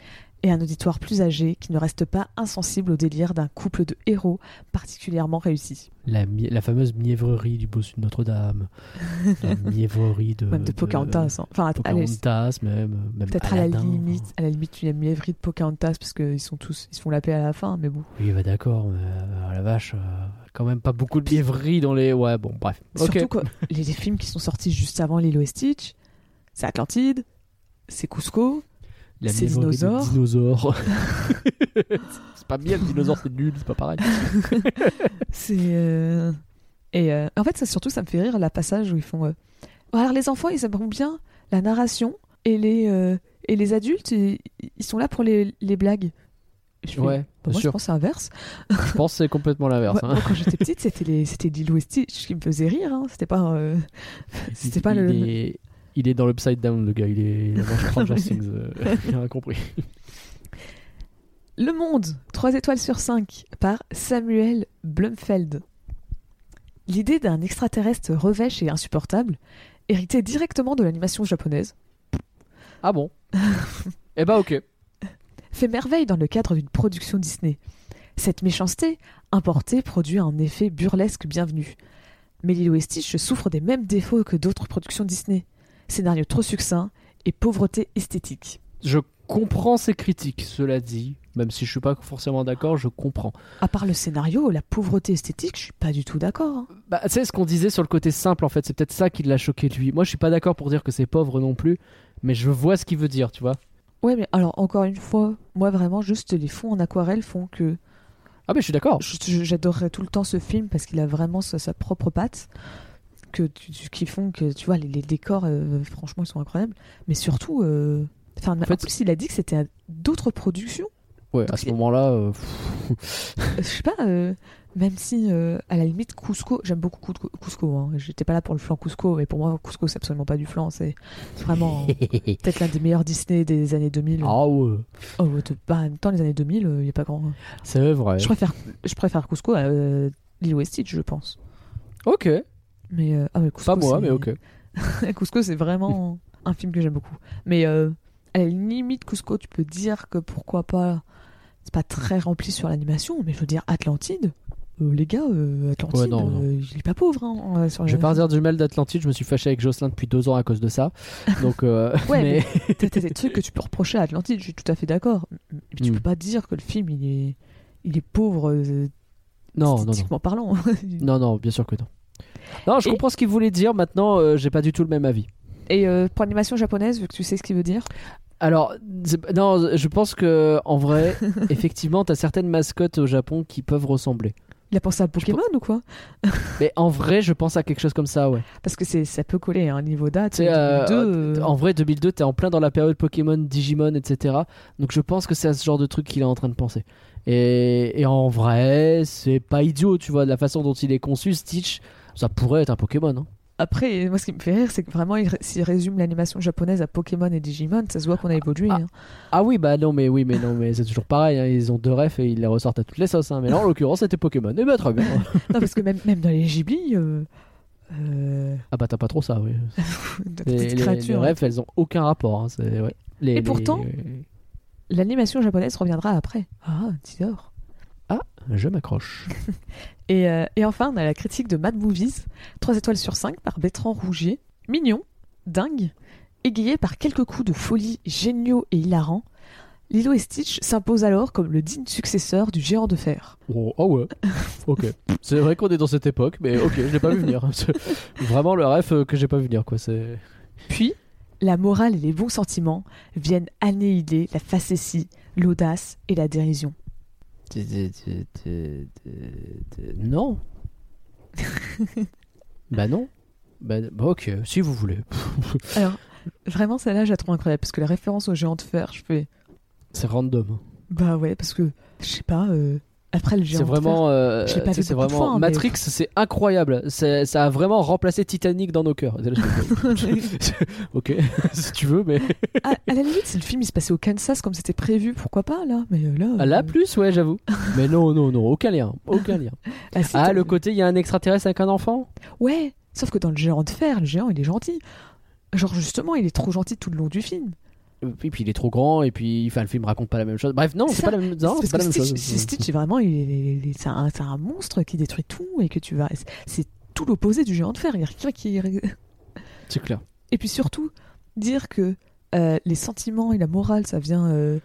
et un auditoire plus âgé qui ne reste pas insensible au délire d'un couple de héros particulièrement réussi. la, fameuse mièvrerie du bossu de Notre-Dame. la mièvrerie de. Même de Pocahontas. hein. Enfin, allez, Pocahontas, même. même peut-être à la limite, à la limite une mièvrerie de Pocahontas parce qu'ils sont tous, ils se font la paix à la fin, mais bon. Oui, bah d'accord, mais euh, la vache, euh, quand même pas beaucoup de mièvrerie dans les. Ouais, bon, bref. Surtout que les, les films qui sont sortis juste avant Lilo et Stitch, c'est Atlantide, c'est Cusco, La c'est mièvrerie des dinosaures. dinosaures. c'est pas bien, le dinosaure, c'est nul, c'est pas pareil. C'est euh, et euh, en fait ça surtout ça me fait rire la passage où ils font euh, alors les enfants ils aimeront bien la narration et les euh, et les adultes ils, ils sont là pour les, les blagues. Je fais, Ouais, bien moi je pense que c'est inverse. Je pense que c'est complètement l'inverse. Ouais, hein. moi, quand j'étais petite c'était les c'était Lilo et Stitch qui me faisait rire hein. c'était pas euh, c'était pas il, le est... il est dans l'upside down, le gars. Il est dans Stranger Things. euh, il a compris. Le Monde 3 étoiles sur 5 par Samuel Blumfeld. L'idée d'un extraterrestre revêche et insupportable, héritée directement de l'animation japonaise, Ah bon? Eh bah, ok. fait merveille dans le cadre d'une production Disney. Cette méchanceté, importée, produit un effet burlesque bienvenu. Mais Lilo et Stitch souffre des mêmes défauts que d'autres productions Disney. Scénario trop succinct et pauvreté esthétique. Je comprends ces critiques, cela dit. Même si je suis pas forcément d'accord, je comprends. À part le scénario, la pauvreté esthétique, je suis pas du tout d'accord. hein. Bah, tu sais, ce qu'on disait sur le côté simple, en fait, c'est peut-être ça qui l'a choqué lui. Moi, je suis pas d'accord pour dire que c'est pauvre non plus, mais je vois ce qu'il veut dire, tu vois. Ouais, mais alors encore une fois, moi vraiment, juste les fonds en aquarelle font que Ah, mais je suis d'accord. je- je- j'adorerais tout le temps ce film parce qu'il a vraiment sa, sa propre patte. Que tu, qui font que tu vois les, les décors, euh, franchement, ils sont incroyables. Mais surtout, euh, enfin, en, fait, plus, il a dit que c'était d'autres productions. Ouais, à ce moment-là, euh, Euh, Je sais pas, euh, même si euh, à la limite Cusco, j'aime beaucoup Cusco. Hein. J'étais pas là pour le flan Cusco, mais pour moi Cusco c'est absolument pas du flan, c'est vraiment peut-être l'un des meilleurs Disney des années 2000. ah ouais, Oh, ouais, de- bah, en même temps les années 2000, il y a pas grand. c'est vrai. Je préfère, je préfère Cusco à euh, Lilo et Stitch, je pense. Ok, Mais euh, ah ouais, Cusco, pas moi, mais ok. Cusco, c'est vraiment un film que j'aime beaucoup. Mais euh, à la limite, Cusco, tu peux dire que pourquoi pas. C'est pas très rempli sur l'animation, mais je veux dire Atlantide. euh, les gars, Atlantide, Ouais, non, non. il est pas pauvre. Hein, sur Je vais pas dire du mal d'Atlantide, je me suis fâché avec Jocelyn depuis deux ans à cause de ça. Donc, Ouais, mais... T'as t'as des trucs que tu peux reprocher à Atlantide, je suis tout à fait d'accord. Mais tu Mm. peux pas dire que le film il est, il est pauvre non, non, non. parlant. Non, non, bien sûr que non. Non, je Et- comprends ce qu'il voulait dire. Maintenant, euh, j'ai pas du tout le même avis. Et euh, pour l'animation japonaise, vu que tu sais ce qu'il veut dire, Alors, non, je pense que en vrai, effectivement, t'as certaines mascottes au Japon qui peuvent ressembler. il a pensé à Pokémon ou quoi? Mais en vrai, je pense à quelque chose comme ça, ouais. Parce que c'est ça peut coller à un niveau date. Euh, 2002, euh, En vrai, 2002, t'es en plein dans la période Pokémon, Digimon, etc. Donc je pense que c'est à ce genre de truc qu'il est en train de penser. Et, et en vrai, c'est pas idiot, tu vois, de la façon dont il est conçu, Stitch, ça pourrait être un Pokémon. hein. Après, moi, ce qui me fait rire, c'est que vraiment, il ré- s'il résume l'animation japonaise à Pokémon et Digimon, ça se voit qu'on a évolué. Ah. hein. Ah oui, bah non, mais oui, mais non, mais c'est toujours pareil, hein, ils ont deux refs et ils les ressortent à toutes les sauces. hein. Mais là, en l'occurrence, c'était Pokémon. Et bah très bien. Non, parce que même, même dans les Ghibli, euh, euh, ah bah t'as pas trop ça, oui. Les, petites les- créatures. les refs, elles ont aucun rapport. c'est- ouais. Les- Et pourtant- L'animation japonaise reviendra après. Ah, Tidor. Je m'accroche. Et, euh, et enfin, on a la critique de Mad Movies, 3 étoiles sur 5 par Bertrand Rougier. Mignon, dingue, égayé par quelques coups de folie géniaux et hilarants, Lilo et Stitch s'impose alors comme le digne successeur du géant de fer. Oh, oh ouais. ok. C'est vrai qu'on est dans cette époque, mais ok, je l'ai pas vu venir. Vraiment le ref euh, que j'ai pas vu venir, quoi. C'est. Puis, la morale et les bons sentiments viennent annihiler la facétie, l'audace et la dérision. T- Non. bah non. Bah, bah ok, si vous voulez. Alors, vraiment, celle-là, je la trouve incroyable parce que la référence au géant de fer, je fais. C'est random. Bah ouais, parce que, je sais pas, euh, après le géant C'est de vraiment, euh, c'est vraiment fois, hein, mais- Matrix, c'est incroyable. C'est- Ça a vraiment remplacé Titanic dans nos cœurs. ok, si tu veux, mais à, à la limite, si le film il se passait au Kansas comme c'était prévu, pourquoi pas là? Mais euh, là. là euh, plus, ouais, j'avoue. mais non, non, non, aucun lien, aucun lien. ah, Ah, le côté, il y a un extraterrestre avec un enfant? Ouais, sauf que dans le géant de fer, le géant il est gentil. Genre justement, il est trop gentil tout le long du film. Et puis il est trop grand, et puis enfin, le film raconte pas la même chose. Bref, non, C'est pas la même, non, C'est c'est pas la même parce chose. Stitch, vraiment, c'est un, monstre qui détruit tout et que tu vas. c'est- tout l'opposé du géant de fer. Il y a rien qui. C'est clair. Et puis surtout, dire que euh, les sentiments et la morale, ça vient, euh,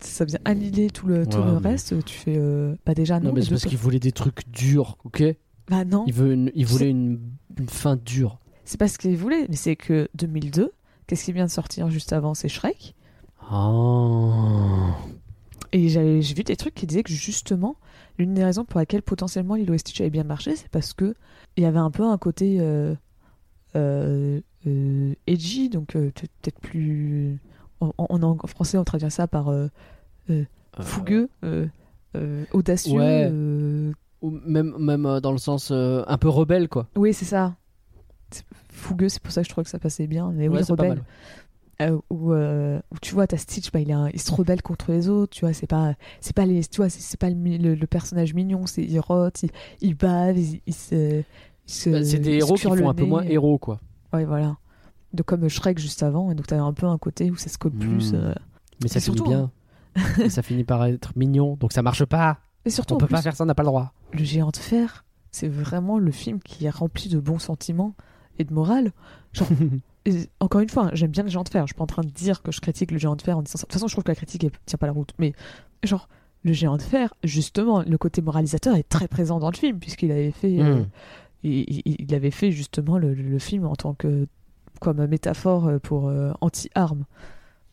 ça vient annihiler tout le, tout Ouais, le mais- reste. Tu fais, euh, bah déjà non. Non, mais c'est parce qu'il voulait des trucs durs, ok? Bah non. Il, veut une- il voulait une, une fin dure. C'est pas ce qu'il voulait, mais c'est que 2002, qu'est-ce qui vient de sortir juste avant C'est Shrek. Ah. Et j'ai vu des trucs qui disaient que justement, l'une des raisons pour laquelle potentiellement Lilo et Stitch avait bien marché, c'est parce que il y avait un peu un côté euh, euh, euh, edgy, donc euh, peut- peut-être plus. En, en- en français, on traduit ça par fougueux, audacieux. Ouais. Ou même, même dans le sens un peu rebelle, quoi. Oui, c'est ça. Fougueux, c'est pour ça que je trouve que ça passait bien. Mais Ouais, rebelle. Euh, où, euh, où tu vois, t'as Stitch, bah, il, il se rebelle contre les autres, tu vois, c'est pas, c'est pas les, tu vois, c'est pas le, mi- le- le personnage mignon, c'est il rote, il, il bave, il, il se, Bah, c'est des héros qui font un peu moins héros, quoi. Ouais, voilà. Donc comme Shrek juste avant, et donc t'as un peu un côté où ça se colle plus. Mm. euh. Mais ça Et finit surtout, bien. Et ça finit par être mignon, donc ça marche pas. Et surtout, On peut plus, pas faire ça, on n'a pas le droit. le géant de fer, c'est vraiment le film qui est rempli de bons sentiments et de morale. Genre, et encore une fois, hein, j'aime bien le géant de fer. Je suis pas en train de dire que je critique le géant de fer en disant ça. De toute façon, je trouve que la critique elle tient pas la route. Mais genre, le géant de fer, justement, le côté moralisateur est très présent dans le film puisqu'il avait fait, euh, Mm. il, avait fait justement le, le film en tant que comme métaphore pour euh, anti-armes.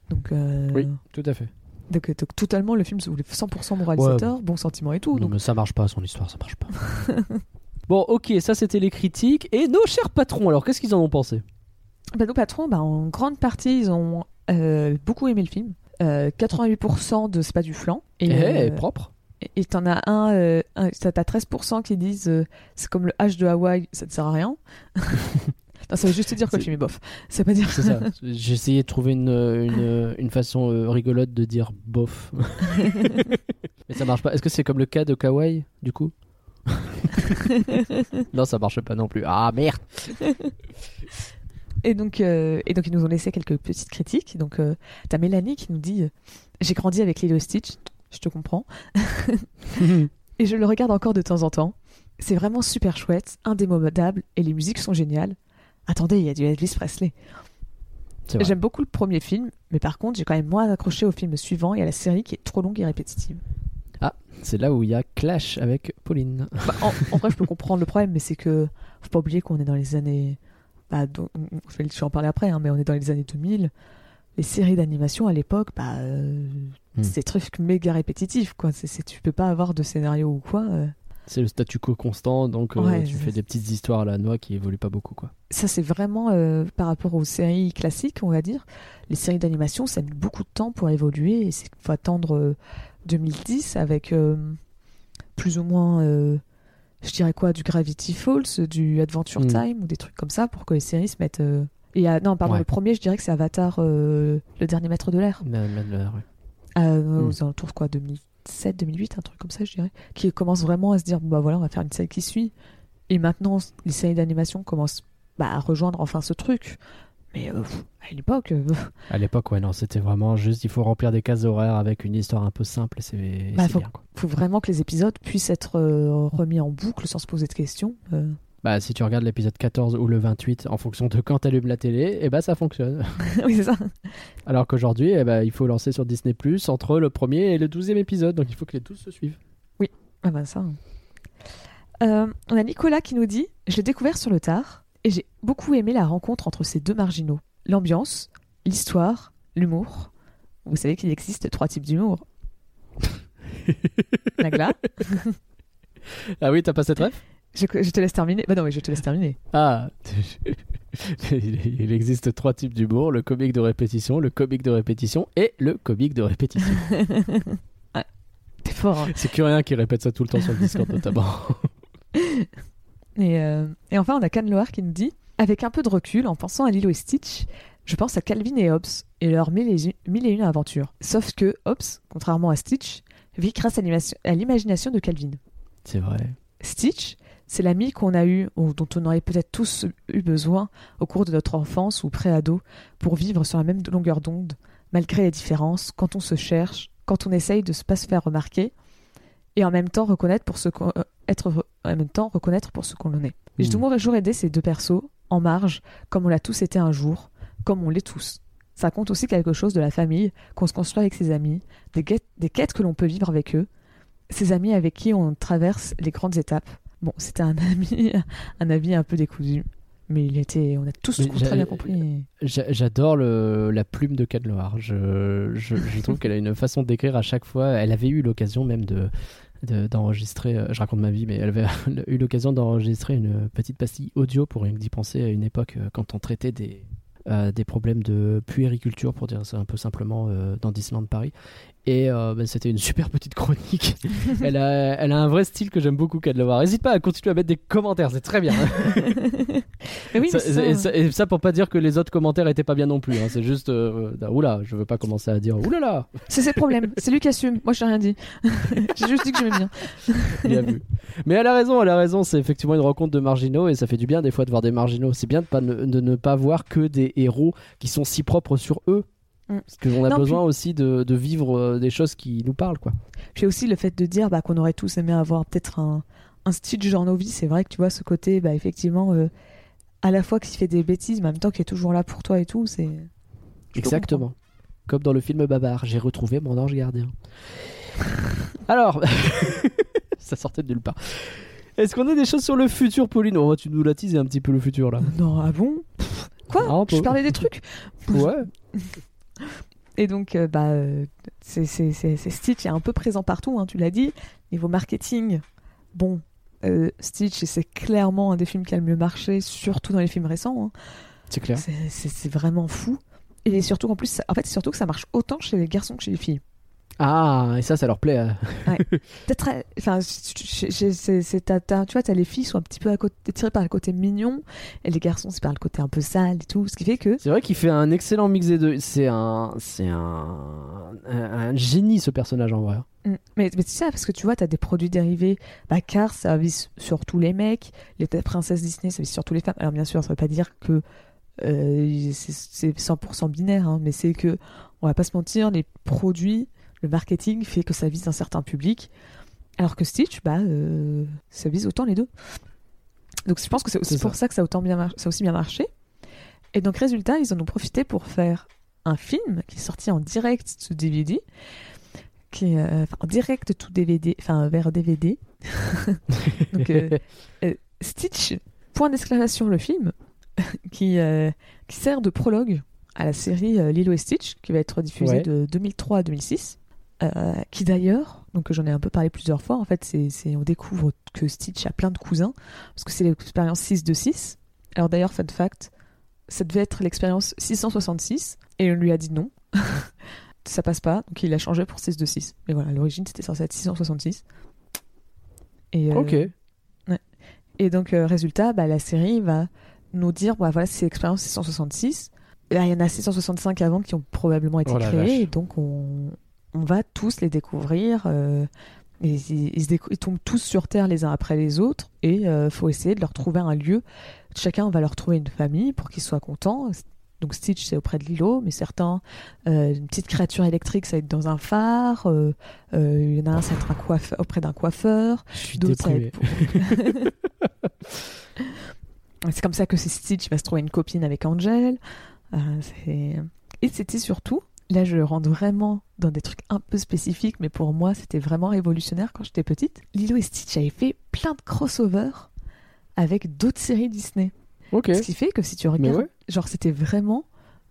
Donc, euh, Oui, tout à fait. donc, donc, totalement, le film se voulait 100% moralisateur, bon sentiment et tout. Non, Donc, mais ça marche pas, son histoire, ça marche pas. bon, ok, ça c'était les critiques. Et nos chers patrons, alors qu'est-ce qu'ils en ont pensé? Bah, nos patrons, bah, en grande partie, ils ont euh, beaucoup aimé le film. Euh, 88% de c'est pas du flan. Et Eh, euh, propre. et t'en as un, euh, un- t'as t'as 13% qui disent c'est comme le H de Hawaï, ça ne sert à rien. non, ça veut juste dire que le film est bof. Ça veut pas dire. C'est ça. J'ai essayé de trouver une, une, une façon rigolote de dire bof. Mais ça marche pas. Est-ce que c'est comme le cas de Kawaii, du coup? Non, ça marche pas non plus. Ah merde Et donc, euh, et donc, ils nous ont laissé quelques petites critiques. Donc, euh, t'as Mélanie qui nous dit euh, J'ai grandi avec Lilo Stitch, je te comprends. et je le regarde encore de temps en temps. C'est vraiment super chouette, indémodable, et les musiques sont géniales. Attendez, il y a du Elvis Presley. J'aime beaucoup le premier film, mais par contre, j'ai quand même moins accroché au film suivant et à la série qui est trop longue et répétitive. C'est là où il y a clash avec Pauline. Bah, en, en vrai, je peux comprendre le problème, mais c'est que faut pas oublier qu'on est dans les années. Bah, donc, je vais je vais en parler après, hein, mais on est dans les années 2000. Les séries d'animation à l'époque, bah, euh, Hmm. c'est des trucs méga répétitifs, quoi. C'est- tu peux pas avoir de scénario ou quoi. euh. C'est le statu quo constant, donc euh, Ouais, tu fais des petites histoires à la noix qui évoluent pas beaucoup, quoi. Ça, c'est vraiment euh, par rapport aux séries classiques, on va dire. Les séries d'animation, ça met beaucoup de temps pour évoluer et c'est faut attendre 2010 avec euh, plus ou moins, euh, je dirais quoi, du Gravity Falls, du Adventure Mm. Time ou des trucs comme ça pour que les séries se mettent. euh, Et à- non, pardon, Ouais. le premier, je dirais que c'est Avatar, le dernier maître de l'air, La- la- la- ouais. euh, Mm. aux alentours quoi, 2007, 2008, un truc comme ça, je dirais, qui commence vraiment à se dire, bon, bah voilà, on va faire une série qui suit. Et maintenant, les séries d'animation commencent bah, à rejoindre enfin ce truc. Mais euh, à l'époque, euh, À l'époque, ouais, non, c'était vraiment juste, il faut remplir des cases horaires avec une histoire un peu simple c'est Bah, faut- bien, quoi. faut vraiment que les épisodes puissent être euh, remis en boucle sans se poser de questions. Bah, si tu regardes l'épisode 14 ou le 28 en fonction de quand t'allumes la télé, et bah ça fonctionne. oui, c'est ça. Alors qu'aujourd'hui, eh ben, il faut lancer sur Disney Plus entre le premier et le douzième épisode, donc il faut que les 12 se suivent. Ah bah ça. Euh, on a Nicolas qui nous dit Je l'ai découvert sur le tard et j'ai beaucoup aimé la rencontre entre ces deux marginaux. L'ambiance, l'histoire, l'humour. Vous savez qu'il existe trois types d'humour. Nagla. Ah oui, t'as pas cette ref? Je, je te laisse terminer. Bah non, mais je te laisse terminer. Ah il existe trois types d'humour le comique de répétition, le comique de répétition et le comique de répétition. T'es fort. hein. C'est Curien qui répète ça tout le temps sur le Discord notamment. Et, euh, et enfin, on a Canloar qui nous dit Avec un peu de recul, en pensant à Lilo et Stitch, je pense à Calvin et Hobbes et leurs mille et, mille et une aventures. Sauf que Hobbes, contrairement à Stitch, vit grâce à l'imagination de Calvin. C'est vrai. Stitch, c'est l'ami qu'on a eu, ou dont on aurait peut-être tous eu besoin au cours de notre enfance ou pré-ado pour vivre sur la même longueur d'onde, malgré les différences, quand on se cherche, quand on essaye de ne pas se faire remarquer, et en même temps reconnaître pour ce qu'on euh, être re- en même temps reconnaître pour ce qu'on en est. Et J'ai toujours aidé ces deux persos en marge, comme on l'a tous été un jour, comme on l'est tous. Ça compte aussi quelque chose de la famille qu'on se construit avec ses amis, des, des quêtes que l'on peut vivre avec eux, ses amis avec qui on traverse les grandes étapes. Bon, c'était un ami, un avis un peu décousu, mais il était, on a tous très bien compris. J'a- J'adore la plume de Canloar. Je, je, je trouve qu'elle a une façon d'écrire à chaque fois. Elle avait eu l'occasion même de- d'enregistrer, euh, je raconte ma vie, mais elle avait eu l'occasion d'enregistrer une petite pastille audio pour rien que d'y penser à une époque euh, quand on traitait des, euh, des problèmes de puériculture, pour dire ça un peu simplement, dans Disneyland Paris. Et euh, ben, c'était une super petite chronique. elle, a, elle a un vrai style que j'aime beaucoup, Canloar. N'hésite pas à continuer à mettre des commentaires, c'est très bien. Mais oui, Ça- mais c'est ça, et, hein. ça, et ça pour pas dire que les autres commentaires étaient pas bien non plus. hein. C'est juste, euh, euh, oula, je veux pas commencer à dire oulala, c'est ses problèmes. C'est lui qui assume. Moi, j'ai rien dit. j'ai juste dit que j'aimais bien. bien vu. Mais elle a raison, elle a raison. C'est effectivement une rencontre de marginaux et ça fait du bien des fois de voir des marginaux. C'est bien de, pas, ne, de ne pas voir que des héros qui sont si propres sur eux. Mm. Parce qu'on a Non, besoin aussi de, de vivre euh, des choses qui nous parlent, quoi. Puis aussi le fait de dire bah, qu'on aurait tous aimé avoir peut-être un, un Stitch dans nos vies. C'est vrai que tu vois ce côté, bah, effectivement, euh, à la fois qui fait des bêtises, mais en même temps qui est toujours là pour toi et tout. C'est Exactement. Comme dans le film Babar, j'ai retrouvé mon ange gardien. Alors, ça sortait de nulle part. Est-ce qu'on a des choses sur le futur, Pauline? Oh, Tu nous l'as teasé un petit peu le futur là. Non, ah bon? Quoi? Je parlais des trucs? Ouais. Et donc, euh, bah, euh, c'est Stitch est un peu présent partout, hein, tu l'as dit. Niveau marketing, bon, euh, Stitch, c'est clairement un des films qui a le mieux marché, surtout dans les films récents. hein. C'est clair. C'est- vraiment fou. Et surtout, en plus, ça- en fait, c'est surtout que ça marche autant chez les garçons que chez les filles. Ah, et ça, ça leur plaît. Peut-être, enfin, c'est- tu vois, t'as les filles sont un petit peu à côté, tirées par le côté mignon, et les garçons, c'est par le côté un peu sale et tout, ce qui fait que C'est vrai qu'il fait un excellent mix des deux. C'est un, c'est un, un, un génie ce personnage en vrai. Mm. Mais, mais c'est ça, parce que tu vois, t'as des produits dérivés. Bah, Cars, ça vise sur tous les mecs. Les princesses Disney, ça vise sur tous les femmes. Alors, bien sûr, ça veut pas dire que euh, c'est- c'est 100% binaire, hein, mais c'est que, on va pas se mentir, les produits, le marketing fait que ça vise un certain public. Alors que Stitch, bah, euh, ça vise autant les deux. Donc, je pense que c'est aussi pour ça que ça a, autant bien mar- ça a aussi bien marché. Et donc, résultat, ils en ont profité pour faire un film qui est sorti en direct sous DVD qui est euh, en direct tout DVD, enfin vers DVD. Donc euh, Stitch, point d'exclamation le film, qui, qui sert de prologue à la série Lilo et Stitch, qui va être diffusée Ouais. de 2003 à 2006. Euh, qui d'ailleurs, donc j'en ai un peu parlé plusieurs fois, en fait, c'est, on découvre que Stitch a plein de cousins, parce que c'est l'expérience 6 de 6. Alors d'ailleurs, fun fact, ça devait être l'expérience 666, et on lui a dit non. ça passe pas, donc il a changé pour 6 de 6. Mais voilà, à l'origine c'était censé être 666. Et, euh, Ok. et donc, euh, résultat, bah, la série va nous dire bah, voilà, c'est l'expérience 666. Et là, il y en a 665 avant qui ont probablement été Oh créés, et donc on, on va tous les découvrir. euh, et ils, ils se décou- ils tombent tous sur Terre les uns après les autres, et il faut essayer de leur trouver un lieu. Chacun va leur trouver une famille pour qu'ils soient contents. Donc Stitch, c'est auprès de Lilo, mais certains, euh, une petite créature électrique, ça va être dans un phare. euh, euh, Il y en a un, ça va être un auprès d'un coiffeur. Je suis D'autres, ça va déprimé. être c'est comme ça que c'est Stitch va se trouver une copine avec Angel. Euh, et c'était surtout, là je rentre vraiment dans des trucs un peu spécifiques, mais pour moi c'était vraiment révolutionnaire quand j'étais petite. Lilo et Stitch avaient fait plein de crossovers avec d'autres séries Disney. Ce qui fait que si tu regardes, ouais. genre c'était vraiment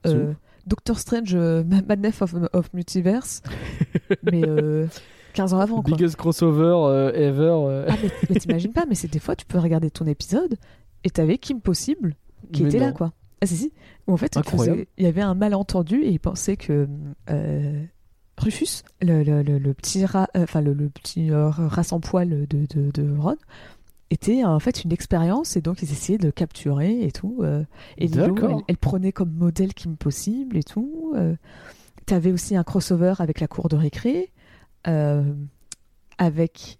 euh, Doctor Strange, euh, Madness of, of Multiverse, mais euh, 15 ans avant, quoi. Biggest crossover euh, ever. euh. Ah, mais, mais t'imagines pas, mais c'est des fois, tu peux regarder ton épisode et t'avais Kim Possible qui Mais était là, quoi. Ah, si, si. Où en fait, il, Incroyable. faisait- il y avait un malentendu et il pensait que euh, Rufus, le, le- le- le petit rat, euh, enfin, le, le petit euh, rat sans poil de, de, de Ron, était en fait une expérience et donc ils essayaient de capturer et tout. et D'accord. elle, elle prenait comme modèle Kim Possible et tout. T'avais aussi un crossover avec la cour de récré, avec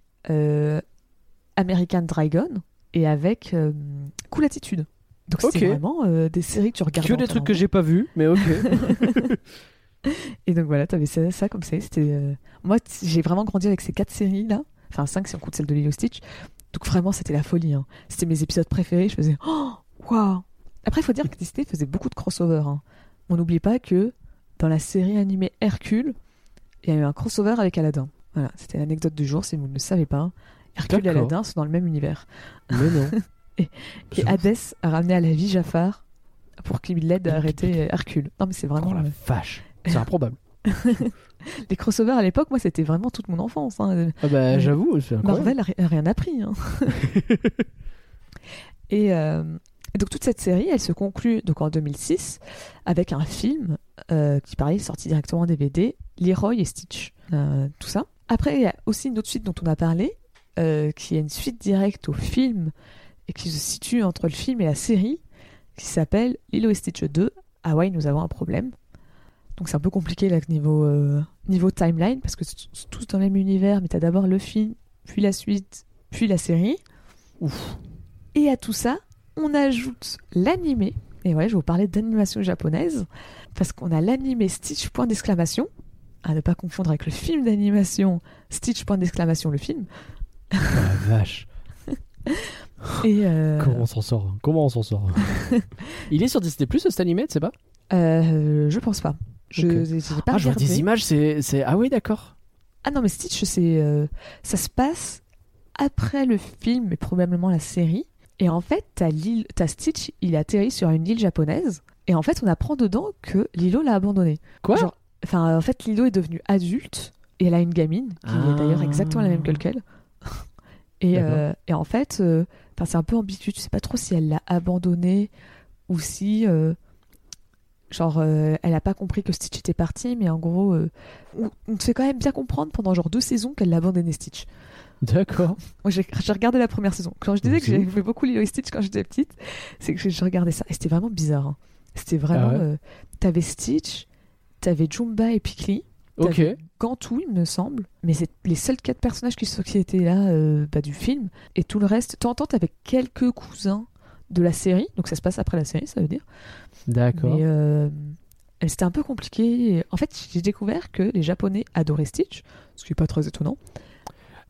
American Dragon et avec Cool Attitude. Donc Ok. c'était vraiment euh, des séries que tu regardes. Que des trucs que j'ai pas vus, mais ok. Et donc voilà, t'avais ça, ça comme ça. C'était euh, moi, j'ai vraiment grandi avec ces quatre séries là. Enfin cinq si on compte celle de Lilo Stitch. Donc vraiment, c'était la folie. hein. C'était mes épisodes préférés. Je faisais oh waouh. Après, il faut dire que Disney faisait beaucoup de crossover. hein. On n'oublie pas que dans la série animée Hercule, il y a eu un crossover avec Aladdin. Voilà, c'était l'anecdote du jour si vous ne le savez pas. Hercule et. Aladdin sont dans le même univers. mais non. Et Hadès a ramené à la vie Jafar pour qu'il l'aide à arrêter Hercule. Non mais c'est vraiment Oh la euh, vache. C'est improbable. les crossovers à l'époque. Moi, c'était vraiment toute mon enfance. hein. Ah bah Ouais. j'avoue, c'est. Marvel a, ri- a rien appris. hein. et, euh, et donc toute cette série, elle se conclut donc en 2006 avec un film euh, qui pareil est sorti directement en DVD, Leroy et Stitch, Euh, tout ça. Après, il y a aussi une autre suite dont on a parlé, euh, qui est une suite directe au film et qui se situe entre le film et la série, qui s'appelle Lilo et Stitch 2. Hawaii, nous avons un problème. Donc c'est un peu compliqué là niveau euh, niveau timeline parce que c'est tous dans le même univers, mais t'as d'abord le film, puis la suite, puis la série. Ouf. Et à tout ça, on ajoute l'animé. Et ouais, je vais vous parler d'animation japonaise parce qu'on a l'animé Stitch point d'exclamation, à ne pas confondre avec le film d'animation Stitch point d'exclamation le film. La vache. Et euh, Comment on s'en sort hein Comment on s'en sort Il est sur Disney Plus cet animé, tu sais pas? Euh, je pense pas. Je Ok. j'ai- j'ai pas Ah, je vois des images, c'est. Ah oui, d'accord. Ah non, mais Stitch, c'est, euh, ça se passe après le film et probablement la série. Et en fait, t'as, l'île, Stitch, il atterrit sur une île japonaise. Et en fait, on apprend dedans que Lilo l'a abandonné. Quoi? Genre, Enfin, en fait, Lilo est devenue adulte et elle a une gamine qui Ah. est d'ailleurs exactement la même que qu'elle. Et, et en fait, enfin, c'est un peu ambigu. Tu sais pas trop si elle l'a abandonné ou si, euh, genre, euh, elle a pas compris que Stitch était parti. Mais en gros, euh, on, on te fait quand même bien comprendre pendant genre deux saisons qu'elle l'a abandonné Stitch. D'accord. Moi, j'ai regardé la première saison. Quand je disais que ouf. beaucoup Lilo et Stitch quand j'étais petite, c'est que je, je regardais ça. Et c'était vraiment bizarre. hein. C'était vraiment. Ah ouais t'avais Stitch, t'avais Jumba et Pikli. Ok. Gantou, il me semble. Mais c'est les seuls quatre personnages qui, sont- qui étaient là euh, bah, du film. Et tout le reste, temps, t'avais quelques cousins de la série. Donc ça se passe après la série, ça veut dire. D'accord. Mais euh, c'était un peu compliqué. En fait, j'ai découvert que les Japonais adoraient Stitch, ce qui est pas très étonnant.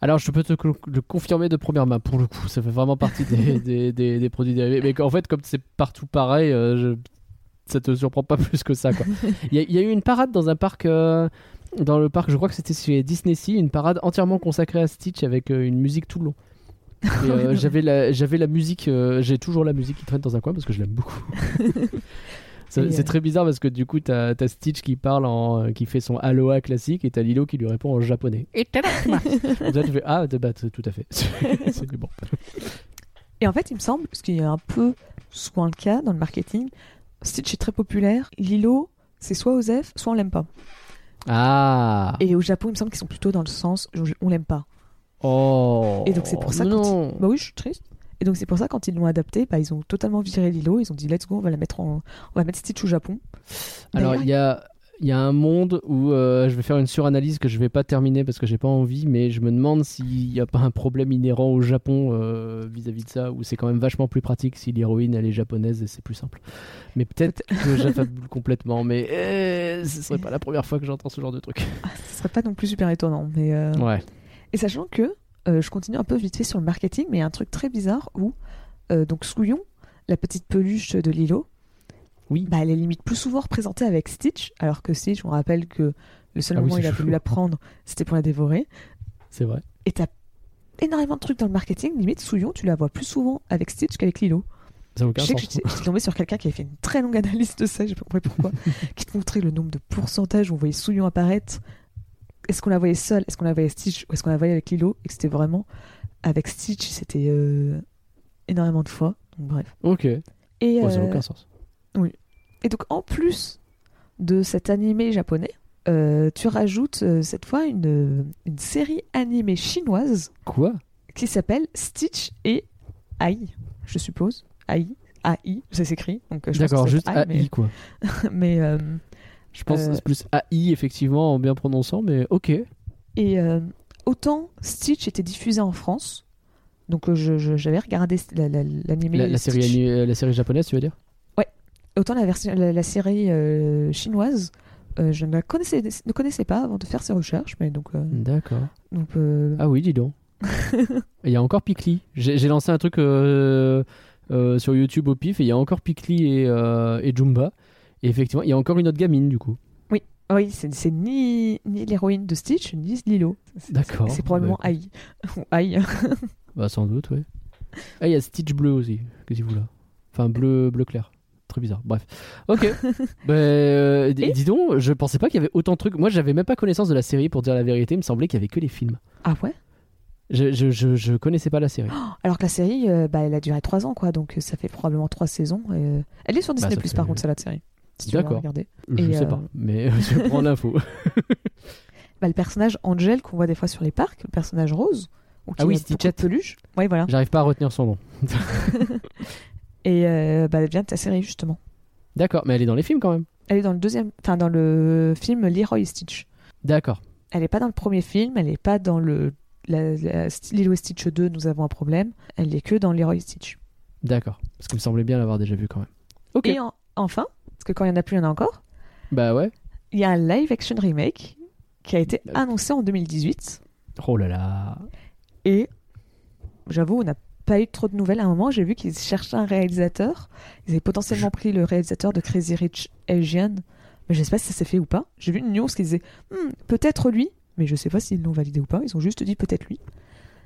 Alors, je peux te le confirmer de première main, pour le coup. Ça fait vraiment partie des, des, des- des produits dérivés. Mais en fait, comme c'est partout pareil, euh, je- ça te surprend pas plus que ça. quoi. Il y, a- il y a eu une parade dans un parc. euh, Dans le parc, je crois que c'était chez Disney Sea, une parade entièrement consacrée à Stitch avec euh, une musique tout le long. Euh, j'avais la j'avais la musique euh, j'ai toujours la musique qui traîne dans un coin parce que je l'aime beaucoup c'est très bizarre parce que du coup t'as as Stitch qui parle en qui fait son aloha classique et t'as Lilo qui lui répond en japonais et là tu fais ah bah, tout à fait c'est bon Et en fait, il me semble, ce qui est un peu souvent le cas dans le marketing, Stitch est très populaire. Lilo, c'est soit Osef, soit on l'aime pas. Ah Et au Japon, il me semble qu'ils sont plutôt dans le sens on l'aime pas. oh Et donc c'est pour ça non quand Bah oui, je suis triste. Et donc c'est pour ça quand ils l'ont adapté, bah, ils ont totalement viré Lilo. Ils ont dit let's go, on va la mettre en, on va mettre Stitch au Japon. Alors il y a il y a un monde où euh, je vais faire une suranalyse que je vais pas terminer parce que j'ai pas envie, mais je me demande s'il n'y a pas un problème inhérent au Japon euh, vis-à-vis de ça, où c'est quand même vachement plus pratique si l'héroïne elle est japonaise et c'est plus simple. Mais peut-être que j'affabule complètement, mais euh, ce serait pas la première fois que j'entends ce genre de truc. ah, ce serait pas non plus super étonnant, mais. euh, Ouais. Et sachant que je continue un peu vite fait sur le marketing, mais il y a un truc très bizarre où donc Souillon, la petite peluche de Lilo, Oui. bah, elle est limite plus souvent représentée avec Stitch, alors que Stitch, on rappelle que le seul Ah moment où il a voulu la prendre, c'était pour la dévorer. C'est vrai. Et t'as énormément de trucs dans le marketing, limite Souillon, tu la vois plus souvent avec Stitch qu'avec Lilo. Ça aucun je sais que sens. j'étais j'étais tombée sur quelqu'un qui avait fait une très longue analyse de ça, j'ai pas compris pourquoi, qui te montrait le nombre de pourcentages où on voyait Souillon apparaître est-ce qu'on la voyait seule, est-ce qu'on la voyait Stitch? Ou est-ce qu'on la voyait avec Lilo? Et que c'était vraiment avec Stitch, c'était euh, énormément de fois. Donc, bref. Ok. Et, ça n'a euh, aucun sens. Et donc en plus de cet animé japonais, euh, tu rajoutes euh, cette fois une, une série animée chinoise Quoi? qui s'appelle Stitch et Ai, je suppose. Ai, AI, ça s'écrit. Euh, D'accord, juste Ai, mais, quoi. mais, euh, Je pense que Euh, c'est plus AI, effectivement, en bien prononçant, mais ok. Et euh, autant Stitch était diffusé en France, donc euh, j'avais regardé la- la- l'animé. La, la série Stitch. ani- euh, la série japonaise, tu veux dire? Autant la, version, la, la série euh, chinoise, euh, je ne la connaissais, ne connaissais pas avant de faire ces recherches, mais donc, euh, D'accord. donc euh, Ah oui, dis donc. Il y a encore Pikli. J'ai j'ai lancé un truc euh, euh, sur YouTube au pif et il y a encore Pikli et, euh, et Jumba. Et effectivement, il y a encore une autre gamine du coup. ah oui, c'est c'est ni, ni l'héroïne de Stitch, ni Lilo. C'est- D'accord. C'est probablement Bah, Ai. Bah sans doute, ouais. Ah, il y a Stitch bleu aussi. Qu'est-ce que vous là Enfin, bleu, bleu clair. Très bizarre. Bref. Ok. bah, euh, d- dis donc, je pensais pas qu'il y avait autant de trucs. Moi, j'avais même pas connaissance de la série pour dire la vérité. Il me semblait qu'il y avait que les films. Ah ouais? Je, je, je, je connaissais pas la série. Alors que la série, euh, bah, elle a duré 3 ans, quoi, donc ça fait probablement 3 saisons. et, euh, Elle est sur Disney+, Bah, ça Plus fait- par contre, ça, la série. Si tu veux D'accord. regarder. Je Et, sais euh, pas, mais je prends l'info. Bah, le personnage Angel qu'on voit des fois sur les parcs, le personnage rose, ou qui Ah oui, de Stitchette. peluche. Ouais, voilà. J'arrive pas à retenir son nom. Et euh, bah, elle vient de ta série, justement. D'accord, mais elle est dans les films quand même. Elle est dans le deuxième, enfin dans le film Leroy et Stitch. D'accord. Elle est pas dans le premier film, elle est pas dans le la, la- Lilo et Stitch 2, nous avons un problème. Elle est que dans Leroy et Stitch. D'accord. Parce qu'il me semblait bien l'avoir déjà vu quand même. Ok. Et en- enfin, parce que quand il y en a plus, il y en a encore. Bah ouais. Il y a un live action remake qui a été Euh. annoncé en 2018 Oh là là. et j'avoue, on n'a pas eu trop de nouvelles à un moment. J'ai vu qu'ils cherchaient un réalisateur. Ils avaient potentiellement pris le réalisateur de Crazy Rich Asian, mais je sais pas si ça s'est fait ou pas. J'ai vu une news qui disait Hmm, peut-être lui, mais je sais pas s'ils l'ont validé ou pas. Ils ont juste dit peut-être lui.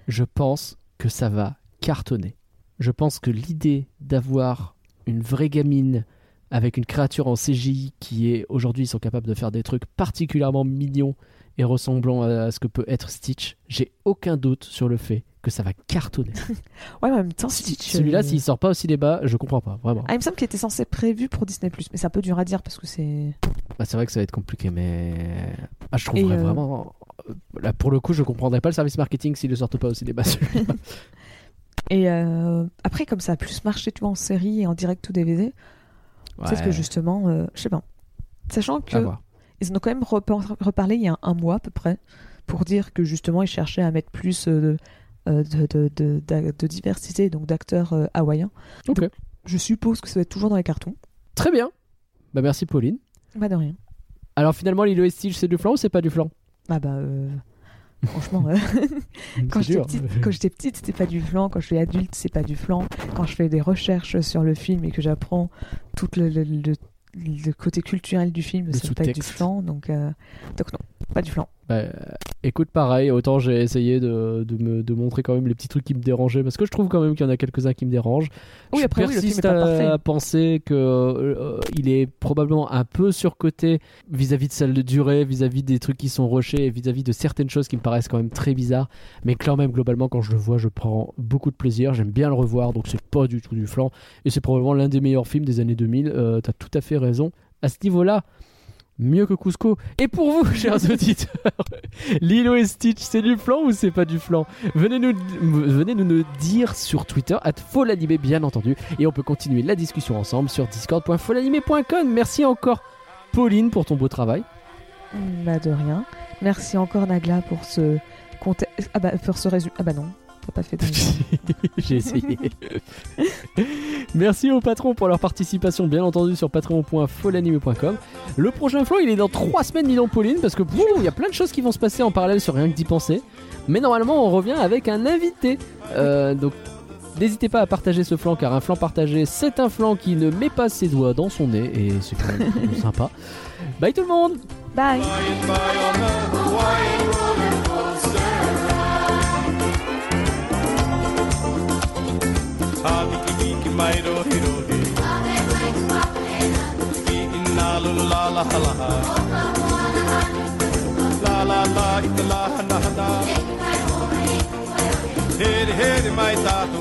Je pense que ça va cartonner. Je pense que l'idée d'avoir une vraie gamine avec une créature en CGI qui est aujourd'hui ils sont capables de faire des trucs particulièrement mignons et ressemblant à ce que peut être Stitch, j'ai aucun doute sur le fait que ça va cartonner. Ouais, mais en même temps, Stitch. Celui-là, euh, s'il sort pas au cinéma, je comprends pas, vraiment. Ah, il me semble qu'il était censé prévu pour Disney+, mais c'est un peu dur à dire parce que c'est... Bah, c'est vrai que ça va être compliqué, mais ah, je trouverais euh, vraiment. Là, pour le coup, je comprendrais pas le service marketing s'il ne sortent pas au cinéma. celui-là. Et euh, après, comme ça a plus marché, tu vois, en série et en direct ou DVD, peut-être que Ouais, justement, euh, je sais pas. Sachant que. Ils en ont quand même reparlé il y a un mois à peu près pour dire que justement ils cherchaient à mettre plus euh, de, euh, de, diversité, donc d'acteurs euh, hawaïens. Ok. Donc, je suppose que ça va être toujours dans les cartons. Très bien. Bah merci Pauline. Bah de rien. Alors finalement, Lilo et Stitch, c'est du flan ou c'est pas du flan? Ah bah euh, franchement, euh, quand C'est j'étais dur. petite, quand j'étais petite, c'était pas du flan. Quand je suis adulte, c'est pas du flan. Quand je fais des recherches sur le film et que j'apprends tout le, le- le- le côté culturel du film, Le ça peut pas flan. Donc, euh, donc non, pas du flan. Bah, écoute, pareil, autant j'ai essayé de, de me de montrer quand même les petits trucs qui me dérangeaient, parce que je trouve quand même qu'il y en a quelques-uns qui me dérangent. Oui, je après, oui, le film persiste à penser que euh, il est probablement un peu surcoté vis-à-vis de celle de durée, vis-à-vis des trucs qui sont rushés, et vis-à-vis de certaines choses qui me paraissent quand même très bizarres. Mais quand même, globalement, quand je le vois, je prends beaucoup de plaisir. J'aime bien le revoir, donc c'est pas du tout du flan. Et c'est probablement l'un des meilleurs films des années 2000. Euh, T'as tout à fait raison. À ce niveau-là, mieux que Cusco. Et pour vous, chers auditeurs, Lilo et Stitch, c'est du flan ou c'est pas du flan? Venez nous, venez nous le dire sur Twitter, at Folanimé, bien entendu. Et on peut continuer la discussion ensemble sur discord.folanimé.com. Merci encore, Pauline, pour ton beau travail. Bah de rien. Merci encore Nagla pour ce ah bah pour ce résumé. Ah bah non, t'as pas fait de J'ai essayé. Merci aux patrons pour leur participation, bien entendu, sur patreon.folanime.com. Le prochain flan, il est dans 3 semaines, dis donc, Pauline, parce que il y a plein de choses qui vont se passer en parallèle sur rien que d'y penser. Mais normalement, on revient avec un invité. Euh, donc, n'hésitez pas à partager ce flan, car un flan partagé, c'est un flan qui ne met pas ses doigts dans son nez, et c'est quand même sympa. Bye tout le monde Bye. Flying by on a white roller coaster. Ah, biki biki mai ro hi ro hi. Ki inna lu la la la la. La la la la, ita la na na. Here here mai tato